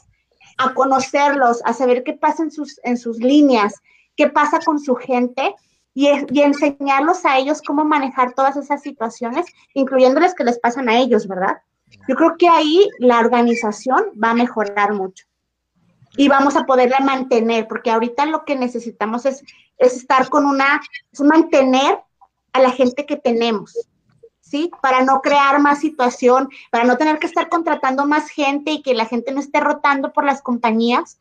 a conocerlos, a saber qué pasa en sus, en sus líneas, qué pasa con su gente y, enseñarlos a ellos cómo manejar todas esas situaciones, incluyéndoles que les pasan a ellos, ¿verdad? Yo creo que ahí la organización va a mejorar mucho y vamos a poderla mantener, porque ahorita lo que necesitamos es, estar con una, es mantener a la gente que tenemos, ¿sí? Para no crear más situación, para no tener que estar contratando más gente y que la gente no esté rotando por las compañías,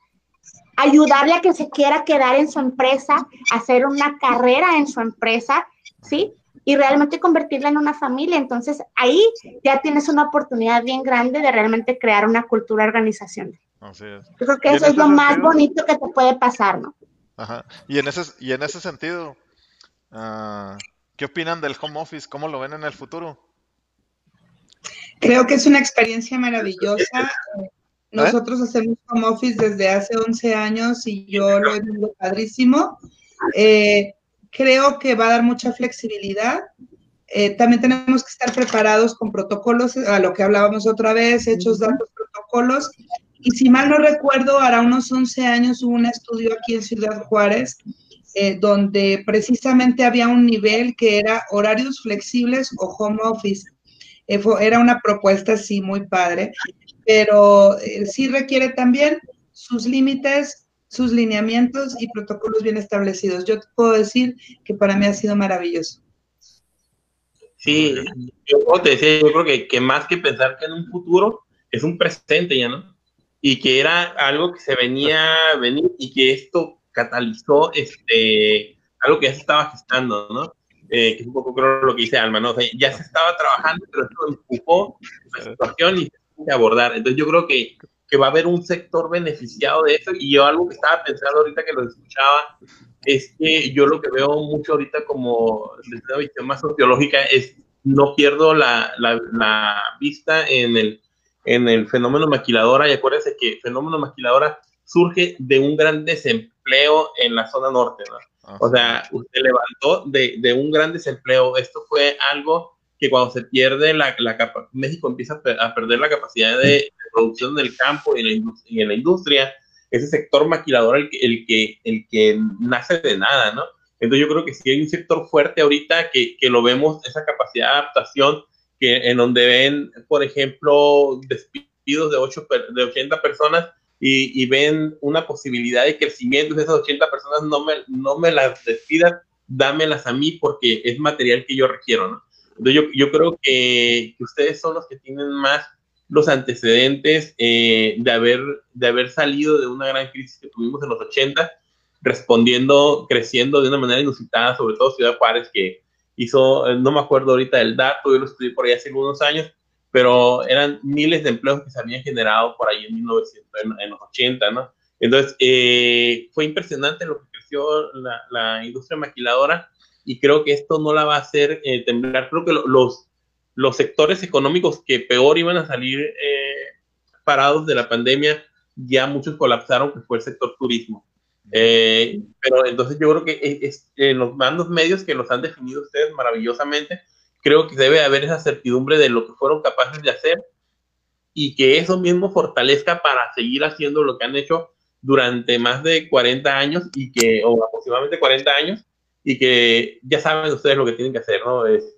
ayudarle a que se quiera quedar en su empresa, hacer una carrera en su empresa, ¿sí? Y realmente convertirla en una familia. Entonces ahí ya tienes una oportunidad bien grande de realmente crear una cultura organizacional. Yo creo que eso es lo más bonito que te puede pasar, ¿no? Ajá. Y en ese, y en ese sentido, uh, ¿qué opinan del home office? ¿Cómo lo ven en el futuro? Creo que es una experiencia maravillosa. ¿Eh? Nosotros hacemos home office desde hace 11 años y yo lo he visto padrísimo. Eh, creo que va a dar mucha flexibilidad. Eh, también tenemos que estar preparados con protocolos, a lo que hablábamos otra vez, hechos, datos, protocolos, y si mal no recuerdo, hará unos 11 años hubo un estudio aquí en Ciudad Juárez, eh, donde precisamente había un nivel que era horarios flexibles o home office. Eh, era una propuesta, sí, muy padre, pero eh, sí requiere también sus límites, sus lineamientos y protocolos bien establecidos. Yo te puedo decir que para mí ha sido maravilloso. Sí, yo te decía, yo creo que, que más que pensar que en un futuro, es un presente ya, ¿no? y que era algo que se venía a venir y que esto catalizó este, algo que ya se estaba gestando, ¿no? Eh, que es un poco creo lo que dice Alma, ¿no? ya se estaba trabajando, pero esto empujó la situación y que abordar. Entonces yo creo que, que va a haber un sector beneficiado de eso y yo algo que estaba pensando ahorita que lo escuchaba es que yo lo que veo mucho ahorita como desde una visión más sociológica es no pierdo la, la, la vista en el en el fenómeno maquiladora y acuérdense que el fenómeno maquiladora surge de un gran desempleo en la zona norte, ¿no? O sea, usted levantó de, de, un gran desempleo. Esto fue algo que cuando se pierde la, la capa, México empieza a, perder la capacidad de, producción del campo y en, la, la industria, ese sector maquilador el que, el que, el que nace de nada, ¿no? Entonces yo creo que si hay un sector fuerte ahorita que, que lo vemos, esa capacidad de adaptación, que en donde ven, por ejemplo, despidos de, 8, de 80 personas y, y, ven una posibilidad de crecimiento de esas 80 personas, no me, no me las despidas, dámelas a mí porque es material que yo requiero, ¿no? Yo, yo creo que, que ustedes son los que tienen más los antecedentes eh, de, haber, de haber salido de una gran crisis que tuvimos en los 80 respondiendo, creciendo de una manera inusitada, sobre todo Ciudad Juárez, que hizo, eh, no me acuerdo ahorita del dato, yo lo estudié por ahí hace algunos años, pero eran miles de empleos que se habían generado por ahí en 1900, en, los 80, ¿no? Entonces, eh, fue impresionante lo que creció la, la, industria maquiladora y creo que esto no la va a hacer eh, temblar. Creo que los, los sectores económicos que peor iban a salir parados de la pandemia, ya muchos colapsaron, que fue el sector turismo. Eh, pero entonces yo creo que es, en los mandos medios que los han definido ustedes maravillosamente, creo que debe haber esa certidumbre de lo que fueron capaces de hacer y que eso mismo fortalezca para seguir haciendo lo que han hecho durante más de 40 años y que, o aproximadamente 40 años, y que ya saben ustedes lo que tienen que hacer, ¿no? Es,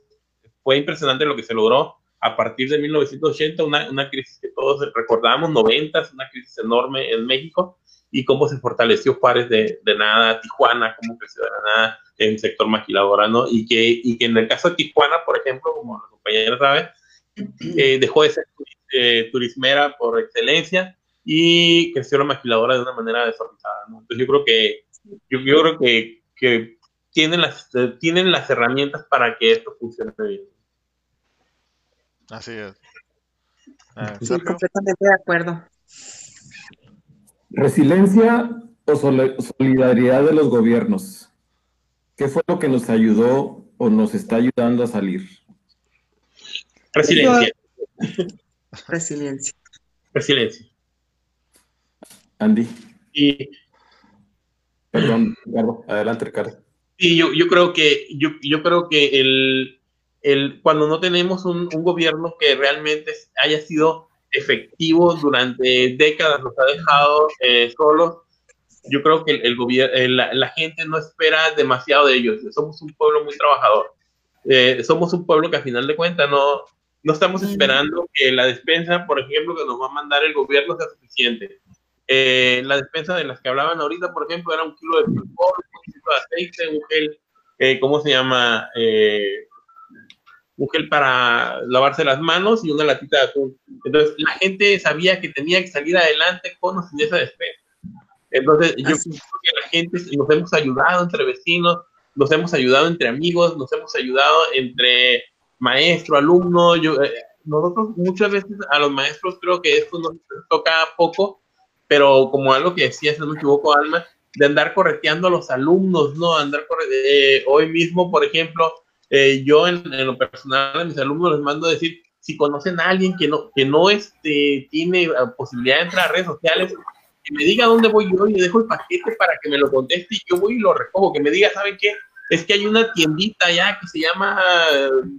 fue impresionante lo que se logró a partir de 1980, una, una crisis que todos recordamos, 90, una crisis enorme en México, y cómo se fortaleció Juárez de, de nada, Tijuana, cómo creció de nada en el sector maquiladora, ¿no? Y que, y que en el caso de Tijuana, por ejemplo, como la compañera sabe, [clears throat] eh, dejó de ser eh, turismera por excelencia y creció la maquiladora de una manera desorbitada, ¿no? Entonces yo creo que, yo, yo creo que, que tienen, las, tienen las herramientas para que esto funcione bien. Así es. sí, completamente de acuerdo. Resiliencia o solidaridad de los gobiernos. ¿Qué fue lo que nos ayudó o nos está ayudando a salir? Resiliencia. Resiliencia. Resiliencia. Andy. Y, Perdón, Ricardo. Adelante, Ricardo. Sí, yo, yo creo que, yo, yo creo que el, el, cuando no tenemos un, un gobierno que realmente haya sido efectivo durante décadas nos ha dejado eh, solos. Yo creo que el, el gobierno, eh, la, la, gente no espera demasiado de ellos. Somos un pueblo muy trabajador. Eh, somos un pueblo que a final de cuentas no, no estamos esperando que la despensa, por ejemplo, que nos va a mandar el gobierno sea suficiente. Eh, la despensa de las que hablaban ahorita, por ejemplo, era un kilo de frijol, un kilo de aceite, un gel, eh, ¿cómo se llama? Eh, un gel para lavarse las manos y una latita de atún. Entonces, la gente sabía que tenía que salir adelante con o sin esa despensa. Entonces, yo creo que la gente nos hemos ayudado entre vecinos, nos hemos ayudado entre amigos, nos hemos ayudado entre maestro, alumno. Yo, eh, nosotros muchas veces a los maestros creo que esto nos toca poco, pero como algo que decía, si no me equivoco, Alma, de andar correteando a los alumnos, ¿no? Andar eh, hoy mismo, por ejemplo, eh, yo en, lo personal a mis alumnos les mando a decir, si conocen a alguien que no, que no este, tiene posibilidad de entrar a redes sociales, que me diga dónde voy yo y dejo el paquete para que me lo conteste y yo voy y lo recojo, que me diga, ¿saben qué? Es que hay una tiendita allá que se llama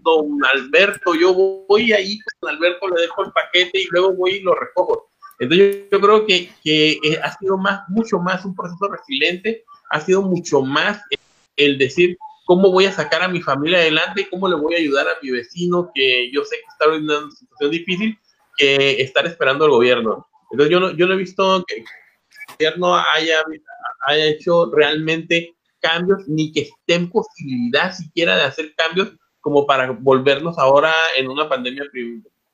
Don Alberto, yo voy ahí con Alberto, le dejo el paquete y luego voy y lo recojo. Entonces yo, creo que, eh, ha sido más, mucho más un proceso resiliente, ha sido mucho más el decir, cómo voy a sacar a mi familia adelante cómo le voy a ayudar a mi vecino que yo sé que está en una situación difícil que estar esperando al gobierno. Entonces yo no, yo no he visto que el gobierno haya, hecho realmente cambios ni que esté en posibilidad siquiera de hacer cambios como para volvernos ahora en una pandemia,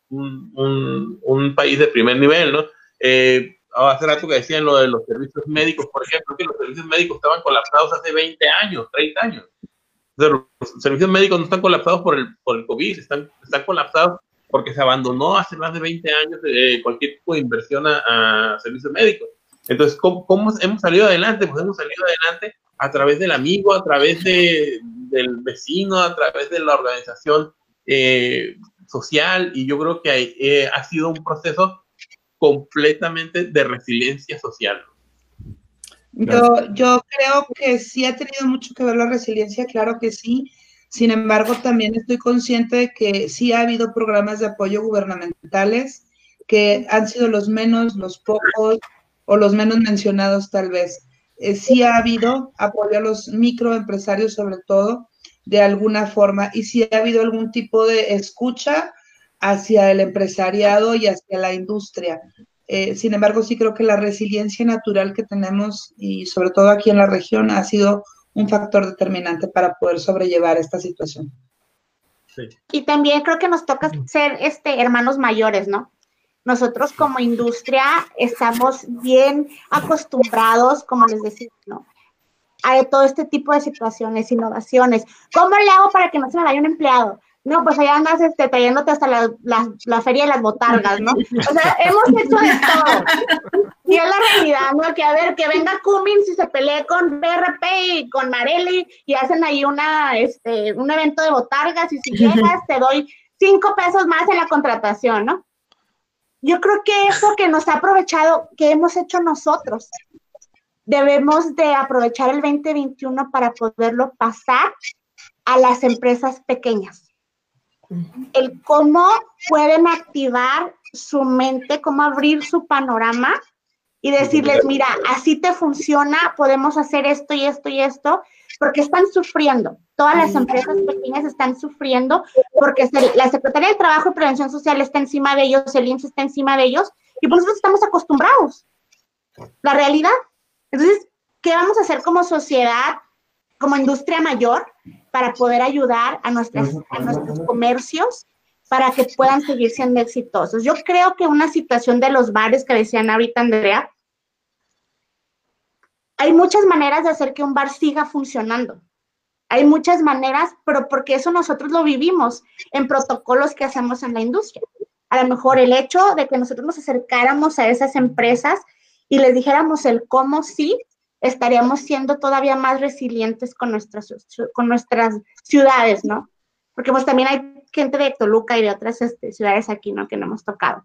un, un país de primer nivel, ¿no? Eh, hace rato que decían lo de los servicios médicos, por ejemplo, que los servicios médicos estaban colapsados hace 20 años, 30 años los servicios médicos no están colapsados por el, por el COVID, están, están colapsados porque se abandonó hace más de 20 años eh, cualquier tipo de inversión a, a servicios médicos. Entonces, ¿cómo, ¿cómo, hemos salido adelante? Pues hemos salido adelante a través del amigo, a través de, del vecino, a través de la organización eh, social y yo creo que hay, eh, ha sido un proceso completamente de resiliencia social. Yo, yo creo que sí ha tenido mucho que ver la resiliencia, claro que sí. Sin embargo, también estoy consciente de que sí ha habido programas de apoyo gubernamentales que han sido los menos, los pocos o los menos mencionados tal vez. Eh, sí ha habido apoyo a los microempresarios sobre todo, de alguna forma, y sí ha habido algún tipo de escucha hacia el empresariado y hacia la industria. Eh, sin embargo, sí creo que la resiliencia natural que tenemos y sobre todo aquí en la región ha sido un factor determinante para poder sobrellevar esta situación. Y también creo que nos toca ser este, hermanos mayores, ¿no? Nosotros como industria estamos bien acostumbrados, como les decía, ¿no? A todo este tipo de situaciones, innovaciones. ¿Cómo le hago para que no se me vaya un empleado? No, pues allá andas este, trayéndote hasta la, la, feria de las botargas, ¿no? O sea, hemos hecho de todo. Y es la realidad, ¿no? Que a ver, que venga Cummins y se pelee con BRP y con Marelli y hacen ahí una, este, un evento de botargas y si llegas te doy cinco pesos más en la contratación, ¿no? Yo creo que eso que nos ha aprovechado, que hemos hecho nosotros, debemos de aprovechar el 2021 para poderlo pasar a las empresas pequeñas el cómo pueden activar su mente, cómo abrir su panorama y decirles, mira, así te funciona, podemos hacer esto y esto y esto, porque están sufriendo. Todas las empresas pequeñas están sufriendo porque la Secretaría de Trabajo y Prevención Social está encima de ellos, el IMSS está encima de ellos, y por nosotros estamos acostumbrados. La realidad. Entonces, ¿qué vamos a hacer como sociedad, como industria mayor? Para poder ayudar a, nuestros comercios para que puedan seguir siendo exitosos. Yo creo que una situación de los bares que decían ahorita Andrea, hay muchas maneras de hacer que un bar siga funcionando. Hay muchas maneras, pero porque eso nosotros lo vivimos en protocolos que hacemos en la industria. A lo mejor el hecho de que nosotros nos acercáramos a esas empresas y les dijéramos el cómo sí, estaríamos siendo todavía más resilientes con nuestras, con nuestras ciudades, ¿no? Porque pues también hay gente de Toluca y de otras este, ciudades aquí, ¿no? Que no hemos tocado.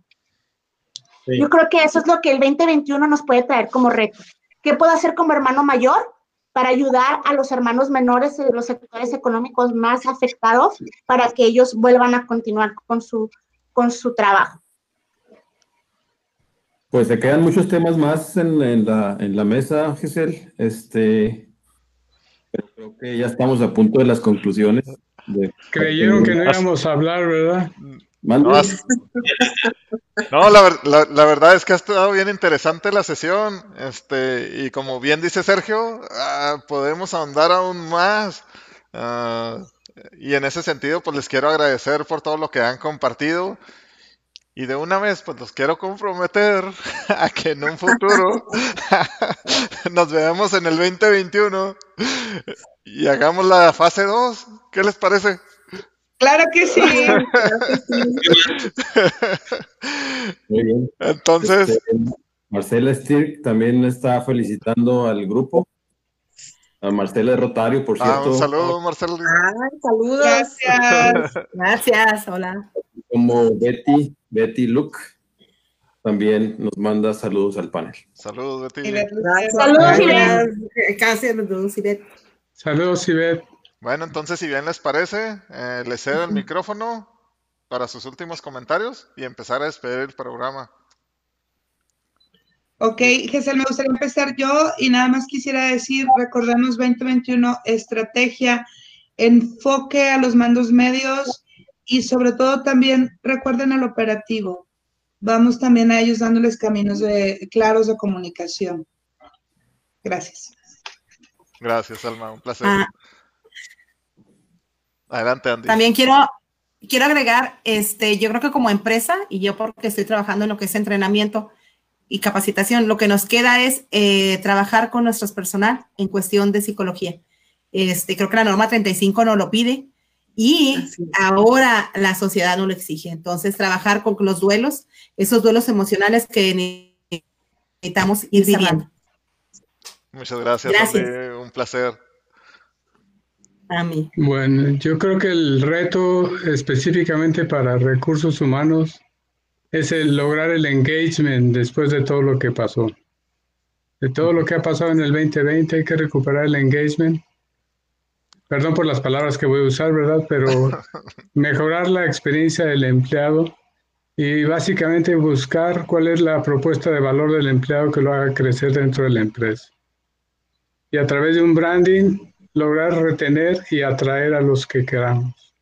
Yo creo que eso es lo que el 2021 nos puede traer como reto. ¿Qué puedo hacer como hermano mayor para ayudar a los hermanos menores de los sectores económicos más afectados para que ellos vuelvan a continuar con su, con su trabajo? Pues se quedan muchos temas más en, la, en la, mesa, Giselle. Este, creo que ya estamos a punto de las conclusiones. Creyeron que no íbamos a hablar, ¿verdad? No, no la, la, verdad es que ha estado bien interesante la sesión. Este, y como bien dice Sergio, ah, podemos ahondar aún más. Ah, y en ese sentido, pues les quiero agradecer por todo lo que han compartido. Y de una vez, pues los quiero comprometer [laughs] a que en un futuro [laughs] nos veamos en el 2021 y hagamos la fase 2. ¿Qué les parece? Claro que sí. Muy bien. Entonces. Este, Marcela Stirk también está felicitando al grupo. A Marcela Rotario, por ah, cierto. un saludo, Marcela. saludos. Gracias. [laughs] Gracias, hola. Como Betty Betty Luke también nos manda saludos al panel. Saludos, Betty. Saludos, Ivette. Saludos, Ivette. Saludos, Ivette. Bueno, entonces, si bien les parece, eh, les cedo el micrófono para sus últimos comentarios y empezar a despedir el programa. Ok, Gesell, me gustaría empezar yo y nada más quisiera decir, recordemos 2021, estrategia, enfoque a los mandos medios, y sobre todo también recuerden el operativo. Vamos también a ellos dándoles caminos de, claros de comunicación. Gracias. Gracias, Alma, un placer. Ah. Adelante, Andy. También quiero, quiero agregar, este, yo creo que como empresa, y yo porque estoy trabajando en lo que es entrenamiento y capacitación, lo que nos queda es eh, trabajar con nuestro personal en cuestión de psicología. Este, creo que la norma 35 no lo pide, y ahora la sociedad no lo exige. Entonces, trabajar con los duelos, esos duelos emocionales que necesitamos ir viviendo. Muchas gracias, un placer. A mí. Bueno, yo creo que el reto específicamente para recursos humanos es el lograr el engagement después de todo lo que pasó. de todo lo que ha pasado en el 2020, hay que recuperar el engagement. Perdón por las palabras que voy a usar, ¿verdad? Pero [laughs] mejorar la experiencia del empleado y básicamente buscar cuál es la propuesta de valor del empleado que lo haga crecer dentro de la empresa. Y a través de un branding, lograr retener y atraer a los que queramos.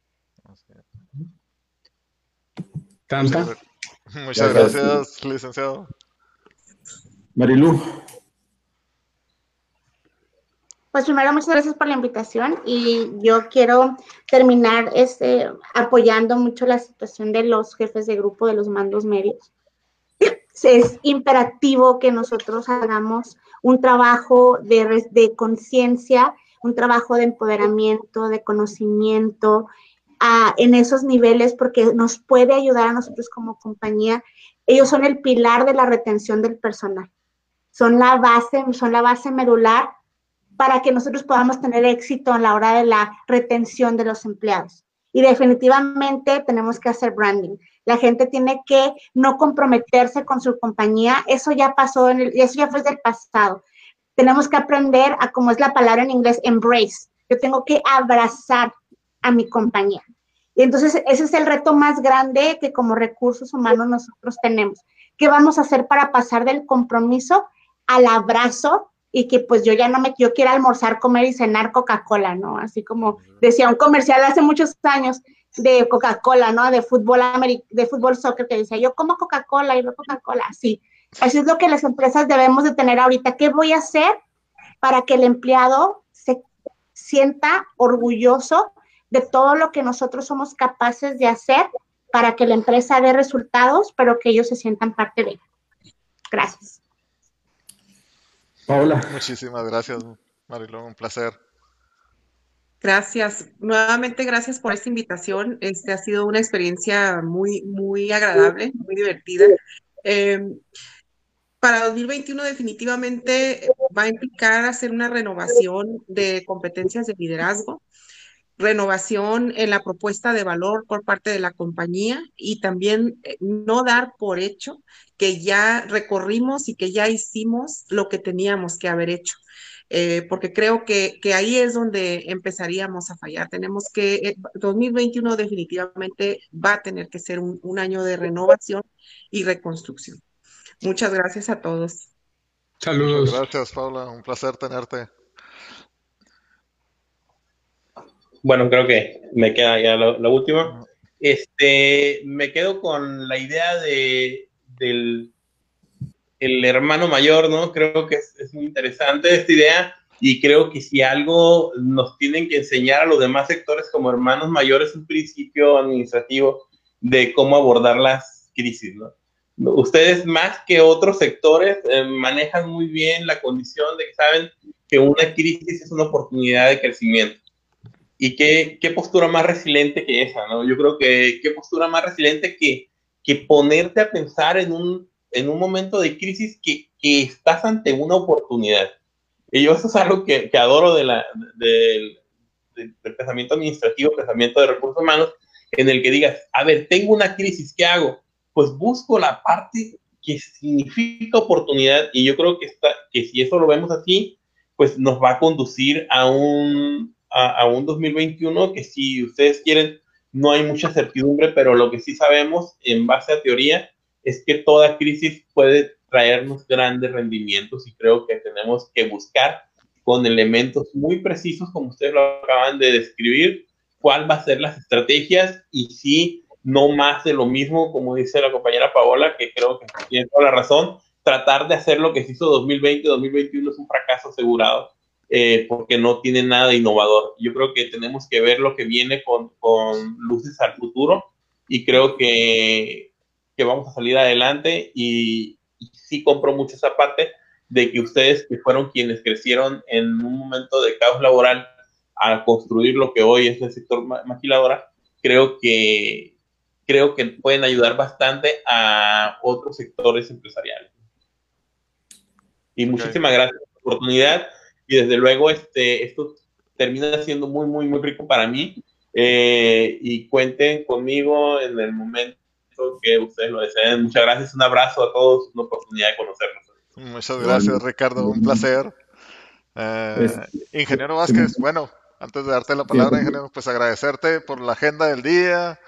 ¿Tanta? Muchas gracias, licenciado. Marilu. Pues primero, muchas gracias por la invitación y yo quiero terminar este, apoyando mucho la situación de los jefes de grupo, de los mandos medios. Es imperativo que nosotros hagamos un trabajo de, de conciencia, un trabajo de empoderamiento, de conocimiento en esos niveles porque nos puede ayudar a nosotros como compañía. Ellos son el pilar de la retención del personal. Son la base, son la base medular para que nosotros podamos tener éxito en la hora de la retención de los empleados. Y definitivamente tenemos que hacer branding. La gente tiene que no comprometerse con su compañía. Eso ya pasó, en el, eso ya fue del pasado. Tenemos que aprender a, como es la palabra en inglés, embrace. Yo tengo que abrazar a mi compañía. Y entonces ese es el reto más grande que como recursos humanos nosotros tenemos. ¿Qué vamos a hacer para pasar del compromiso al abrazo y que pues yo ya no me, yo quiero almorzar, comer y cenar Coca-Cola, ¿no? Así como decía un comercial hace muchos años de Coca-Cola, ¿no? De fútbol, de fútbol soccer que decía, yo como Coca-Cola y no Coca-Cola, sí. Así es lo que las empresas debemos de tener ahorita. ¿Qué voy a hacer para que el empleado se sienta orgulloso de todo lo que nosotros somos capaces de hacer para que la empresa dé resultados, pero que ellos se sientan parte de ella? Gracias. Paola. [laughs] Muchísimas gracias, Marilón, un placer. Gracias. Nuevamente, gracias por esta invitación. Este ha sido una experiencia muy, muy agradable, muy divertida. Em, para 2021 definitivamente va a implicar hacer una renovación de competencias de liderazgo, renovación en la propuesta de valor por parte de la compañía y también eh, no dar por hecho que ya recorrimos y que ya hicimos lo que teníamos que haber hecho. Eh, porque creo que, ahí es donde empezaríamos a fallar. Tenemos que, 2021 eh, definitivamente va a tener que ser un, un año de renovación y reconstrucción. Muchas gracias a todos. Saludos. gracias, Paula. Un placer tenerte. Bueno, creo que me queda ya lo, último. Este, me quedo con la idea de, del el hermano mayor, ¿no? Creo que es, muy interesante esta idea y creo que si algo nos tienen que enseñar a los demás sectores como hermanos mayores, un principio administrativo de cómo abordar las crisis, ¿no? Ustedes más que otros sectores eh, manejan muy bien la condición de que saben que una crisis es una oportunidad de crecimiento y qué, qué, postura más resiliente que esa, ¿no? Yo creo que qué postura más resiliente que, que ponerte a pensar en un, en un momento de crisis que, que estás ante una oportunidad. Y yo eso es algo que, que adoro de la, del, del, pensamiento administrativo, pensamiento de recursos humanos, en el que digas, a ver, tengo una crisis, ¿qué hago? Pues busco la parte que significa oportunidad y yo creo que, está, que si eso lo vemos así, pues nos va a conducir a un, a, un 2021 que si ustedes quieren, no hay mucha certidumbre, pero lo que sí sabemos en base a teoría es que toda crisis puede traernos grandes rendimientos y creo que tenemos que buscar con elementos muy precisos, como ustedes lo acaban de describir, cuál va a ser las estrategias y si no más de lo mismo, como dice la compañera Paola, que creo que tiene toda la razón, tratar de hacer lo que se hizo 2020, 2021 es un fracaso asegurado eh, porque no tiene nada innovador. Yo creo que tenemos que ver lo que viene con, con luces al futuro y creo que, que, vamos a salir adelante y, sí compro mucho esa parte de que ustedes que fueron quienes crecieron en un momento de caos laboral a construir lo que hoy es el sector maquiladora, creo que creo que pueden ayudar bastante a otros sectores empresariales. Y muchísimas gracias por la oportunidad y desde luego este, esto termina siendo muy, muy, muy rico para mí. Eh, y cuenten conmigo en el momento que ustedes lo deseen. Muchas gracias, un abrazo a todos, una oportunidad de conocernos. Muchas gracias, Ricardo. Un placer. Eh, ingeniero Vázquez, bueno, antes de darte la palabra, ingeniero, pues agradecerte por la agenda del día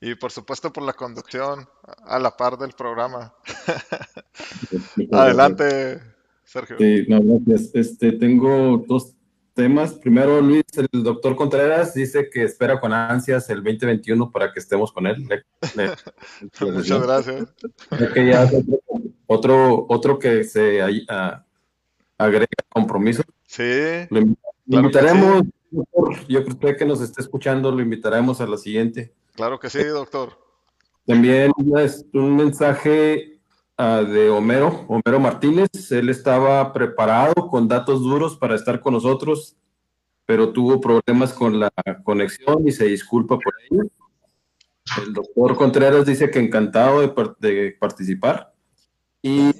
y por supuesto por la conducción a la par del programa. [laughs] Adelante, Sergio. Sí, no, gracias. Este, tengo dos temas. Primero, Luis, el doctor Contreras dice que espera con ansias el 2021 para que estemos con él. [laughs] Muchas gracias. otro, otro que se agrega compromiso. Sí. Lo, invitaremos, yo creo que nos está escuchando, lo invitaremos a la siguiente. Claro que sí, doctor. También un mensaje ah, de Homero, Homero Martínez. Él estaba preparado con datos duros para estar con nosotros, pero tuvo problemas con la conexión y se disculpa por ello. El doctor Contreras dice que encantado de, participar. Y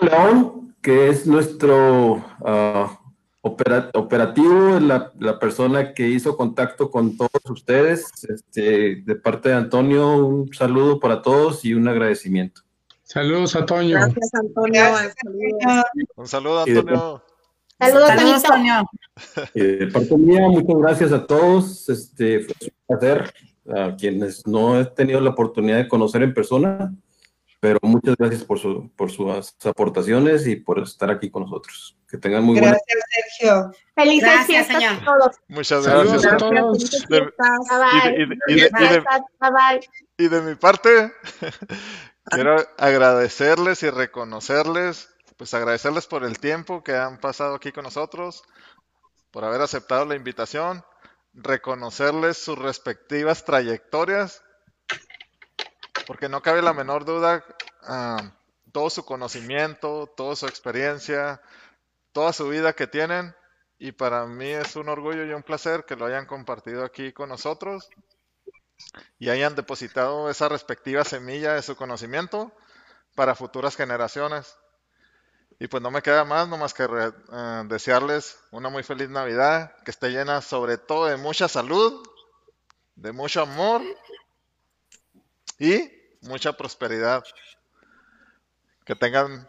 León, que es nuestro uh, operativo, la, la, persona que hizo contacto con todos ustedes. Este, de parte de Antonio, un saludo para todos y un agradecimiento. Saludos, Antonio. Gracias, Antonio. Un saludo, Antonio. Saludos, Antonio. de parte mía, muchas gracias a todos. Este, fue un placer. A quienes no he tenido la oportunidad de conocer en persona, pero muchas gracias por, su, por sus aportaciones y por estar aquí con nosotros. Que tengan muy Gracias, Sergio. Felices gracias, señor. a todos. Muchas gracias, a todos. Y de mi parte, [laughs] quiero agradecerles y reconocerles, pues agradecerles por el tiempo que han pasado aquí con nosotros, por haber aceptado la invitación, reconocerles sus respectivas trayectorias porque no cabe la menor duda, uh, todo su conocimiento, toda su experiencia, toda su vida que tienen, y para mí es un orgullo y un placer que lo hayan compartido aquí con nosotros y hayan depositado esa respectiva semilla de su conocimiento para futuras generaciones. Y pues no me queda más, no más que uh, desearles una muy feliz Navidad, que esté llena sobre todo de mucha salud, de mucho amor y mucha prosperidad. Que tengan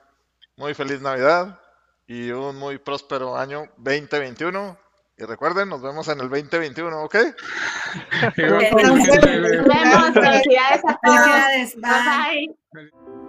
muy feliz Navidad y un muy próspero año 2021. Y recuerden, nos vemos en el 2021, ¿ok? [laughs] Nos vemos. Felicidades a todos. Bye. bye.